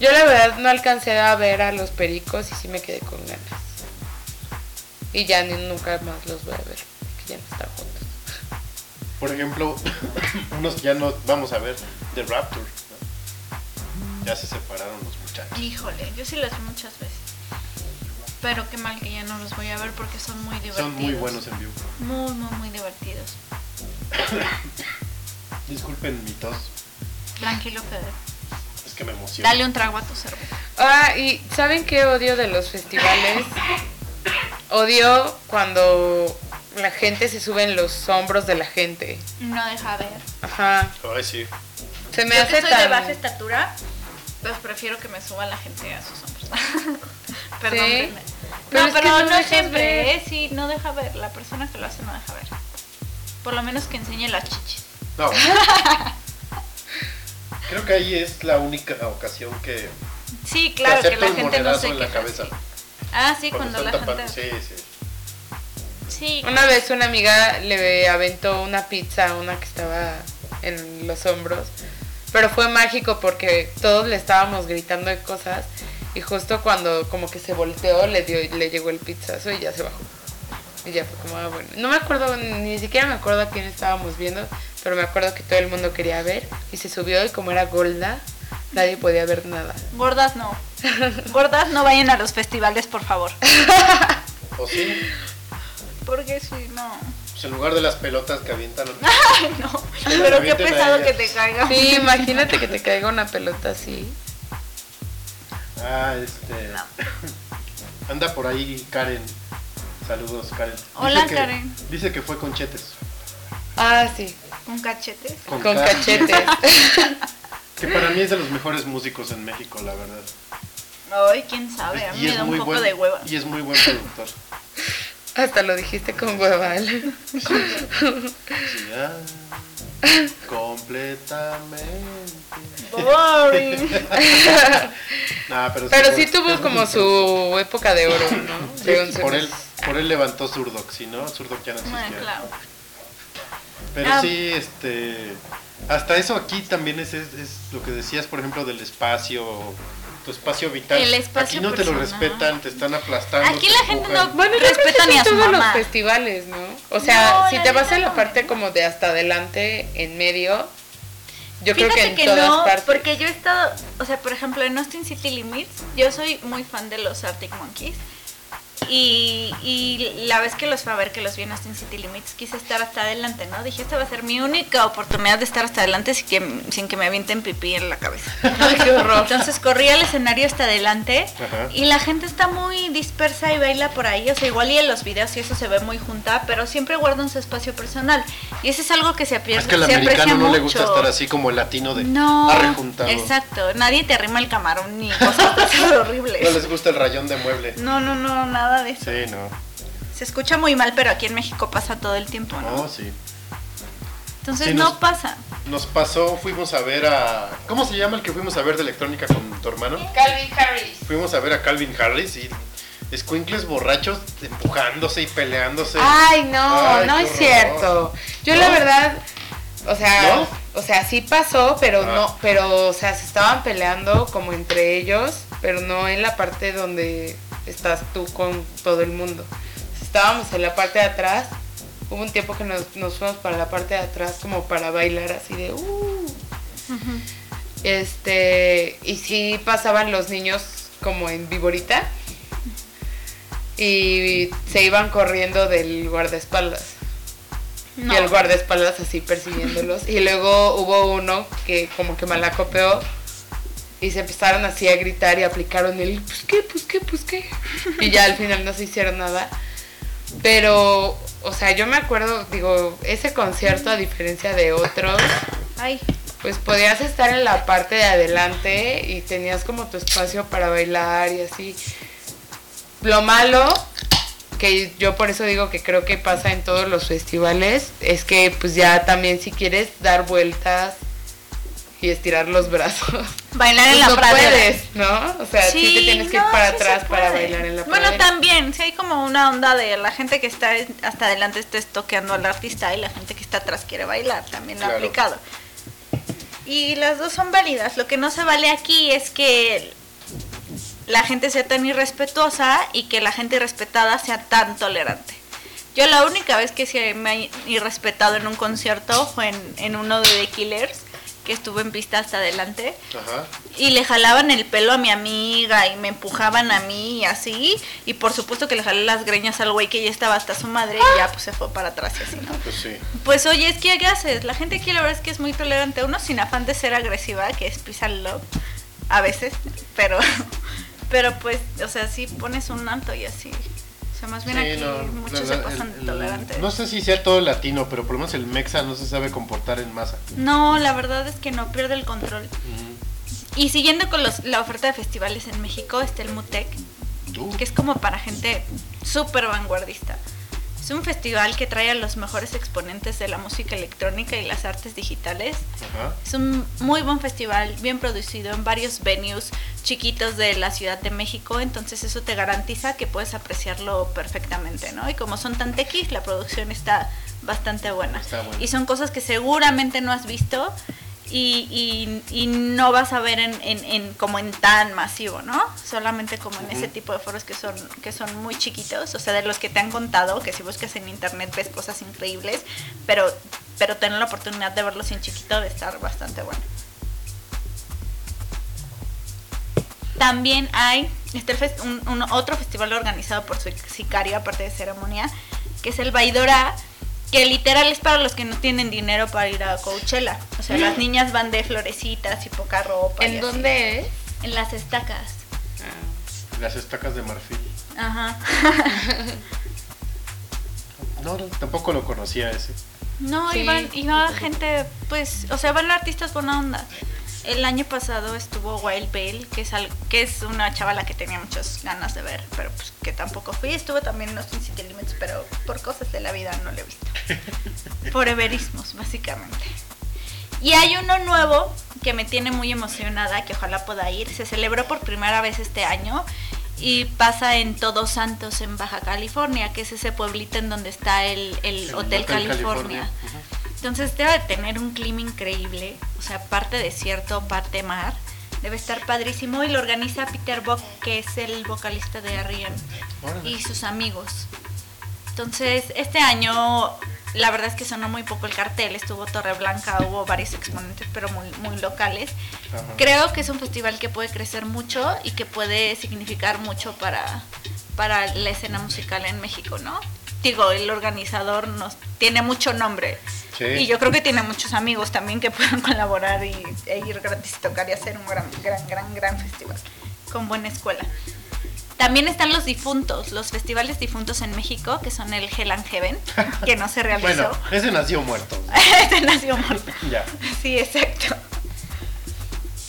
Yo la verdad no alcancé a ver a los pericos y sí me quedé con ganas. Y ya ni nunca más los voy a ver, que ya no están juntos. Por ejemplo, unos ya no vamos a ver The Rapture. ¿no? Ya se separaron los muchachos. Híjole, yo sí los vi muchas veces. Pero qué mal que ya no los voy a ver porque son muy divertidos. Son muy buenos en vivo. Muy, muy, muy divertidos. Disculpen mi tos, Tranquilo, Fede. es que me emociona. Dale un trago a tu cerveza. Ah, y ¿saben qué odio de los festivales? Odio cuando la gente se sube en los hombros de la gente. No deja ver. Ajá. Ay, sí. Se me Yo hace que soy de baja estatura, pues prefiero que me suba la gente a sus hombros. Perdón. ¿Sí? Pero no, pero no no, siempre, ver. ¿eh? Sí, no deja ver. La persona que lo hace no deja ver. Por lo menos que enseñe las chichis. No. Creo que ahí es la única ocasión que Sí, claro, que la gente no se en la cabeza. Ah, sí, cuando, la tapando. gente... Sí, sí. Sí, Una vez una amiga le aventó una pizza a una que estaba en los hombros, pero fue mágico porque todos le estábamos gritando de cosas y justo cuando como que se volteó le dio le llegó el pizzazo y ya se bajó. Y ya fue como, ah, bueno, no me acuerdo, ni siquiera me acuerdo a quién estábamos viendo, pero me acuerdo que todo el mundo quería ver y se subió y como era Golda, nadie podía ver nada. Gordas no. Gordas no vayan a los festivales, por favor. ¿O sí? Porque sí, no. Pues en lugar de las pelotas que avientan. Ay, no. Que Pero qué pesado que te caiga. Sí, imagínate que te caiga una pelota así. Ah, este. Anda por ahí Karen. Saludos, Karen. Dice Hola, que- Karen. Dice que fue con chetes. Ah, sí, Con cachetes. con K. cachetes. Que para mí es de los mejores músicos en México, la verdad. Ay, quién sabe. A mí y me es da un muy poco buen, de hueva. Y es muy buen productor. Hasta lo dijiste con. Sí, ah, completamente. Boring. Nah, pero Pero sí tuvo como su época de oro, ¿no? Sí, por él. Por él levantó Zurdok, si no, Zurdok ya no existía. Ah, claro. Pero Ah. sí, este. Hasta eso aquí también es, es, es lo que decías, por ejemplo, del espacio, tu espacio vital. El espacio aquí no te lo respetan, te están aplastando. Aquí la gente empujan. no Bueno, yo creo que respeta sí ni a su todos los mamá. festivales, ¿no? O sea, No, si te vas a la no. parte como de hasta adelante, en medio, yo creo que en que, todas no, partes. porque yo he estado, o sea, por ejemplo, en Austin City Limits, yo soy muy fan de los Arctic Monkeys. Y, y la vez que los fue a ver, que los vi en Austin City Limits, quise estar hasta adelante, ¿no? Dije, esta va a ser mi única oportunidad de estar hasta adelante sin que, sin que me avienten pipí en la cabeza. Ay, qué horror. Entonces corrí al escenario hasta adelante Ajá. y la gente está muy dispersa y baila por ahí. O sea, igual y en los videos y eso se ve muy junta, pero siempre guardan su espacio personal. Y eso es algo que se pierde. Es que al se aprecia americano no le gusta mucho. estar así como el latino de No, arrejuntado. exacto. Nadie te arrima el camarón ni cosas horribles. No les gusta el rayón de mueble. No, no, no, nada de eso. Sí, no. Se escucha muy mal, pero aquí en México pasa todo el tiempo, ¿no? No, sí. Entonces Sí, no nos- pasa. Nos pasó, fuimos a ver a. ¿Cómo se llama el que fuimos a ver de electrónica con tu hermano? Calvin Harris. Fuimos a ver a Calvin Harris y escuincles borrachos empujándose y peleándose. Ay, no, Ay, no es horror. cierto. Yo ¿No? la verdad, o sea, ¿No? o sea, sí pasó, pero Ah. no, pero, o sea, se estaban peleando como entre ellos, pero no en la parte donde estás tú con todo el mundo. Estábamos en la parte de atrás. Hubo un tiempo que nos, nos fuimos para la parte de atrás como para bailar así de uh. Este, y sí pasaban los niños como en viborita y se iban corriendo del guardaespaldas. No. Y el guardaespaldas así persiguiéndolos. Y luego hubo uno que como que malacopeó y se empezaron así a gritar y aplicaron el pues qué, pues qué, pues qué. Y ya al final no se hicieron nada. Pero, o sea, yo me acuerdo, digo, ese concierto a diferencia de otros, Ay, pues podías estar en la parte de adelante y tenías como tu espacio para bailar y así. Lo malo, que yo por eso digo que creo que pasa en todos los festivales, es que pues ya también si quieres dar vueltas y estirar los brazos, bailar en pues la no pradera. puedes, ¿no? O sea, sí, te tienes que ir para sí atrás para bailar en la Bueno, pradera. también, sí hay como una onda de la gente que está hasta adelante está estoqueando al artista y la gente que está atrás quiere bailar, también lo ha Claro. aplicado. Y las dos son válidas. Lo que no se vale aquí es que la gente sea tan irrespetuosa y que la gente irrespetada sea tan tolerante. Yo la única vez que sí me he irrespetado en un concierto fue en, en uno de The Killers, que estuve en pista hasta adelante. Ajá. Y le jalaban el pelo a mi amiga y me empujaban a mí y así. Y por supuesto que le jalé las greñas al güey que ya estaba hasta su madre y ya pues se fue para atrás y así, ¿no? Pues sí. Pues oye, es que ¿qué haces? La gente aquí la verdad es que es muy tolerante. Uno sin afán de ser agresiva, que es and love, a veces, pero, pero pues, o sea, sí pones un alto y así. Sea, más bien Sí, aquí no, muchos la- se pasan el- tolerantes. No sé si sea todo latino, pero por lo menos el mexa no se sabe comportar en masa. No, la verdad es que no pierde el control. Y siguiendo con los, la oferta de festivales en México, está el Mutec, que es como para gente súper vanguardista. Es un festival que trae a los mejores exponentes de la música electrónica y las artes digitales. Ajá. Es un muy buen festival, bien producido en varios venues chiquitos de la Ciudad de México, entonces eso te garantiza que puedes apreciarlo perfectamente, ¿no? Y como son tan tequis, la producción está bastante buena. Está buena. Y son cosas que seguramente no has visto y, y- y no vas a ver en, en- en- como en tan masivo, ¿no? Solamente como en ese tipo de foros que son, que son muy chiquitos, o sea, de los que te han contado, que si buscas en internet ves cosas increíbles, pero, pero tener la oportunidad de verlos en chiquito de estar bastante bueno. También hay este fes- un, un- otro festival organizado por su sicario, aparte de ceremonia, que es el Baidora, que literal es para los que no tienen dinero para ir a Coachella. O sea, las niñas van de florecitas y poca ropa. ¿En así. dónde es? En las estacas. Las estacas de marfil. Ajá. No, no, tampoco lo conocía ese. No, Sí. iban, iba gente, pues, o sea, van artistas buena onda. El año pasado estuvo Wild Bale, que es, al- que es una chavala que tenía muchas ganas de ver, pero pues que tampoco fui. Estuve también en Austin City Limits, pero por cosas de la vida no lo he visto. por everismos, básicamente. Y hay uno nuevo que me tiene muy emocionada, que ojalá pueda ir. Se celebró por primera vez este año y pasa en Todos Santos, en Baja California, que es ese pueblito en donde está el, el El Hotel, Hotel California. Entonces debe de tener un clima increíble, o sea, parte desierto, parte mar. Debe estar padrísimo y lo organiza Peter Buck, que es el vocalista de Arrien Órale. y sus amigos. Entonces, este año la verdad es que sonó muy poco el cartel, estuvo Torre Blanca, hubo varios exponentes, pero muy, muy locales. Ajá. Creo que es un festival que puede crecer mucho y que puede significar mucho para, para la escena musical en México, ¿no? Digo, el organizador nos tiene mucho nombre. Sí. Y yo creo que tiene muchos amigos también que puedan colaborar y, e ir gratis a tocar y hacer un gran, gran, gran, gran festival con buena escuela. También están los difuntos, los festivales difuntos en México, que son el Hell and Heaven, que no se realizó. Bueno, ese nació muerto. Este nació muerto. ya. Sí, exacto.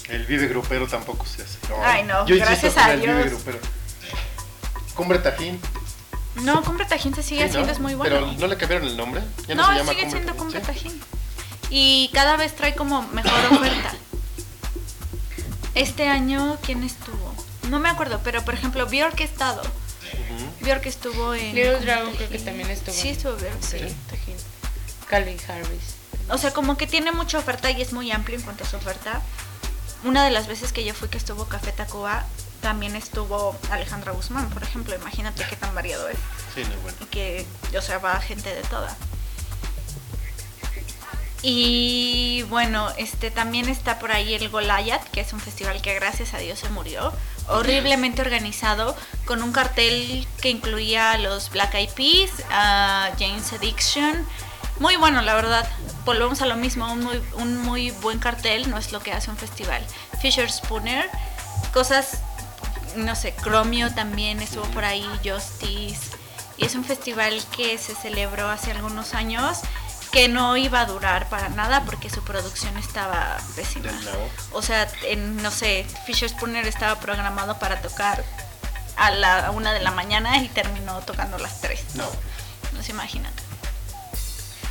El Vive Grupero tampoco se hace. Ay, no, Yo gracias a el Vive Dios. Grupero. Cumbre Tajín. No, Cumbre Tajín se sigue Sí, ¿no? haciendo, es muy bueno. Pero no le cambiaron el nombre. Ya no, no, se llama sigue Cumbre siendo Tajín, ¿sí? Tajín. Y cada vez trae como mejor oferta. Este año, ¿quién estuvo? No me acuerdo, pero por ejemplo, Bjork ha estado. Ujú. Bjork estuvo en. Little Cumbre Dragon creo que también estuvo. Sí, estuvo Bjork, sí. Sí, Tajín. Calvin Harris. O sea, como que tiene mucha oferta y es muy amplio en cuanto a su oferta. Una de las veces que yo fui que estuvo Café Tacuba, también estuvo Alejandra Guzmán, por ejemplo. Imagínate qué tan variado es. Sí, no, bueno. Y que, o sea, va gente de toda. Y bueno, este también está por ahí el Goliath, que es un festival que gracias a Dios se murió, horriblemente organizado, con un cartel que incluía a los Black Eyed Peas, a James Addiction. Muy bueno, la verdad. Volvemos a lo mismo, un muy, un muy buen cartel no es lo que hace un festival. Fisher Spooner, cosas, no sé, Chromio también estuvo por ahí, Justice. Y es un festival que se celebró hace algunos años que no iba a durar para nada porque su producción estaba pésima. O sea, en, no sé, Fisher Spooner estaba programado para tocar a la una de la mañana y terminó tocando a las 3. No. No se imaginan.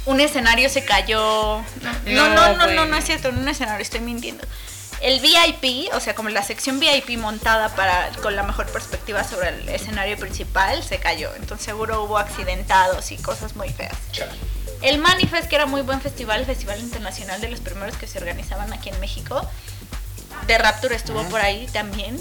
Un escenario se cayó. No, No, no, no, no, es cierto, en un escenario, estoy mintiendo. El VIP, o sea, como la sección VIP montada para con la mejor perspectiva sobre el escenario principal, se cayó. Entonces seguro hubo accidentados y cosas muy feas. Chale. El Manifest, que era muy buen festival, el festival internacional de los primeros que se organizaban aquí en México. De Rapture estuvo por ahí también.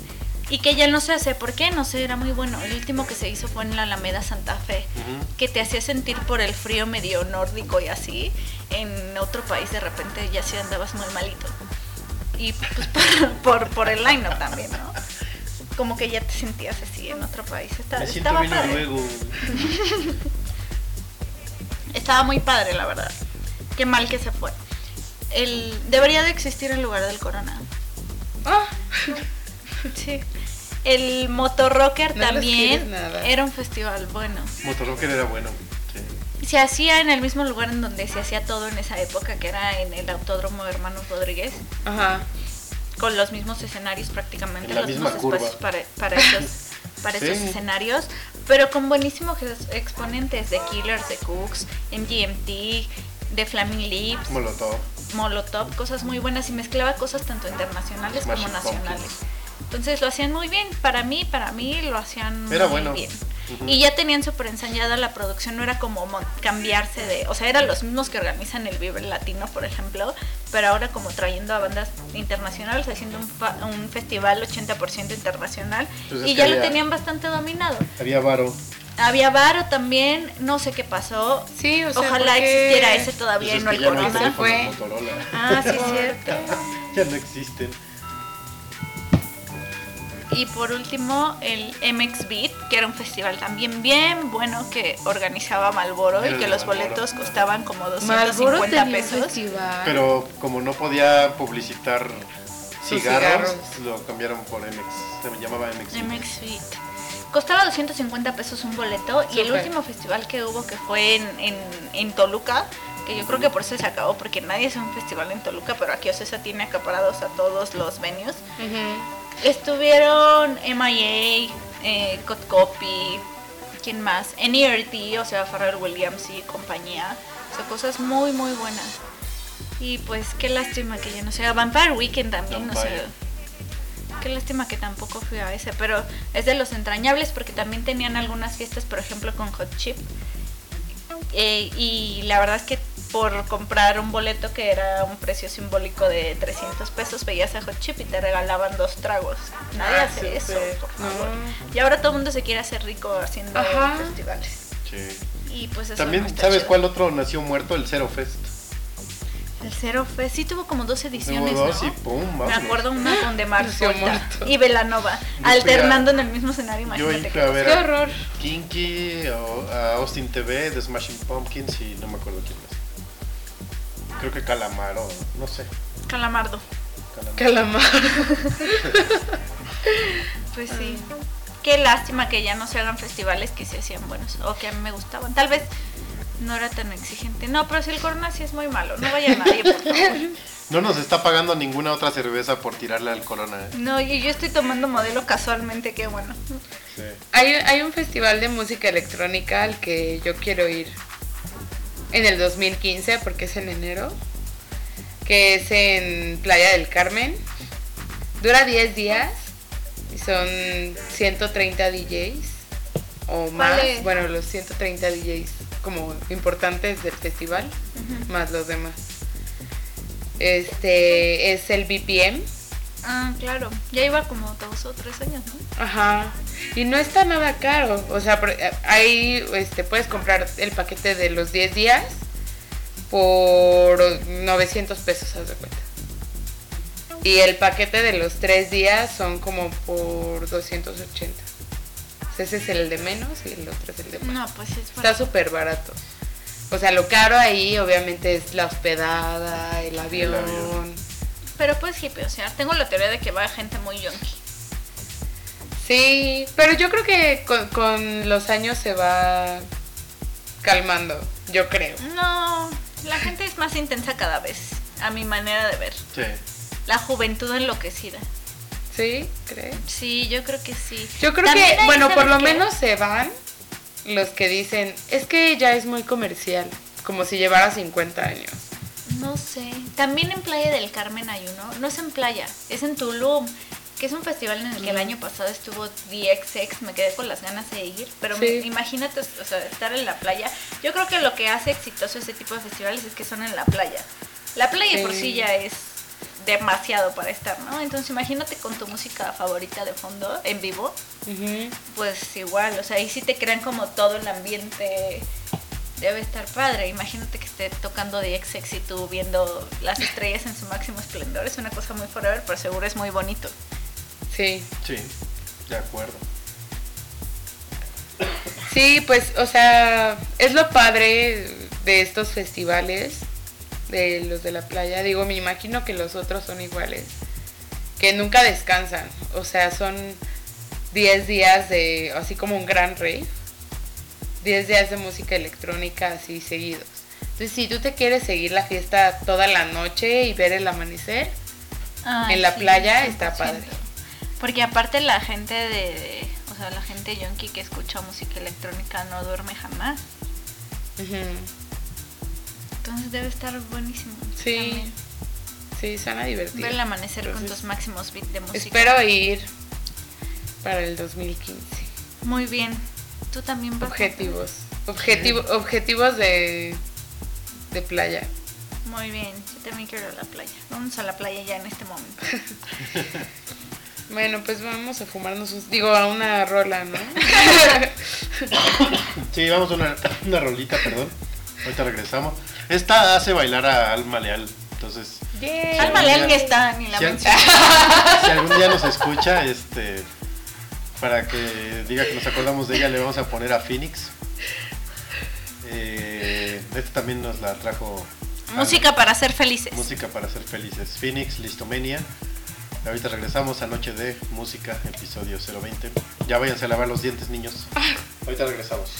Y que ya no se hace, ¿por qué? No sé, era muy bueno. El último que se hizo fue en la Alameda Santa Fe, Ujú. que te hacía sentir por el frío medio nórdico y así. En otro país de repente ya sí andabas muy malito. Y pues por, por, por el line también, ¿no? Como que ya te sentías así en otro país. Está- Me siento estaba bien padre. luego. Estaba muy padre, la verdad. Qué mal que se fue. El, debería de existir en lugar del Corona. Ah, Sí. El Motorrocker No también nada. era un festival bueno. Motorrocker era bueno. Se hacía en el mismo lugar en donde se hacía todo en esa época, que era en el Autódromo Hermanos Rodríguez, ajá. con los mismos escenarios prácticamente, los mismos curva. espacios para, para esos, para Sí. esos escenarios, pero con buenísimos ex- exponentes de Killers, de Cooks, MGMT, de Flaming Lips. Molotov. Molotov, cosas muy buenas y mezclaba cosas tanto internacionales como nacionales. Pumpkins. Entonces lo hacían muy bien, para mí, para mí lo hacían Era muy bueno. bien. Y ya tenían súper ensayada la producción, no era como cambiarse de, o sea, eran los mismos que organizan el Vive Latino, por ejemplo, pero ahora como trayendo a bandas internacionales, haciendo un, fa- un festival 80% internacional Pues es y ya lo tenían bastante dominado. Había varo. Había Varo también, no sé qué pasó. Sí, o sea, Ojalá porque- existiera ese todavía Pues y no el no Corona. teléfonos fue. Ah, sí, es cierto. ya no existen. Y por último, el MX Beat, que era un festival también bien bueno que organizaba Malboro y que los boletos costaban como Marlboro 250 tenía un pesos. festival. Pero como no podía publicitar cigarros, cigarros. lo cambiaron por MX. Se llamaba MX. MX Beat. Costaba 250 pesos un boleto y el último festival que hubo que fue en, en, en Toluca, que yo creo que por eso se acabó, porque nadie hace un festival en Toluca, pero aquí Ocesa tiene acaparados a todos los venues. Ujú. Estuvieron MIA, eh, Cod Copy, ¿quién más? NERT, o sea, Pharrell Williams y compañía. O sea, cosas muy, muy buenas. Y pues qué lástima que ya no sea. Vampire Weekend también, no sé. Qué lástima que tampoco fui a ese, pero es de los entrañables porque también tenían algunas fiestas, por ejemplo, con Hot Chip. Eh, y la verdad es que por comprar un boleto que era un precio simbólico de 300 pesos, veías a Hot Chip y te regalaban dos tragos. Nadie Ah, hace eso, por favor. No. Y ahora todo el mundo se quiere hacer rico haciendo Ajá. festivales. Sí. Y pues eso También, no ¿sabes chido. cuál otro nació muerto? El Zero Fest. El Zero Fest sí tuvo como dos ediciones, dos ¿no? y pum, Me acuerdo una con De Mar Nació Volta muerto. y Velanova, Yo alternando a- en el mismo escenario, Yo imagínate. fui a qué ver Qué a. Kinky, o- a Austin TV, The Smashing Pumpkins y no me acuerdo quién más. Creo que Calamaro, no sé. Calamardo. Calamaro. Calamar. Pues sí. Qué lástima que ya no se hagan festivales que se hacían buenos o que a mí me gustaban. Tal vez no era tan exigente. No, pero si el corona sí es muy malo. No vaya nadie, por favor. No nos está pagando ninguna otra cerveza por tirarle al corona. ¿eh? No, y yo estoy tomando modelo casualmente, qué bueno. Sí. Hay, hay un festival de música electrónica al que yo quiero ir en el 2015 porque es en enero, que es en Playa del Carmen. Dura 10 días y son 130 DJs o más. Vale. Bueno, los 130 DJs como importantes del festival, más los demás. Este es el BPM. Ah, claro. Ya iba como dos o tres años, ¿no? Ajá. Y no está nada caro. O sea, eh, ahí este, puedes comprar el paquete de los 10 días por 900 pesos, haz de cuenta. Y el paquete de los 3 días son como por 280. O sea, ese es el de menos y el otro es el de más. No, pues es Está súper barato. O sea, lo caro ahí obviamente es la hospedada, el avión. avión. Pero pues hippie, o sea, tengo la teoría de que va gente muy yonki. Sí, pero yo creo que con, con los años se va calmando, yo creo. No, la gente es más intensa cada vez, a mi manera de ver. Sí. La juventud enloquecida. ¿Sí? ¿Crees? Sí, yo creo que sí. Yo creo También que, bueno, por ¿sabes lo menos se van los que dicen, es que ya es muy comercial, como si llevara 50 años. No sé. También en Playa del Carmen hay uno. No es en playa, es en Tulum. Que es un festival en el que el año pasado estuvo DXX. Me quedé con las ganas de ir. Pero Sí. me- imagínate, o sea, estar en la playa. Yo creo que lo que hace exitoso ese tipo de festivales es que son en la playa. La playa por Sí. sí ya es demasiado para estar, ¿no? Entonces imagínate con tu música favorita de fondo, en vivo. Pues igual, o sea, ahí sí te crean como todo el ambiente. Debe estar padre. Imagínate que esté tocando DXX y tú viendo las estrellas en su máximo esplendor. Es una cosa muy forever, pero seguro es muy bonito. Sí. Sí, de acuerdo. Sí, pues, o sea, es lo padre de estos festivales, de los de la playa. Digo, me imagino que los otros son iguales, que nunca descansan. O sea, son 10 días de, así como un gran rave, 10 días de música electrónica así seguidos. Entonces, si tú te quieres seguir la fiesta toda la noche y ver el amanecer, Ay, En la playa está 100%. padre. Porque aparte la gente de, de- o sea, la gente yonki que escucha música electrónica no duerme jamás. Entonces debe estar buenísimo. Sí. también. sí, suena divertido. Ver el amanecer con tus máximos beats de música. Espero ir para el 2015. Muy bien. Tú también vas Objetivos. Objetivo, objetivos de, de playa. Muy bien, yo también quiero ir a la playa. Vamos a la playa ya en este momento. bueno, pues vamos a fumarnos, un, digo, a una rola, ¿no? sí, vamos a una, una rolita, perdón. Ahorita regresamos. Esta hace bailar a Alma Leal. Entonces. Alma Leal ya está, ni la si, si algún día nos escucha, este para que diga que nos acordamos de ella, le vamos a poner a Phoenix. Eh, esta también nos la trajo. Música para ser felices. Música para ser felices. Phoenix, Listomenia. Ahorita regresamos a Noche de Música, episodio 020. Ya váyanse a lavar los dientes, niños. Ah. Ahorita regresamos.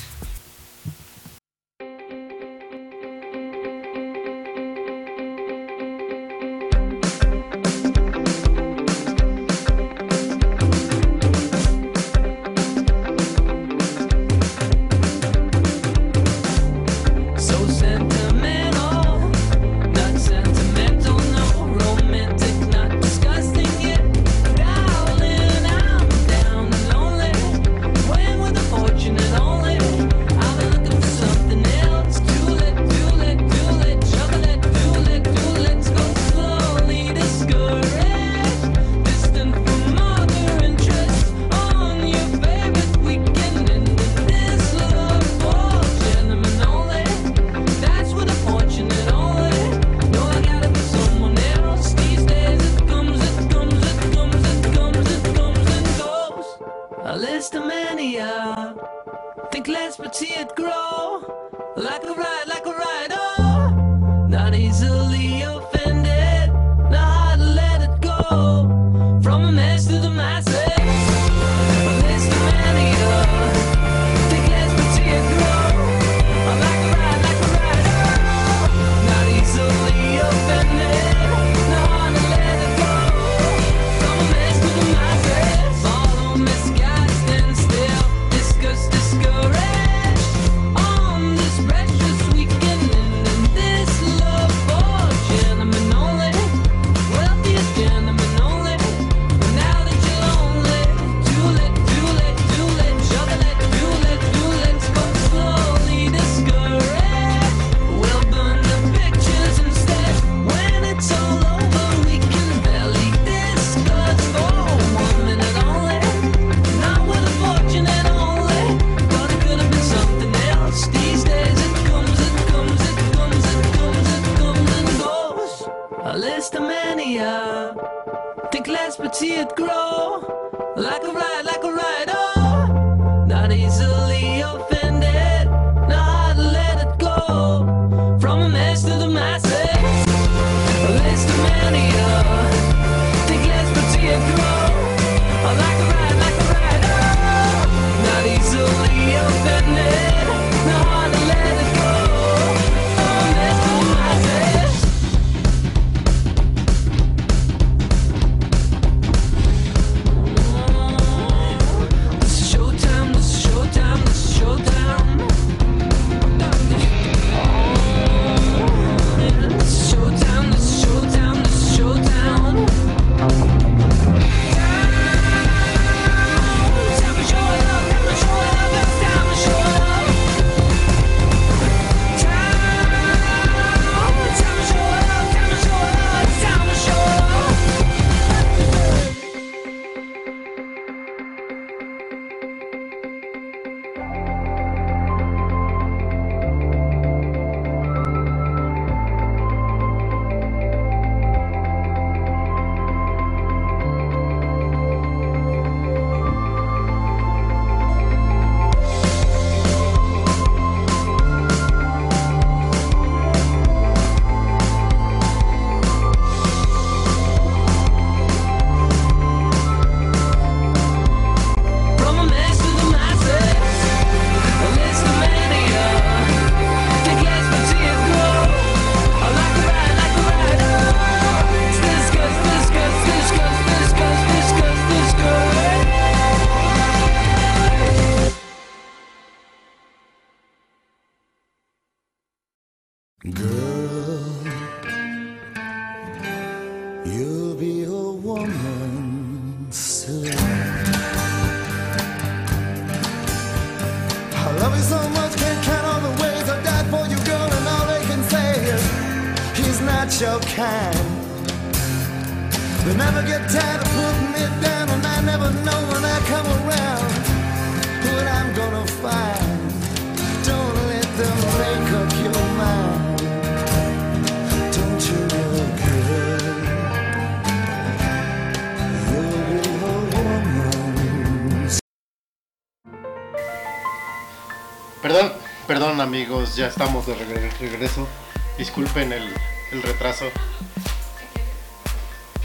Amigos, ya estamos de regre- regreso. Disculpen el, el retraso.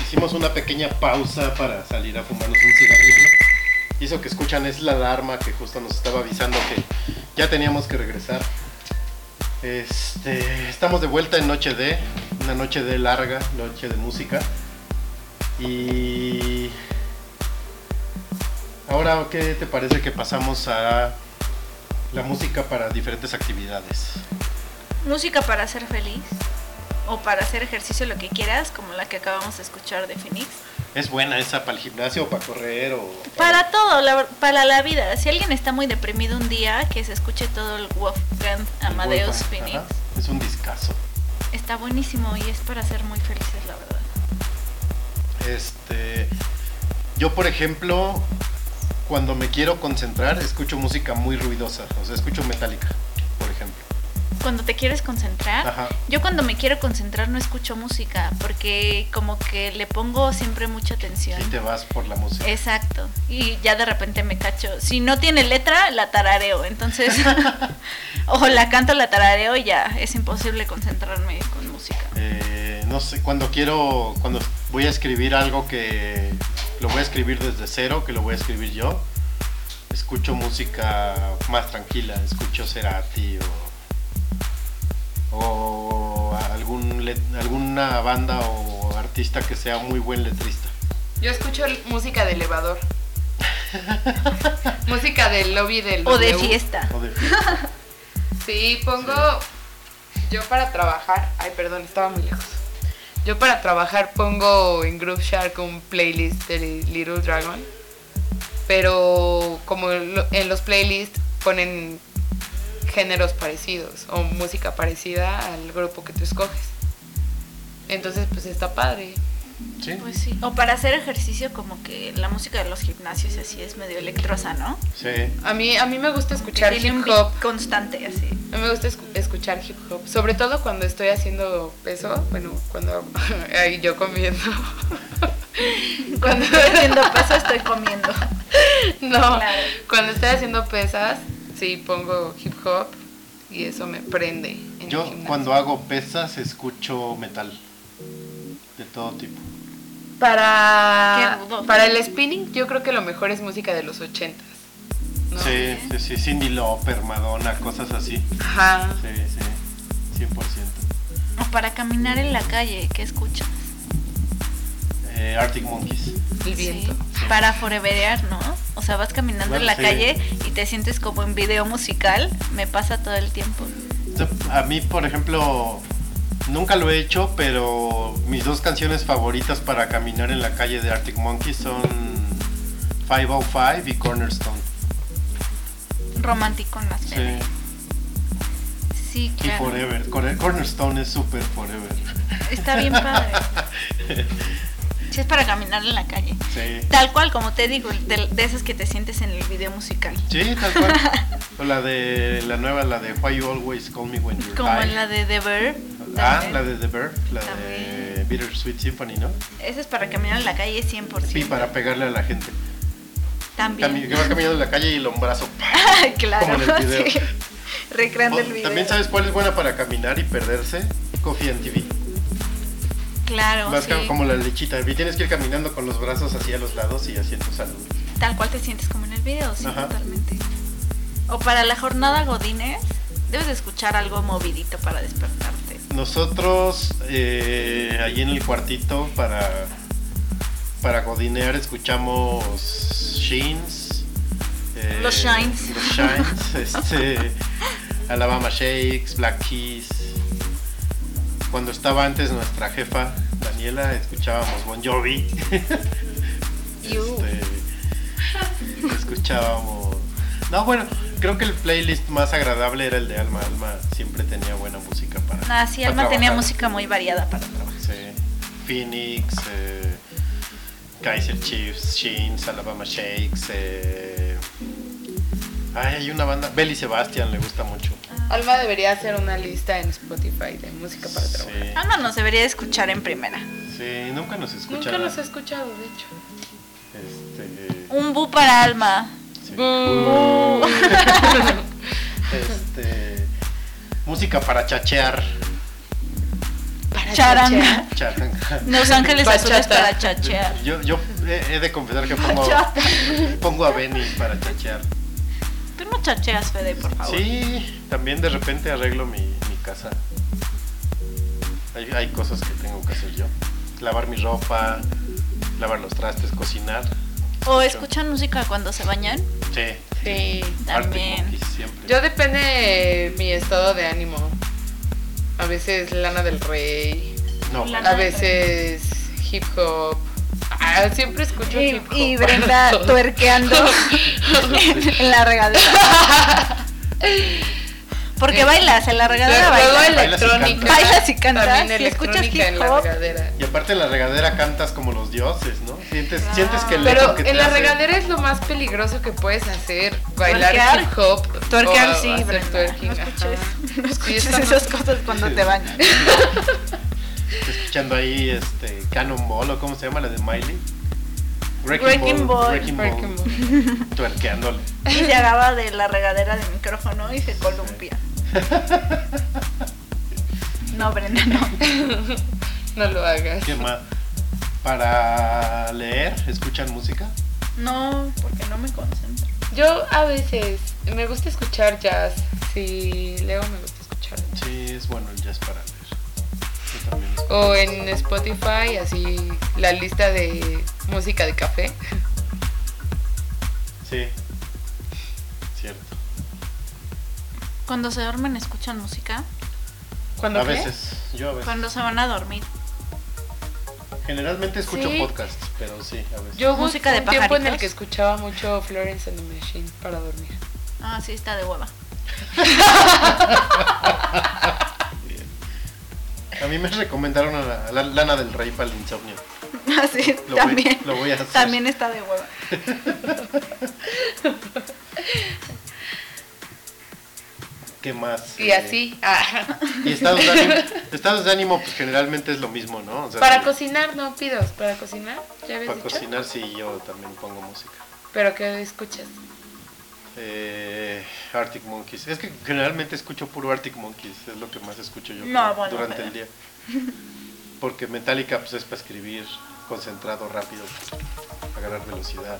Hicimos una pequeña pausa para salir a fumarnos un cigarrillo. Y eso que escuchan es la alarma que justo nos estaba avisando que ya teníamos que regresar. Este, estamos de vuelta en Noche de, una noche de larga, noche de música. Y ahora, ¿qué te parece que pasamos a la música para diferentes actividades. Música para ser feliz o para hacer ejercicio, lo que quieras, como la que acabamos de escuchar de Phoenix. ¿Es buena esa para el gimnasio o para correr o Para todo, la- para la vida. Si alguien está muy deprimido un día, que se escuche todo el Wolfgang Amadeus Ajá, Phoenix. Es un discazo. Está buenísimo y es para ser muy felices, la verdad. Este, yo por ejemplo, cuando me quiero concentrar, escucho música muy ruidosa, o sea, escucho metálica, por ejemplo. Cuando te quieres concentrar, Ajá. yo cuando me quiero concentrar no escucho música porque como que le pongo siempre mucha atención. Y te vas por la música. Exacto. Y ya de repente me cacho. Si no tiene letra, la tarareo. Entonces, o la canto, la tarareo y ya. Es imposible concentrarme con música. Eh, no sé, cuando quiero, cuando voy a escribir algo que lo voy a escribir desde cero, que lo voy a escribir yo, escucho música más tranquila, escucho Cerati o, o algún let- alguna banda o artista que sea muy buen letrista. Yo escucho música de elevador. música del lobby del O de W. fiesta. O de- Sí, pongo. Yo para trabajar. Ay, perdón, estaba muy lejos. Yo para trabajar pongo en Groove Shark un playlist de Little Dragon. Pero como en los playlists ponen géneros parecidos o música parecida al grupo que tú escoges. Entonces, pues está padre. ¿Sí? Pues sí. O para hacer ejercicio, como que la música de los gimnasios y así es medio electrosa, ¿no? Sí. A mí, a mí me gusta escuchar hip beat hop. constante, así. A mí me gusta escu- escuchar hip hop, sobre todo cuando estoy haciendo peso, bueno, cuando ahí yo comiendo. cuando Estoy haciendo peso, estoy comiendo. no, Claro. cuando estoy haciendo pesas, sí pongo hip hop y eso me prende. en Yo cuando hago pesas escucho metal de todo tipo. para para el spinning, yo creo que lo mejor es música de los ochentas. ¿no? Sí, sí, sí, Cindy Lauper, Madonna, cosas así. Ajá. Sí, sí, 100%. O para caminar en la calle, ¿qué escuchas? Eh, Arctic Monkeys. El viento. Sí. Para foreverear, ¿no? O sea, vas caminando Bueno, en la sí. calle y te sientes como en video musical. Me pasa todo el tiempo. A mí, por ejemplo, nunca lo he hecho, pero mis dos canciones favoritas para caminar en la calle de Arctic Monkeys son 505 y Cornerstone. Romántico en las Sí. Sí, Y claro. Forever. Corner- Cornerstone es súper Forever. Está bien padre. Sí, es para caminar en la calle. Sí. Tal cual, como te digo, de, de esas que te sientes en el video musical. Sí, tal cual. O la de la nueva, la de Why You Always Call Me When You're Como High. la de The Verb. Ah, también. la de The Bird, la de También. Bittersweet Symphony, ¿no? Esa es para caminar en la calle 100%. Sí, para pegarle a la gente. Cami- También. que vas caminando en la calle y el hombrazo. claro. como en el video. sí. Recreando el video. También sabes cuál es buena para caminar y perderse. Coffee and TV. Claro, sí. ca- como la lechita. Y tienes que ir caminando con los brazos así a los lados y haciendo salud. Tal cual te sientes como en el video, sí, Ajá. totalmente. O para la jornada Godines, debes de escuchar algo movidito para despertarte. Nosotros eh, allí en el cuartito para para godinear escuchamos Sheens. eh, Los Shines. Los Shines. este, Alabama Shakes, Black Keys. Cuando estaba antes nuestra jefa Daniela escuchábamos Bon Jovi. Este, escuchábamos. No, bueno, creo que el playlist más agradable era el de Alma. Alma siempre tenía buena música para. Ah, sí, para Alma tenía música muy variada para trabajar. Sí. Phoenix, eh, Kaiser Chiefs, Sheens, Alabama Shakes. eh, Ay, hay una banda. Belly Sebastian le gusta mucho. Alma debería hacer una lista en Spotify de música para trabajar. Sí, Alma nos debería escuchar en primera. sí, nunca nos escucha. Nunca los he escuchado, de hecho. Este, Un bu para Alma. Este, música para chachear. Para Charanga. Charanga. Los Ángeles Azules para chachear. Yo, yo he, he de confesar que pongo, Bachata. pongo a Benny para chachear. Tú no chacheas, Fede, por favor. Sí, también de repente arreglo mi, mi casa. Hay, hay cosas que tengo que hacer yo. Lavar mi ropa, lavar los trastes, cocinar. ¿O escuchan música cuando se bañan? Sí, Sí. También. Yo depende de mi estado de ánimo. A veces Lana del Rey, no, Lana- a veces hip hop. Ah, siempre escucho Y, hip hop. y Brenda tuerqueando en la regadera. Porque bailas en la regadera, Luego bailas. Electrónica. Bailas y cantas, y escuchas electrónica en la hip hop. regadera. Y aparte en la regadera cantas como los dioses, ¿no? Sientes, sientes que el Pero eco que te en la hace- regadera es lo más peligroso que puedes hacer. Bailar Twerkear. hip hop. Tuerquear, o sí, hacer twerking, No ajá. escuches, no Sí, escuches está esas cosas cuando te bañas. escuchando ahí este Cannonball o cómo se llama la de Miley. Wrecking Ball. Breaking Ball. Tuerqueándole. Y agarra de la regadera del micrófono y se columpia. No, Brenda, no. No lo hagas. ¿Qué más? Para leer, ¿escuchan música? No, porque no me concentro. Yo a veces me gusta escuchar jazz. Si leo me gusta escuchar. Sí, es bueno el jazz para leer. También. O en Spotify, así la lista de música de café. Sí. Cierto. Cuando se duermen, escuchan música. ¿Cuándo A qué? veces, yo a veces. Cuando se van a dormir. Generalmente escucho Sí. podcasts, pero sí, a veces. Yo Música de un tiempo en el que escuchaba mucho Florence and the Machine para dormir. Ah, sí, está de hueva. A mí me recomendaron a la, a la Lana del Rey para el insomnio. Ah, sí, Lo voy- también. lo voy a hacer. También está de hueva. ¿Qué más? Y Eh, así. ah. Y estados de ánimo, estados de ánimo, pues generalmente es lo mismo, ¿no? O sea, Para cocinar, no pidos. Para cocinar, ya habías para dicho. cocinar sí yo también pongo música. Pero ¿qué escuchas? Eh, Arctic Monkeys. Es que generalmente escucho puro Arctic Monkeys, es lo que más escucho yo No, bueno, durante pero- el día. Porque Metallica pues es para escribir concentrado, rápido, agarrar velocidad.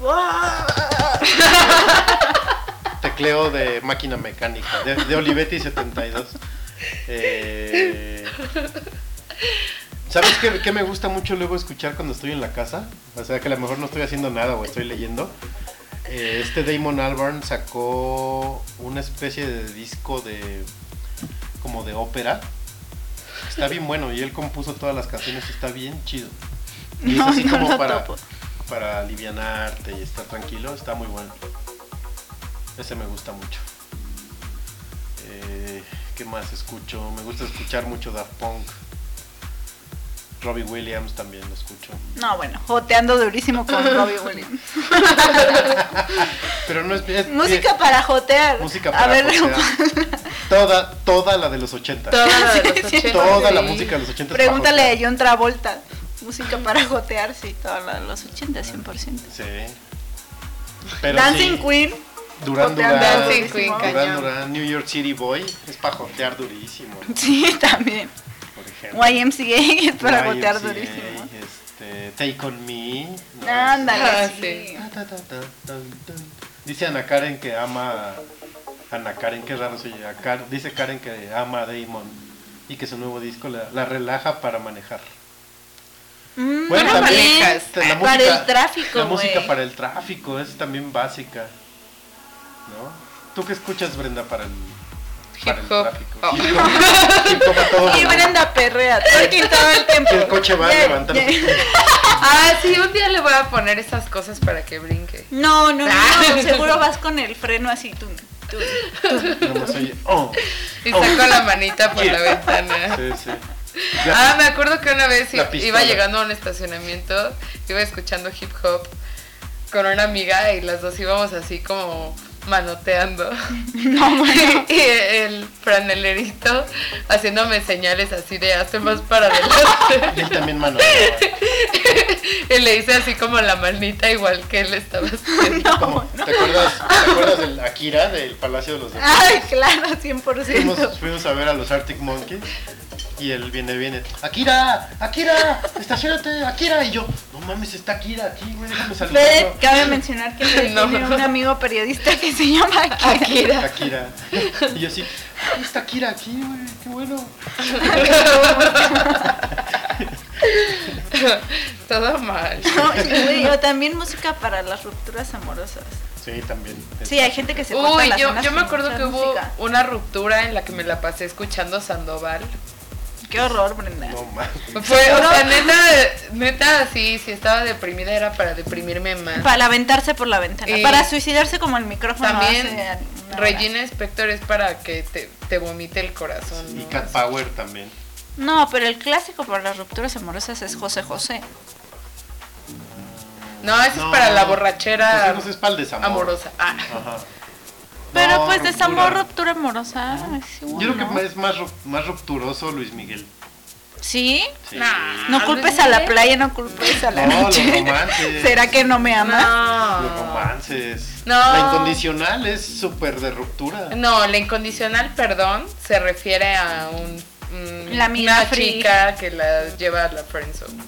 Tecleo de máquina mecánica, de, de Olivetti 72. Eh, ¿Sabes qué, qué me gusta mucho luego escuchar cuando estoy en la casa? O sea, que a lo mejor no estoy haciendo nada o estoy leyendo. Eh, este Damon Albarn sacó una especie de disco de como de ópera. Está bien bueno y él compuso todas las canciones, está bien chido. Y No, es así no como para, topo. para alivianarte y estar tranquilo, está muy bueno. Ese me gusta mucho. Eh, ¿Qué más escucho? Me gusta escuchar mucho Daft Punk. Robbie Williams también lo escucho. No, bueno, joteando durísimo con Robbie Williams. Pero no es, es- Música para jotear. música A para ver, jotear. Toda, toda la de los 80. Toda la de los Sí, sí. 80. Toda la música de los 80. pregúntale a John Travolta. Música para jotear, sí, toda la de los 80, 100%. Sí. Pero Dancing sí, Queen. Durísimo. cañón. Duran Duran, New York City Boy es para jotear durísimo, Sí, también. Ejemplo. YMCA es para YMCA, jotear durísimo. Este, Take on Me. ¿no? Ándale, Ah, sí. Dice Ana Karen que ama. Ana Karen, qué raro se oye. Dice Karen que ama a Damon y que su nuevo disco la, la relaja para manejar. Mm, Bueno, no también manejas. la Para música- el tráfico, La música para el tráfico es también básica. ¿No? ¿Tú qué escuchas, Brenda, para para el Hip hop. tráfico? Oh. Hip hop. Hip hop a todo Y. Brenda perrea twerking todo el tiempo. El coche va Ya- levantando. ya- Ah, sí, un día le voy a poner esas cosas para que brinque. No, no, Ah. no, seguro vas con el freno así tú. tú. Oye, oh. Y Oh. saco la manita por Yeah. la ventana. Sí, sí. Ah, me acuerdo que una vez pistola. iba llegando a un estacionamiento, iba escuchando hip hop con una amiga y las dos íbamos así como manoteando. y el franelerito haciéndome señales así de hazte más para Y adelante. él también mano. y le hice así como la manita igual que él estaba haciendo. Como, ¿te, acuerdas, ¿Te acuerdas del Akira del Palacio de los Deportes? Ay, claro, Fuimos, 100%. fuimos a ver a los Arctic Monkeys y él viene, viene, Akira, Akira, estacionate, Akira. Y yo, no mames, está Akira aquí, güey, déjame Fede, saludarlo. cabe mencionar que No. tiene un amigo periodista que se llama Akira. Akira. Akira. Y yo así, "Ay, está Akira aquí, güey, qué bueno. Todo mal. No, güey, o también música para las rupturas amorosas. Sí, también. Sí, hay gente que se Uy, yo, yo me acuerdo que hubo una ruptura en la que me la pasé escuchando Sandoval. Qué horror, Brenda. No mames. Fue, o sea, neta, neta, sí, si estaba deprimida era para deprimirme más. Para aventarse por la ventana. Y- Para suicidarse como el micrófono También hace. Regina Spector es para que te, te vomite el corazón. Y ¿no? Cat Power también. No, pero el clásico para las rupturas amorosas es José José. No, ese No, es para la José borrachera José es para el desamor. amorosa. Ah. Ajá. Pero No, pues ruptura. desamor, ruptura amorosa. Yo creo ¿no? que es más, más rupturoso Luis Miguel. ¿Sí? No culpes a la playa, no culpes a la No, noche. los romances. ¿Será que no me amas? Los No. romances. No. La incondicional es súper de ruptura. No, la incondicional perdón se refiere a un, mm, La amiga una free. chica que la lleva a la friendzone.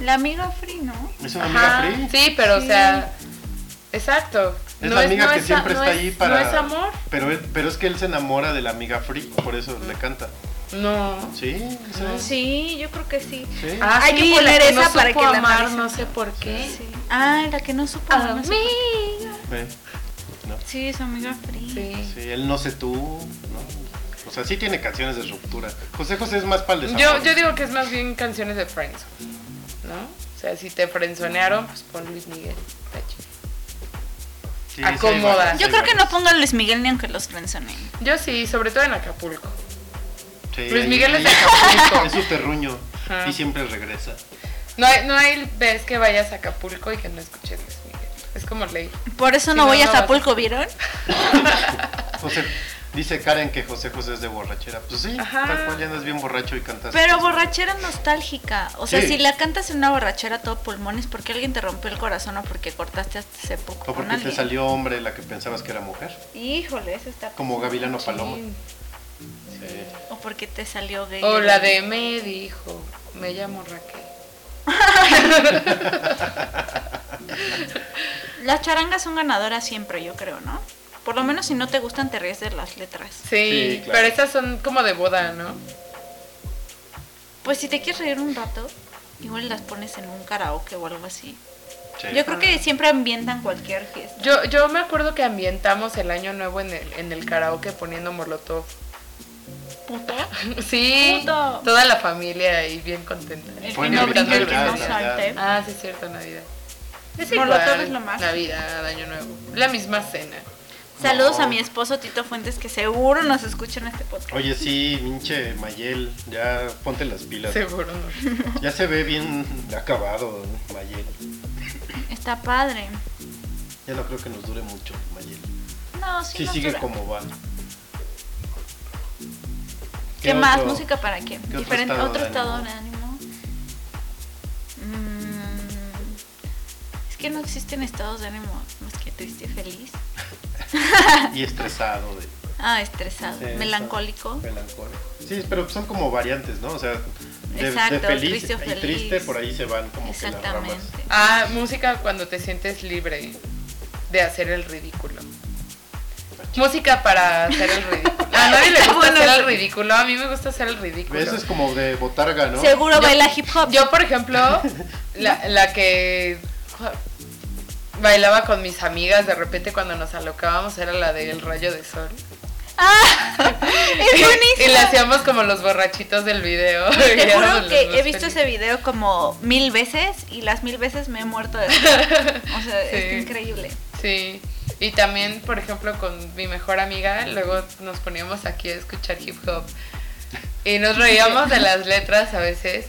La amiga free, ¿no? Es una amiga free. Sí, pero Sí. o sea, exacto. Es No la amiga no que es- siempre no está es- ahí para. No es amor. Pero, pero es que él se enamora de la amiga free, por eso le canta. No. Sí, sí. Sí, yo creo que sí. sí. Ah, Hay que poner no esa para que la amar, no sé por qué. Sí. Ah, la que no supo. amar, Amiga. Sí, su amiga free. Sí. Sí, él no sé tú, ¿no? O sea, sí tiene canciones de ruptura. José José es más para el Yo, desamor. yo digo que es más bien canciones de Friends, ¿no? O sea, si te frenzonearon, pues pon Luis Miguel. chido. Sí, sí, acomoda. Yo creo que no pongan Luis Miguel ni aunque los frenzonen. Yo sí, sobre todo en Acapulco. Sí, Luis ahí- Miguel es de Acapulco. Es su terruño. Y siempre regresa. No hay, no hay vez que vayas a Acapulco y que no escuches Luis Miguel. Es como ley. Por eso no no, voy a no vas a- Acapulco, ¿vieron? José, dice Karen que José José es de borrachera. Pues sí, Ajá. tal cual ya andas bien borracho y cantas. Pero borrachera nostálgica. O sea, Sí. si la cantas en una borrachera a todo pulmón es porque alguien te rompió el corazón o porque cortaste hasta hace poco. O con porque te salió hombre la que pensabas que era mujer. Híjole, eso está. Como Gavilano Paloma. Sí. Sí. O porque te salió gay. O la de me dijo, me llamo Raquel. Las charangas son ganadoras siempre, yo creo, ¿no? Por lo menos si no te gustan, te ríes de las letras. Sí, Sí, claro. pero esas son como de boda, ¿no? Pues si te quieres reír un rato, igual las pones en un karaoke o algo así. Sí. Yo creo que siempre ambientan cualquier fiesta. Yo, yo me acuerdo que ambientamos el año nuevo en el, en el karaoke poniendo molotov. ¿Puto? Sí, Puto. toda la familia ahí bien contenta. El que no brinque, el que no salte. Ah, sí es cierto, Navidad. Es Molotov igual, es lo más. Navidad, Año Nuevo. La misma cena. Saludos No. a mi esposo Tito Fuentes, que seguro nos escucha en este podcast. Oye, sí, pinche Mayel, ya ponte las pilas. Seguro no. Ya se ve bien acabado, Mayel. Está padre. Ya no creo que nos dure mucho, Mayel. No, sí, Si nos sigue dura. como va. ¿Qué, más? otro- ¿Música para qué? otro Diferente, estado otro de estado ánimo? de ánimo. Que no existen estados de ánimo más que triste y feliz. Y estresado, de, Ah, estresado, Sí, melancólico. melancólico. Sí, pero son como variantes, ¿no? O sea, de, feliz triste o y feliz. triste por ahí se van como que las ramas. Exactamente. Ah, música cuando te sientes libre de hacer el ridículo. Música para hacer el ridículo. A nadie le gusta Bueno, hacer el ridículo. A mí me gusta hacer el ridículo. Eso es como de botarga, ¿no? Seguro Yo- baila hip hop. Yo, por ejemplo, la, la que bailaba con mis amigas de repente cuando nos alocábamos era la del rayo de sol. ¡Ah! Es Y buenísimo. le hacíamos como los borrachitos del video. Te Y juro que he visto felices. ese video como mil veces y las mil veces me he muerto de. O sea, Sí. es increíble. Sí. Y también, por ejemplo, con mi mejor amiga, luego nos poníamos aquí a escuchar hip hop Y nos reíamos de las letras a veces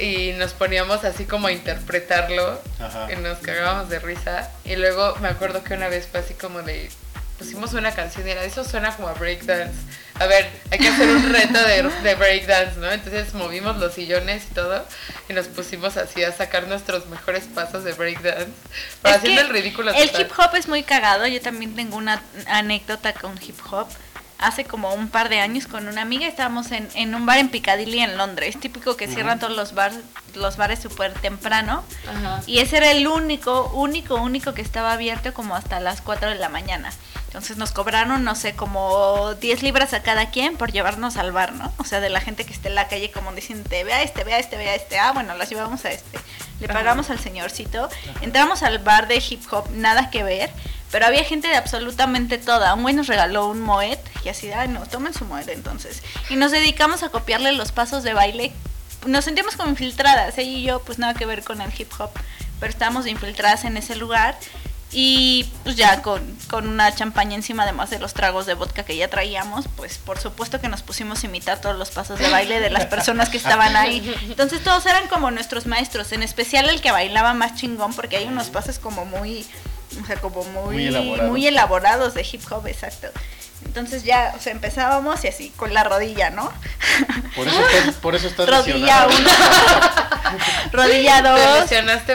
y nos poníamos así como a interpretarlo Ajá. y nos cagábamos de risa. Y luego me acuerdo que una vez fue así como de, pusimos una canción y era, eso suena como a breakdance. A ver, hay que hacer un reto de, de breakdance, ¿no? Entonces movimos los sillones y todo y nos pusimos así a sacar nuestros mejores pasos de breakdance. Pero Es haciendo el ridículo. El total. hip hop es muy cagado. Yo también tengo una anécdota con hip hop. Hace como un par de años con una amiga estábamos en, en un bar en Piccadilly en Londres. Típico que cierran todos los, bar, los bares súper temprano. Y ese era el único, único, único que estaba abierto como hasta las 4 de la mañana. Entonces nos cobraron, no sé, como 10 libras a cada quien por llevarnos al bar, ¿no? O sea, de la gente que esté en la calle como diciendo, vea este, vea este, vea este. Ah, bueno, las llevamos a este. Le Ajá. pagamos al señorcito. Entramos al bar de hip hop, nada que ver. Pero había gente de absolutamente toda. Un güey nos regaló un moed y así, ay no, tomen su moed entonces. Y nos dedicamos a copiarle los pasos de baile. Nos sentimos como infiltradas, ella y yo, pues nada que ver con el hip hop. Pero estábamos infiltradas en ese lugar. Y pues ya con, con una champaña encima, además de los tragos de vodka que ya traíamos, pues por supuesto que nos pusimos a imitar todos los pasos de baile de las personas que estaban ahí. Entonces todos eran como nuestros maestros, en especial el que bailaba más chingón, porque hay unos pasos como muy, o sea, como muy, Muy elaborados. muy elaborados de hip hop, exacto. Entonces ya, o sea, empezábamos y así, con la rodilla, ¿no? Por eso estás, por eso estás rodilla uno, rodilla dos,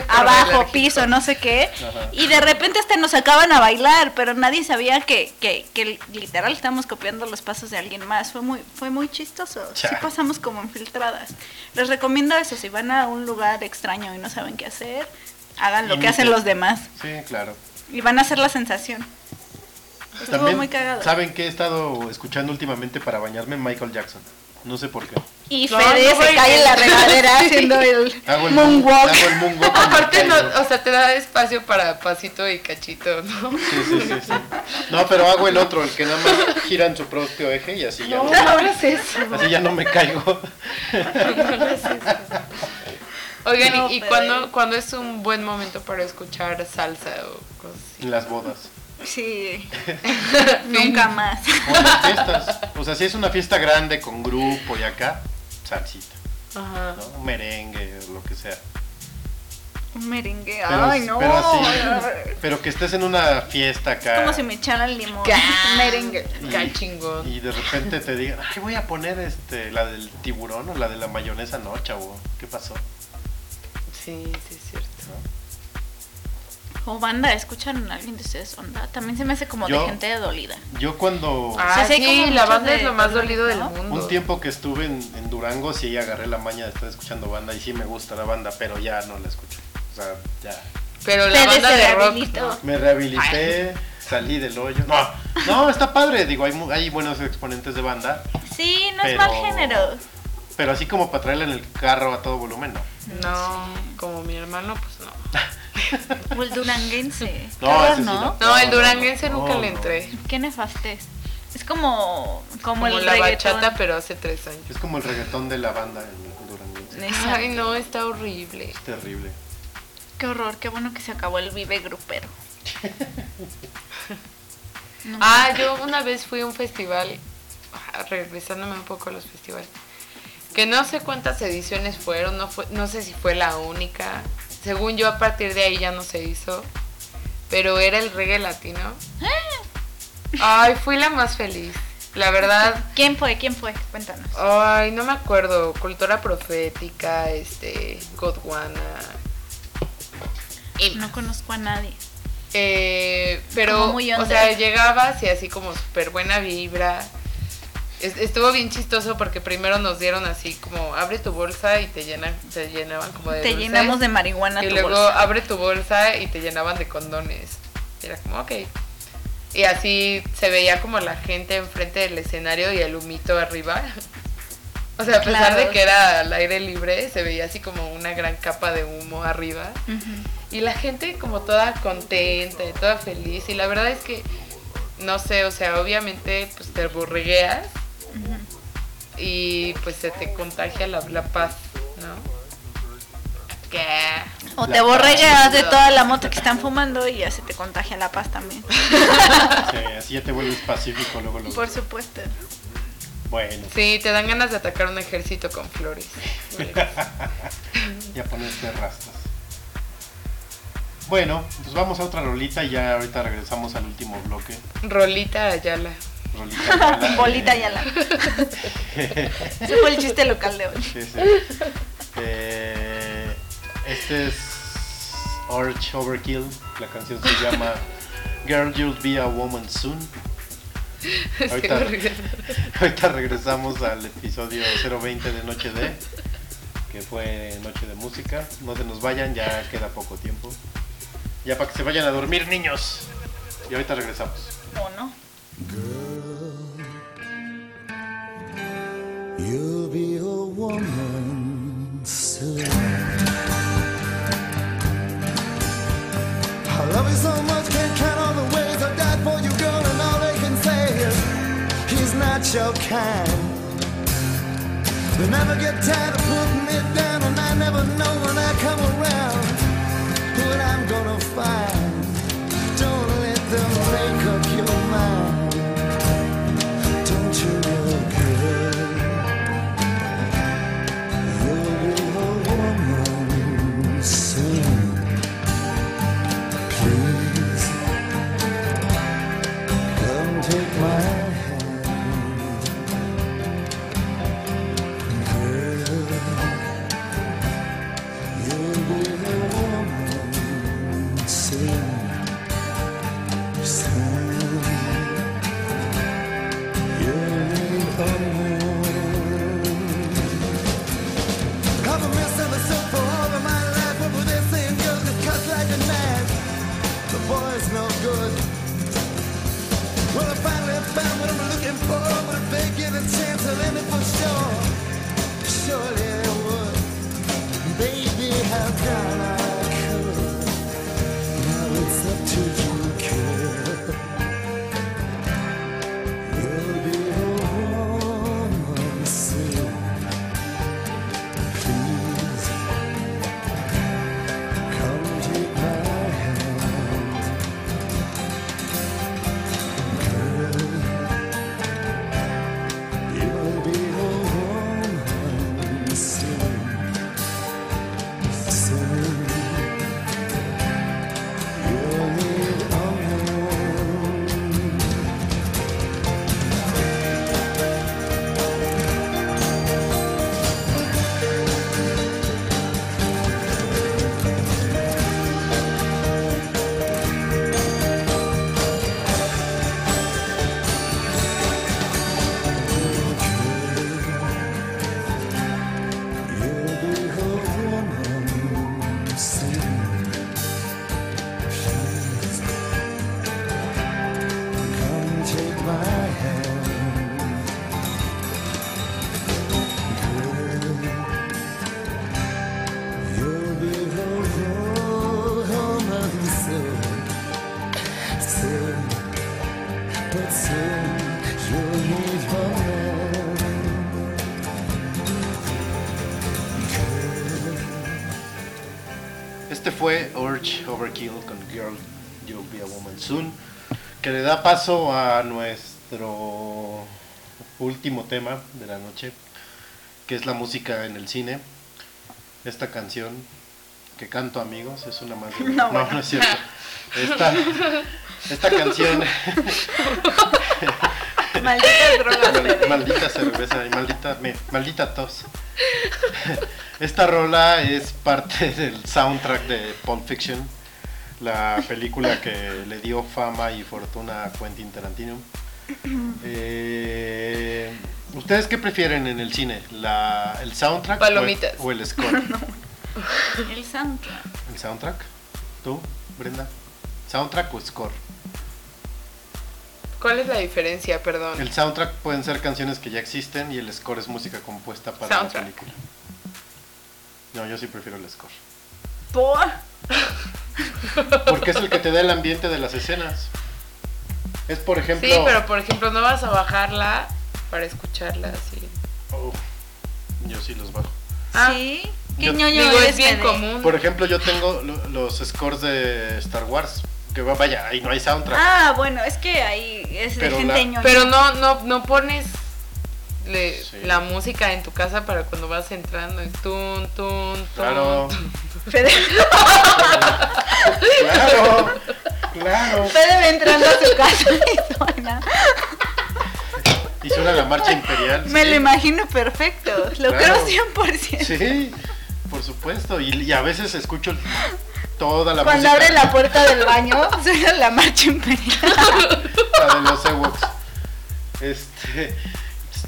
abajo, piso, no sé qué. Ajá. Y de repente hasta nos sacaban a bailar, pero nadie sabía que, que, que literal estábamos copiando los pasos de alguien más. Fue muy, fue muy chistoso. Sí Cha. pasamos como infiltradas. Les recomiendo eso, si van a un lugar extraño y no saben qué hacer, hagan lo que hacen los demás. Sí, claro. Y van a hacer la sensación. Estuvo También, muy cagado. ¿saben qué he estado escuchando últimamente para bañarme? Michael Jackson. No sé por qué. Y No, Fede no, se cae en la regadera haciendo el Hago el moonwalk. Hago el moonwalk. Aparte, o sea, te da espacio para pasito y cachito, ¿no? caigo. Sí, sí, sí, sí. No, pero hago el otro, el que nada más gira en su propio eje y así ya no, No hagas eso. así ya no me caigo. Oigan, No, ¿y, y cuándo, cuándo es un buen momento para escuchar salsa o cosas así? En las bodas. Sí, nunca más. O las fiestas. O sea, si es una fiesta grande con grupo y acá, salsita. Ajá. ¿no? Un merengue lo que sea. Un merengue, Pero, ay no. pero así, pero que estés en una fiesta acá. Como si me echaran limón. Merengue. y- chingón. Y de repente te digan, ay, voy a poner este, la del tiburón o la de la mayonesa, no, chavo. ¿Qué pasó? Sí, sí, es cierto. O banda, ¿escuchan a alguien de ustedes onda? También se me hace como Yo- de gente dolida. Yo cuando Ah, sí, sí, como la banda de es lo más dolido del ¿no? mundo. un tiempo que estuve en, en Durango, sí agarré la maña de estar escuchando banda y sí me gusta la banda, pero ya no la escucho. O sea, ya. Pero la banda se de rock. rehabilitó. ¿no? Me rehabilité, salí del hoyo. No, no, está padre, digo, hay, mu- hay buenos exponentes de banda, Sí, no es mal género. Pero así como para traerla en el carro a todo volumen, no. No, como mi hermano, pues no. O el duranguense. No, horror, ese sí ¿no? no. No, el duranguense nunca no, le no. entré. Qué nefastes. Es como, como, Como, el la reggaetón. bachata, pero hace tres años. Es como el reggaetón de la banda en Duranguense. Exacto. Ay, no, está horrible. Es terrible. Qué horror, qué bueno que se acabó el vive grupero. No. Ah, yo una vez fui a un festival, regresándome un poco a los festivales, que no sé cuántas ediciones fueron, no, fue, no sé si fue la única. Según yo, a partir de ahí ya no se hizo, pero era el reggae latino. Ay, fui la más feliz. La verdad, ¿Quién fue? ¿Quién fue? Cuéntanos. ay, no me acuerdo. Cultura profética, este, Godwana. Y No conozco a nadie. Eh, pero, o sea, llegabas y así como súper buena vibra. Es- estuvo bien chistoso porque primero nos dieron así como abre tu bolsa y te llenan, te llenaban como de Te dulces. llenamos de marihuana y tu luego bolsa. abre tu bolsa y te llenaban de condones. Y era como, ok. Y así se veía como la gente enfrente del escenario y el humito arriba. O sea, a pesar Claro. de que era al aire libre, se veía así como una gran capa de humo arriba. Y la gente como toda contenta y toda feliz. Y la verdad es que, no sé, o sea, obviamente pues te y pues se te contagia la, la paz, ¿no? ¿Qué? O La te borregas de toda la moto que están fumando y ya se te contagia la paz también. Sí, así ya te vuelves pacífico luego. luego. Por supuesto. Bueno, Sí, te dan ganas de atacar un ejército con flores. ya ponerte rastas. Bueno, pues vamos a otra rolita y ya ahorita regresamos al último bloque. Rolita Ayala. Bolita y ala. Ese fue el chiste local de hoy. Sí, sí. Eh, este es Arch Overkill. La canción se llama Girl You'll Be a Woman Soon. Ahorita, ahorita regresamos al episodio 020 de Noche de, que fue Noche de Música. No se nos vayan, ya queda poco tiempo. Ya para que se vayan a dormir, niños. Y ahorita regresamos. ¿O no? Girl, you'll be a woman soon. I love you so much, can't count all the ways I died for you, girl, and all they can say is he's not your kind. They never get tired of putting down, and I never know when I come around what I'm gonna find. Looking for. But if a chance, I'll it for sure. Surely would. Baby, how can I que le da paso a nuestro último tema de la noche, que es la música en el cine. Esta canción que canto, amigos, es una más. de- No, no, es cierto. Esta, esta canción, Malditas drogas. mal- bebé. maldita cerveza y maldita, me- maldita tos. Esta rola es parte del soundtrack de Pulp Fiction, la película que le dio fama y fortuna a Quentin Tarantino. Eh, ¿Ustedes qué prefieren en el cine? La, ¿El soundtrack o el- Palomitas. o el score? El soundtrack. ¿El soundtrack? ¿Tú, Brenda? ¿Soundtrack o score? ¿Cuál es la diferencia? Perdón. El soundtrack pueden ser canciones que ya existen y el score es música compuesta para Soundtrack. la película. No, yo sí prefiero el score. Por. Porque es el que te da el ambiente de las escenas. Es por ejemplo. Sí, pero por ejemplo, no vas a bajarla para escucharla así. Oh, yo sí los bajo. Ah. Sí. ¿Qué Yo- ñoño Digo, es bien común. Por ejemplo, yo tengo lo- los scores de Star Wars. Que va- vaya, ahí no hay soundtrack. Ah, bueno, es que ahí es de Pero gente la-. Pero no, no, no pones le- Sí. la música en tu casa para cuando vas entrando. y Tun, tun, tun. Claro, Fede, claro, claro. Fede va entrando a su casa y suena. Y suena la marcha imperial. Me sí. lo imagino perfecto. Lo Claro. creo 100%. Sí, por supuesto. Y, y a veces escucho toda la Cuando música. abre la puerta del baño, suena la marcha imperial. la de los Ewoks. Este,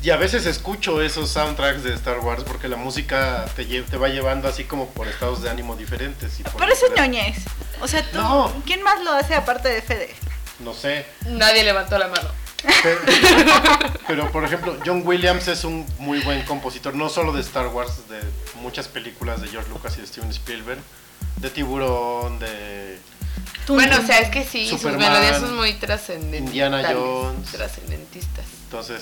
y a veces escucho esos soundtracks de Star Wars porque la música te, te va llevando así como por estados de ánimo diferentes. y por Pero eso ñoñez. O sea, tú, No. ¿quién más lo hace aparte de Fede? No sé. Nadie levantó la mano. Pero, pero, por ejemplo, John Williams es un muy buen compositor, no solo de Star Wars, de muchas películas de George Lucas y de Steven Spielberg, de Tiburón, de Bueno, o sea, es que sí, Superman, sus melodías son muy trascendentales. Indiana Jones. Trascendentistas. entonces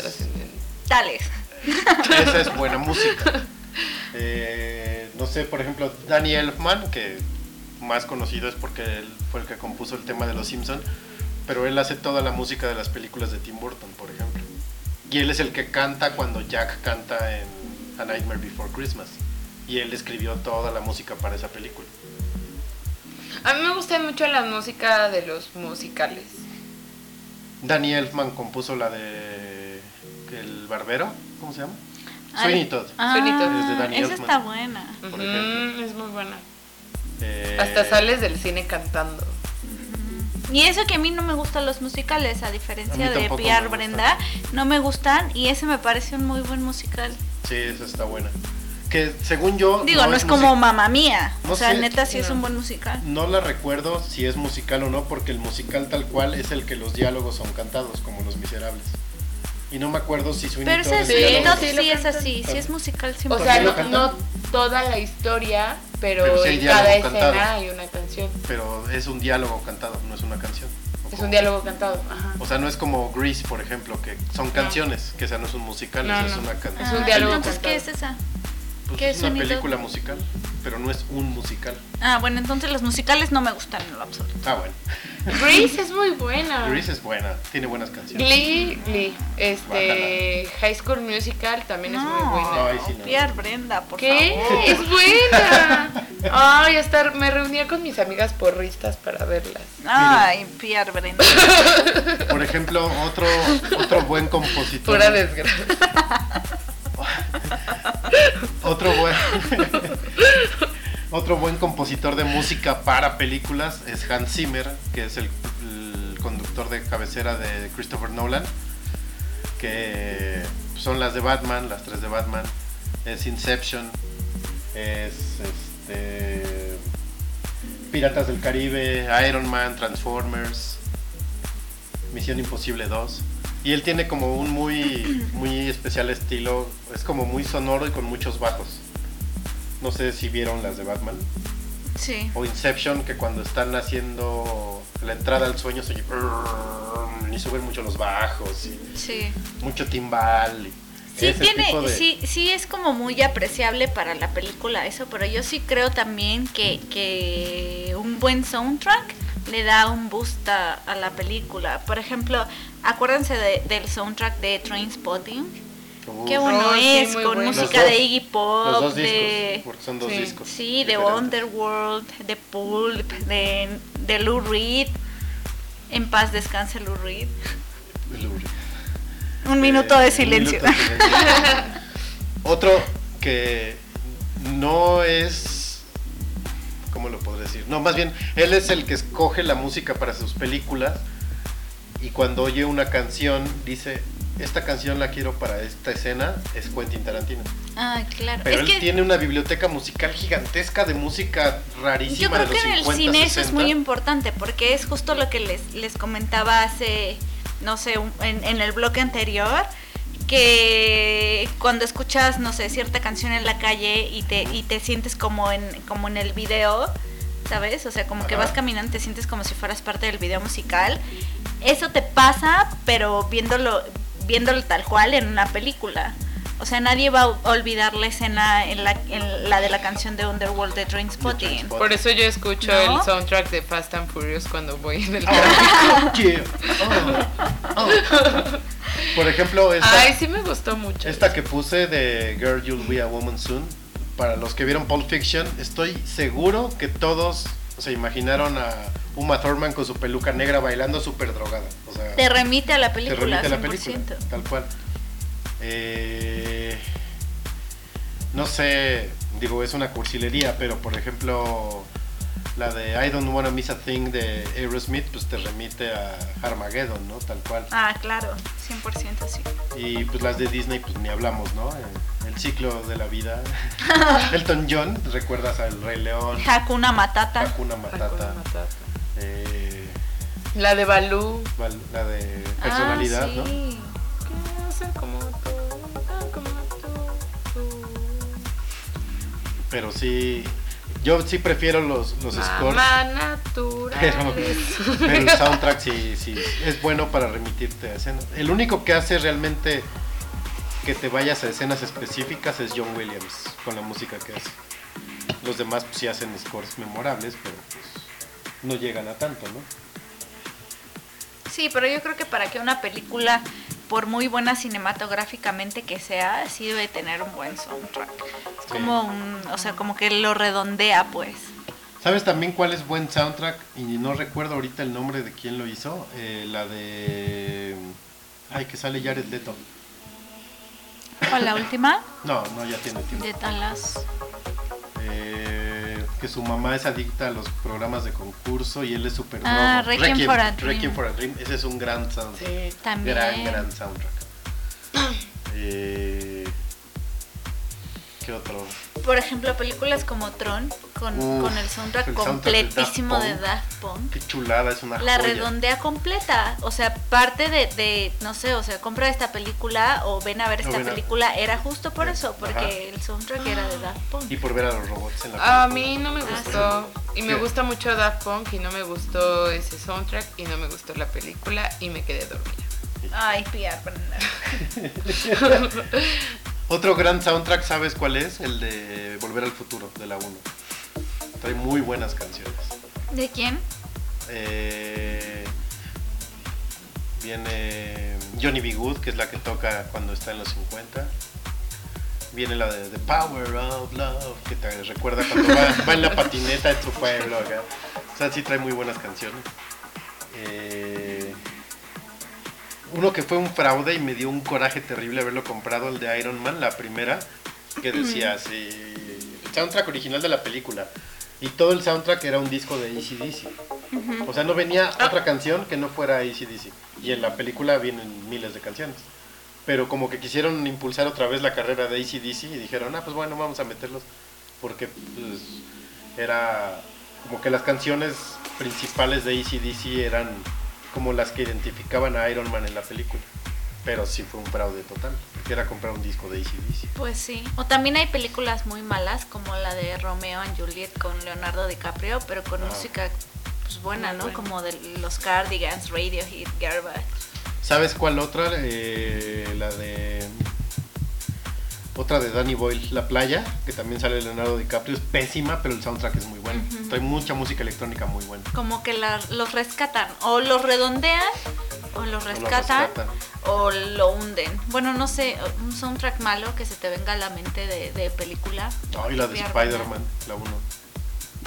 Tales. esa es buena música. Eh, no sé, por ejemplo, Danny Elfman, que más conocido es porque él fue el que compuso el tema de Los Simpson, pero él hace toda la música de las películas de Tim Burton, por ejemplo. Y él es el que canta cuando Jack canta en A Nightmare Before Christmas. Y él escribió toda la música para esa película. A mí me gusta mucho la música de los musicales. Danny Elfman compuso la de El Barbero, ¿cómo se llama? Ah, Sweeney Todd. Sweeney Todd. Es de Danny esa Elfman. está buena. Por es muy buena. Eh, Hasta sales del cine cantando. Y eso que a mí no me gustan los musicales, a diferencia de Piar Brenda, no me gustan y ese me parece un muy buen musical. Sí, esa está buena. Que según yo. Digo, no, es como Mamma Mía, No o sea, sé. neta sí es un buen musical. No la recuerdo si es musical o no, porque el musical tal cual es el que los diálogos son cantados, como Los Miserables. Y no me acuerdo si Sweeney Pero ese es Sí, no, sí, sí, es así, sí es musical 100%. O sea, no, no toda la historia, pero, Pero en cada escena cantado. hay una canción. Pero es un diálogo cantado, no es una canción. Es un diálogo cantado. Ajá. O sea, no es como Grease, por ejemplo, que son canciones, que esa no es un musical, No, esa es no. una Es canción. un Ah, diálogo Entonces, ¿qué es cantado. esa? Pues ¿qué es una sonido? película musical, pero no es un musical. Ah, bueno, entonces los musicales no me gustan en lo absoluto. Ah, bueno. Grease es muy buena. Grease es buena, tiene buenas canciones. Glee, Glee. Este, High School Musical también es muy buena. No, ahí sí no. Piar Brenda, por ¿Qué? favor. Es buena. Ay, hasta me reunía con mis amigas porristas para verlas. Ay, Piar Brenda. Por ejemplo, otro, otro buen compositor. Pura desgracia. Otro buen, otro buen compositor de música para películas es Hans Zimmer, que es el, conductor de cabecera de Christopher Nolan, que son las de Batman, las tres de Batman, es Inception, es este, Piratas del Caribe, Iron Man, Transformers, Misión Imposible 2. Y él tiene como un muy, muy especial estilo. Es como muy sonoro y con muchos bajos. No sé si vieron las de Batman. Sí. O Inception, que cuando están haciendo la entrada al sueño se oye y suben mucho los bajos y Sí. mucho timbal. y Sí, tiene, de- sí, sí es como muy apreciable para la película eso, pero yo sí creo también que, que un buen soundtrack le da un boost a, a la película. Por ejemplo, acuérdense de- del soundtrack de Trainspotting. Uf, Qué bueno Oh, sí, es, con bueno. música dos- de Iggy Pop, Los dos de... porque son dos sí. discos. Sí, de. Underworld, de Pulp, de, de Lou Reed. En paz descanse Lou Reed. Un minuto Eh, de un silencio. minuto de silencio. Otro que no es. ¿Cómo lo podré decir? No, más bien, él es el que escoge la música para sus películas. Y cuando oye una canción, dice: Esta canción la quiero para esta escena. Es Quentin Tarantino. Ah, claro. Pero es él que tiene una biblioteca musical gigantesca de música rarísima yo creo de que los en el 50, cine eso es 60. muy importante porque es justo lo que les, les comentaba hace, no sé, un- en, en el bloque anterior, que cuando escuchas, no sé, cierta canción en la calle y te, y te sientes como en, como en el video, ¿sabes? O sea, como que vas caminando, te sientes como si fueras parte del video musical. Eso te pasa, pero viéndolo, viéndolo tal cual en una película. O sea, nadie va a olvidar la escena en la, en la de la canción de Underworld de Trainspotting. Trainspotting. Por eso yo escucho ¿No? el soundtrack de Fast and Furious cuando voy en el Oh, yeah. Oh, oh. Por ejemplo, esta, Ay, sí me gustó mucho. esta que puse de Girl You'll Be a Woman Soon, para los que vieron Pulp Fiction, estoy seguro que todos se imaginaron a Uma Thurman con su peluca negra bailando súper drogada. O sea, Te remite a la te película, remite a la 100%. película, tal cual. Eh, no sé, digo, es una cursilería, pero por ejemplo, la de I Don't Wanna Miss a Thing de Aerosmith, pues te remite a Armageddon, ¿no? Tal cual. Ah, claro, 100% sí. Y pues las de Disney, pues ni hablamos, ¿no? El, el ciclo de la vida. Elton John, ¿recuerdas al Rey León? Hakuna Matata. Hakuna Hakuna Matata. Matata. eh, La de Balú. la de personalidad, ah, ¿no? sí. Ser como Pero sí, yo sí prefiero los, los scores. Pero, pero el soundtrack sí, sí es bueno para remitirte a escenas. El único que hace realmente que te vayas a escenas específicas es John Williams con la música que hace. Los demás pues, sí hacen scores memorables, pero pues no llegan a tanto, ¿no? Sí, pero yo creo que para que una película, por muy buena cinematográficamente que sea, sí debe tener un buen soundtrack. Como un, o sea, como que lo redondea, pues. ¿Sabes también cuál es buen soundtrack? Y no recuerdo ahorita el nombre de quién lo hizo. Eh, la de... Ay, que sale Jared Leto. ¿O la última? No, no, ya tiene tiempo. De Dallas. Eh, que su mamá es adicta a los programas de concurso y él es súper Ah. Requiem for a Dream. Requiem for a Dream. Ese es un gran soundtrack. Sí. También. Gran, gran soundtrack. Eh, ¿Qué otro? Por ejemplo, películas como Tron, con, Uf, con el soundtrack el soundtrack de Daft completísimo de. Daft Punk. Qué chulada, es una La joya. redondea completa, o sea, parte de, de, no sé, o sea, compra esta película o ven a ver esta a- película, era justo por eso, porque Ajá. el soundtrack era de Daft Punk. Y por ver a los robots en la A película. mí no me Ah, gustó. Y me ¿Qué? gusta mucho Daft Punk y no me gustó ese soundtrack y no me gustó la película y me quedé dormida. Ay, Pia, Otro gran soundtrack, ¿sabes cuál es? El de Volver al Futuro, de la 1. Trae muy buenas canciones. ¿De quién? Eh, viene Johnny B. Good, que es la que toca cuando está en los 50. Viene la de The Power of Love, que te recuerda cuando va, va en la patineta en su pueblo acá. O sea, sí trae muy buenas canciones. Eh, uno que fue un fraude y me dio un coraje terrible haberlo comprado, el de Iron Man, la primera, que decía así, el soundtrack original de la película. Y todo el soundtrack era un disco de ACDC. O sea, no venía otra canción que no fuera ACDC. Y en la película vienen miles de canciones. Pero como que quisieron impulsar otra vez la carrera de ACDC y dijeron, ah, pues bueno, vamos a meterlos. Porque pues, era como que las canciones principales de ACDC eran como las que identificaban a Iron Man en la película. Pero sí fue un fraude total. Porque era comprar un disco de ACDC. Pues sí. O también hay películas muy malas, como la de Romeo and Juliet con Leonardo DiCaprio, pero con Ah. música pues buena, Muy ¿no? buena. Como de los Cardigans, Radiohead, Garbage. ¿Sabes cuál otra? Eh, la de. Otra de Danny Boyle, La Playa, que también sale Leonardo DiCaprio. Es pésima, pero el soundtrack es muy bueno. Trae mucha música electrónica muy buena. Como que la- los rescatan, o los redondean, o los lo rescatan, rescatan. o lo hunden. Bueno, no sé, un soundtrack malo que se te venga a la mente de, de película. No, y la de Spider-Man, la 1.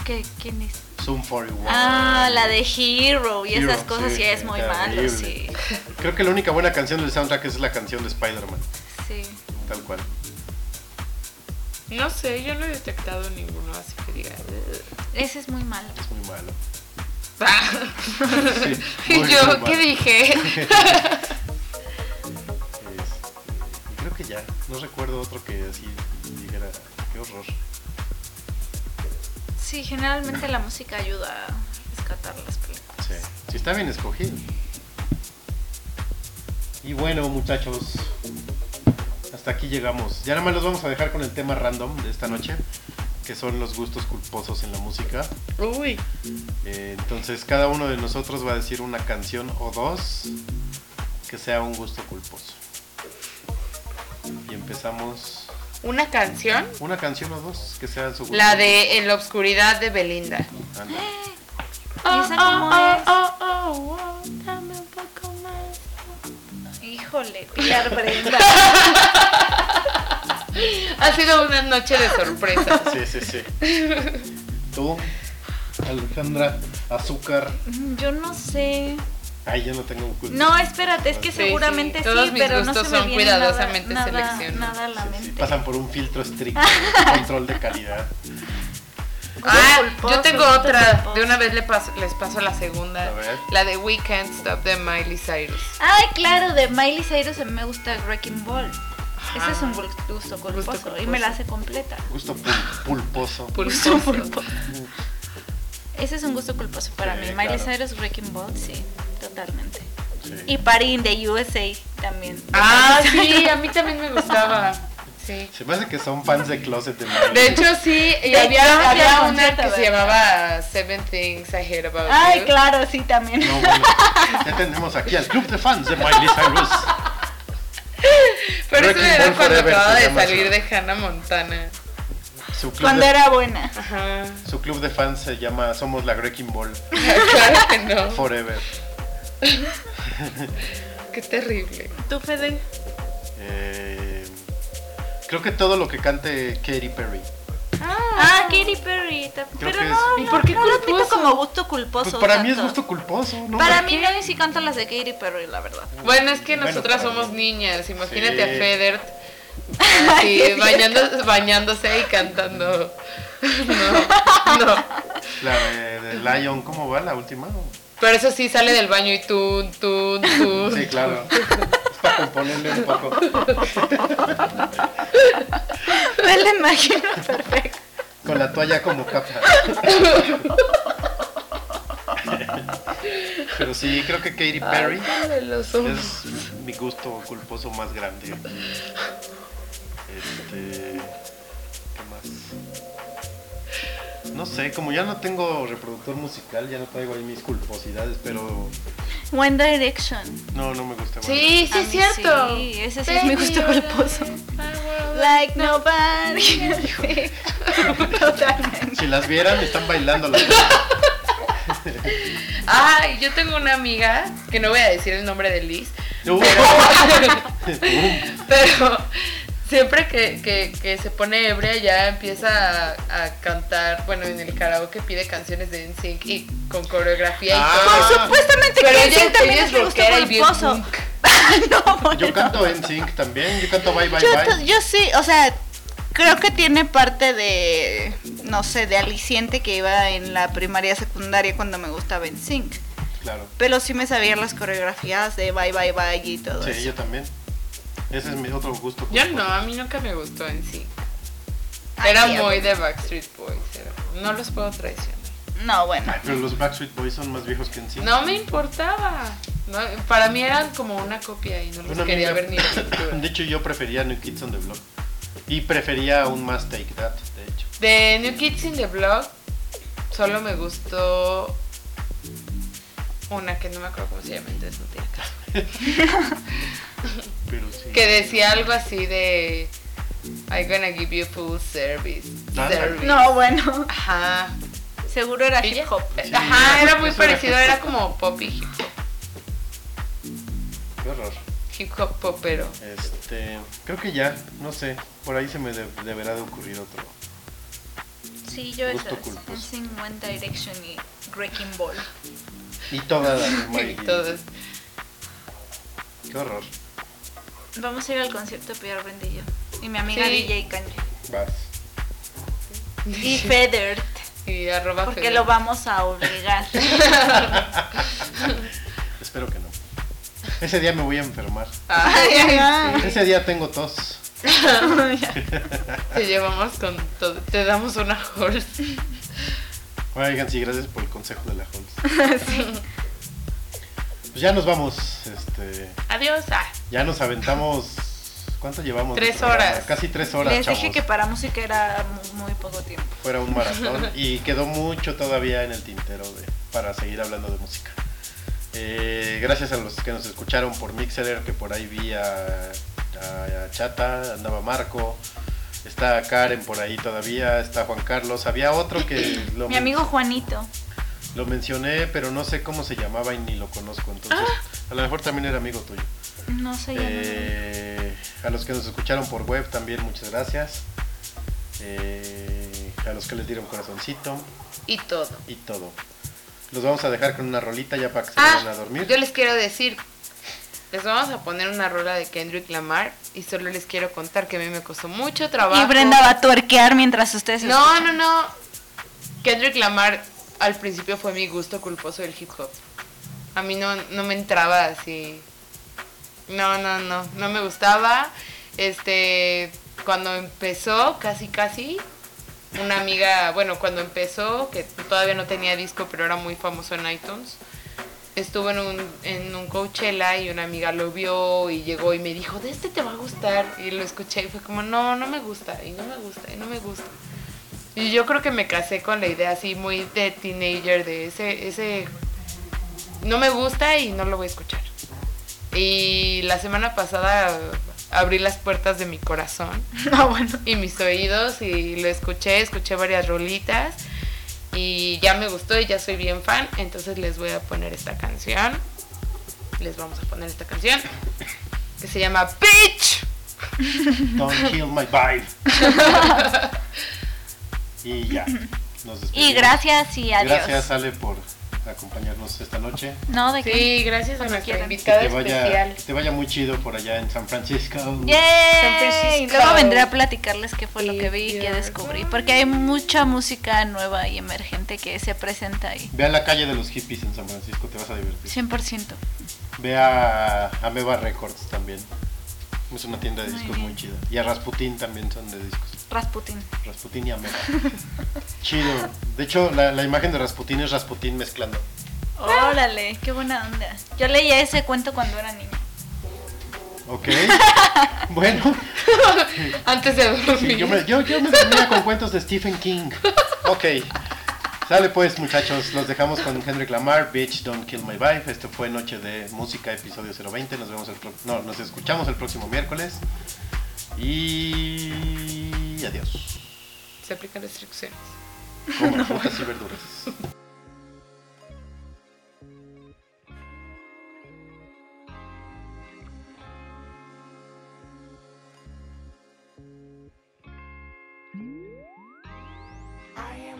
¿Qué, ¿Quién es? Zoom 41. Ah, la de Hero y Hero, esas cosas sí, sí, es muy terrible. malo, sí. Creo que la única buena canción del soundtrack es la canción de Spider-Man, sí. tal cual. No sé, yo no he detectado ninguno así que diga. Ese es muy malo. Es muy malo. Ah. Sí, y yo, muy ¿qué malo. dije? Este, creo que ya. No recuerdo otro que así dijera, qué horror. Sí, generalmente la música ayuda a rescatar las películas. Sí, sí está bien escogido. Y bueno, muchachos, hasta aquí llegamos. Ya nada más los vamos a dejar con el tema random de esta noche, que son los gustos culposos en la música. Uy. Eh, entonces, cada uno de nosotros va a decir una canción o dos que sea un gusto culposo. Y empezamos Una canción. una canción o dos que sea su gusto. La de En la oscuridad de Belinda. culposo. Anda. ¿Y esa cómo es? oh, oh, oh, Híjole, Pilar Brenda. Ha sido una noche de sorpresa. Sí, sí, sí. Tú, Alejandra, azúcar. Mm, Yo no sé. Ay, yo no tengo un culto. No, espérate, es que Sí, seguramente sí, sí, todos mis pero no se gustos me son viene cuidadosamente nada, nada, seleccionados. nada a la Sí, sí, mente. pasan por un filtro estricto, control de calidad. Ah, culposo, yo tengo gusto otra. culposo. De una vez paso, les paso la segunda. A ver. La de We Can't Stop de Miley Cyrus. Ay, claro, de Miley Cyrus a mí me gusta Wrecking Ball. Ajá. Ese es un gusto culposo, y me la hace completa. Gusto pul- pulposo. Pulposo. Ese es un gusto culposo para Sí, mí. Miley. Cyrus, Wrecking Ball, sí, totalmente. Sí. Y Party in the USA también. Ah, sí, a mí también me gustaba. Sí. Se me hace que son fans de Closet de Miley. De hecho, sí, y De había, había una que se llamaba Seven Things I Hate About Ay, You. claro, sí, también. No, bueno, ya tenemos aquí al club de fans de Miley Cyrus. Pero eso Wrecking era Ball cuando Forever acababa se de llama salir de Hannah Montana. Su club, Cuando de, era buena. Ajá. su club de fans se llama Somos la Wrecking Ball claro que no. Forever. Qué terrible. ¿Tú, Fede? Eh, creo que todo lo que cante Katy Perry. Ah, Katy Perry. Creo Pero que no, es- ¿Y no, por qué no lo admito como gusto culposo. Pues para mí es tanto. gusto culposo, ¿no? Para ¿Por mí no, sí canto las de Katy Perry, la verdad. Bueno, es que Bueno, nosotras para somos niñas. Imagínate Sí. a Feder así, bañando- bañándose y cantando. No, no. La de, de Lion, ¿cómo va la última? Pero eso sí sale del baño y tun, tun, tun. Sí, claro. Para componerle un poco. Me la imagino perfecto. Con la toalla como capa. Pero sí, creo que Katy Perry Ay, es mi gusto culposo más grande. Este. No sé, como ya no tengo reproductor musical, ya no traigo ahí mis culposidades, pero One Direction. no, no me gusta. Sí, sí, es cierto. sí, ese sí es mi gusto culposo. Like nobody. Totalmente. Si las vieran, están bailando las Ay, yo tengo una amiga, que no voy a decir el nombre de Liz, Uh. pero siempre que, que, que se pone ebria ya empieza a, a cantar, bueno, en el karaoke pide canciones de NSYNC y con coreografía y Ah. todo. Por supuestamente Pero que sí también es rockera y bien culposo. punk. no, bueno. Yo canto en sync también, yo canto Bye Bye Yo, Bye. yo sí, o sea, creo que tiene parte de, no sé, de aliciente que iba en la primaria secundaria cuando me gustaba en sync. Claro. Pero sí me sabían las coreografías de Bye Bye Bye y todo Sí, eso. yo también. Ese es mi otro gusto. Yo no, a mí nunca me gustó en sí. Era sí, muy de Backstreet Boys. era- no los puedo traicionar. No, bueno. Ay, pero los Backstreet Boys son más viejos que en sync. No me importaba. No, para mí eran como una copia y no los Una quería amiga- ver ni en pintura. De hecho, yo prefería New Kids on the Block. Y prefería un más Take That, de hecho. De New Kids in the Block, solo me gustó una que no me acuerdo cómo se llama, entonces no tiene caso. Pero sí. Que decía algo así de I'm gonna give you full service. Ah, service. No, bueno. Ajá. Seguro era hip hop. Ajá, era muy eso era parecido, era como pop y hip hop. Qué horror. Hip hop popero. Este, creo que ya, no sé. Por ahí se me de- deberá de ocurrir otro. Sí, yo culposo. NSYNC, One Direction y Wrecking Ball. Y toda la de Y Miley. Qué horror. Vamos a ir al concierto de Pierre Brendillo. Y mi amiga Sí. DJ Kanye. Vas. Y Federt. Y arroba Porque Fede. lo vamos a obligar. Espero que no. Ese día me voy a enfermar. Ay, sí. Ese día tengo tos. Te llevamos con todo. Te damos una horse. Oigan, sí, gracias por el consejo de la Holmes. Pues ya nos vamos. Este, Adiós. Ah, ya nos aventamos. ¿Cuánto llevamos? Tres horas. Casi tres horas, Les chavos. dije que para música era mu- muy poco tiempo. Fuera un maratón. y quedó mucho todavía en el tintero de, para seguir hablando de música. Eh, gracias a los que nos escucharon por Mixer, que por ahí vi a, a- a Chata, andaba Marco. Está Karen por ahí todavía, está Juan Carlos. Había otro que lo Mi amigo Juanito. Lo mencioné, pero no sé cómo se llamaba y ni lo conozco. Entonces, A lo mejor también era amigo tuyo. No sé, Eh, a los que nos escucharon por web también muchas gracias. Eh, a los que les dieron corazoncito Y todo. y todo. Los vamos a dejar con una rolita ya para que se Ah, vayan a dormir. yo les quiero decir, les vamos a poner una rola de Kendrick Lamar y solo les quiero contar que a mí me costó mucho trabajo. Y Brenda va a tuerquear mientras ustedes No, escuchan. no, no. Kendrick Lamar al principio fue mi gusto culposo del hip hop. A mí no, no me entraba así. No, no, no. No me gustaba. Este, cuando empezó, casi, casi, una amiga, bueno, cuando empezó, que todavía no tenía disco, pero era muy famoso en iTunes, estuvo en un, en un Coachella y una amiga lo vio y llegó y me dijo, de este te va a gustar. Y lo escuché y fue como, no, no me gusta, y no me gusta, y no me gusta. Y yo creo que me casé con la idea así muy de teenager, de ese, ese, no me gusta y no lo voy a escuchar. Y la semana pasada abrí las puertas de mi corazón Ah, bueno. y mis oídos y lo escuché, escuché varias rolitas y ya me gustó y ya soy bien fan, entonces les voy a poner esta canción. Les vamos a poner esta canción que se llama Bitch. Don't kill my vibe. y ya. Nos despedimos. Y gracias y adiós. Gracias, Ale, por acompañarnos esta noche. No, de qué. Sí, gracias a nuestra quieran. Que invitada te, vaya, especial. que te vaya muy chido por allá en San Francisco. ¡Yay! Francisco. Luego vendré a platicarles qué fue lo que vi y qué descubrí. Porque hay mucha música nueva y emergente que se presenta ahí. Ve a la calle de los hippies en San Francisco, te vas a divertir. 100%. Ve a Ameba Records también. Es una tienda de discos muy chida. Y a Rasputin también son de discos. Rasputin. Rasputin y Ameba. Chido. De hecho, la, la imagen de Rasputin es Rasputin mezclando. Órale, qué buena onda. Yo leía ese cuento cuando era niña. Ok. bueno. Antes de dormir. Sí, yo, me, yo, yo me dormía con cuentos de Stephen King. Ok. Sale pues muchachos, los dejamos con Kendrick Lamar, Bitch Don't Kill My Vibe. Esto fue Noche de Música, episodio 020. Nos vemos el pro- no, nos escuchamos el próximo miércoles. Y adiós. Se aplican restricciones. Coman frutas y verduras.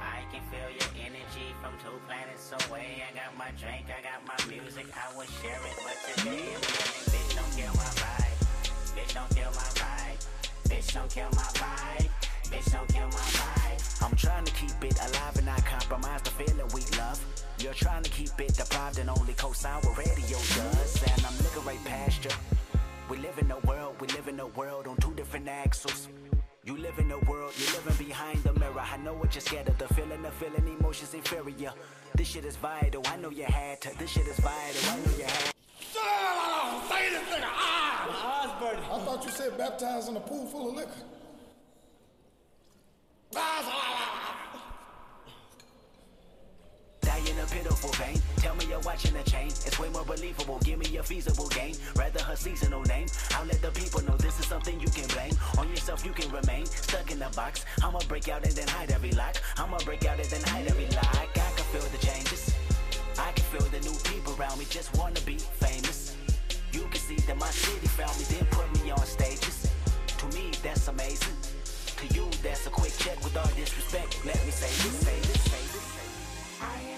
I can feel your energy from two planets away. I got my drink, I got my music, I will share it. But today I'm bitch, don't kill my vibe. Bitch, don't kill my vibe. Bitch, don't kill my vibe. Bitch, don't kill my vibe. I'm trying to keep it alive and not compromise the feeling we love. You're trying to keep it deprived and only co-sign what radio does. And I'm looking right past you. We live in a world, we live in a world on two different axles. You live in a world, you're living behind the mirror. I know what you're scared of, the feeling, the feeling, emotions inferior. This shit is vital, I know you had to. This shit is vital, I know you had Say this nigga! Ah! My eyes burning. I thought you said baptized in a pool full of liquor. In a pitiful pain. Tell me you're watching a chain. It's way more believable. Give me a feasible game. Rather her seasonal name. I'll let the people know this is something you can blame. On yourself, you can remain stuck in the box. I'ma break out and then hide every lock. I'ma break out and then hide every lock. I can feel the changes. I can feel the new people around me just wanna be famous. You can see that my city found me, then put me on stages. To me, that's amazing. To you, that's a quick check with all disrespect. Let me say this, say this, say this, say this.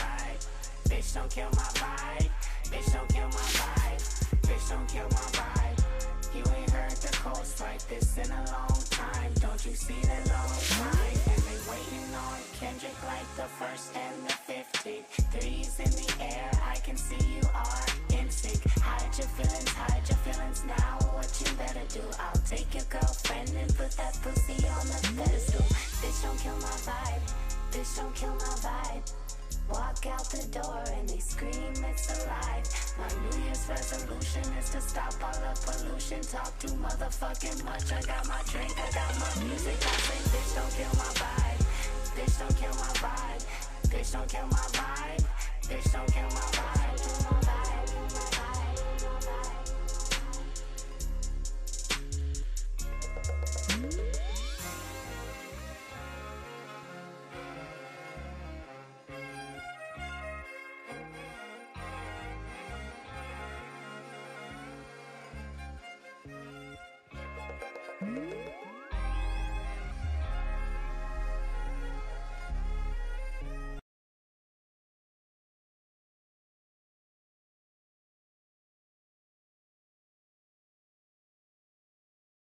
Bitch, don't kill my vibe. Bitch, don't kill my vibe. Bitch, don't kill my vibe. You ain't heard the coast like this in a long time. Don't you see the long line? And they waiting on Kendrick like the first and the fifteenth. Threes in the air, I can see you are in sync. Hide your feelings, hide your feelings now. What you better do? I'll take your girlfriend and put that pussy on the pedestal. Bitch, don't kill my vibe. Bitch, don't kill my vibe. Walk out the door and they scream it's alive. My New Year's resolution is to stop all the pollution. Talk too motherfucking much. I got my drink, I got my music. I say, bitch, don't kill my vibe. Bitch, don't kill my vibe. Bitch, don't kill my vibe. Bitch, don't kill my vibe.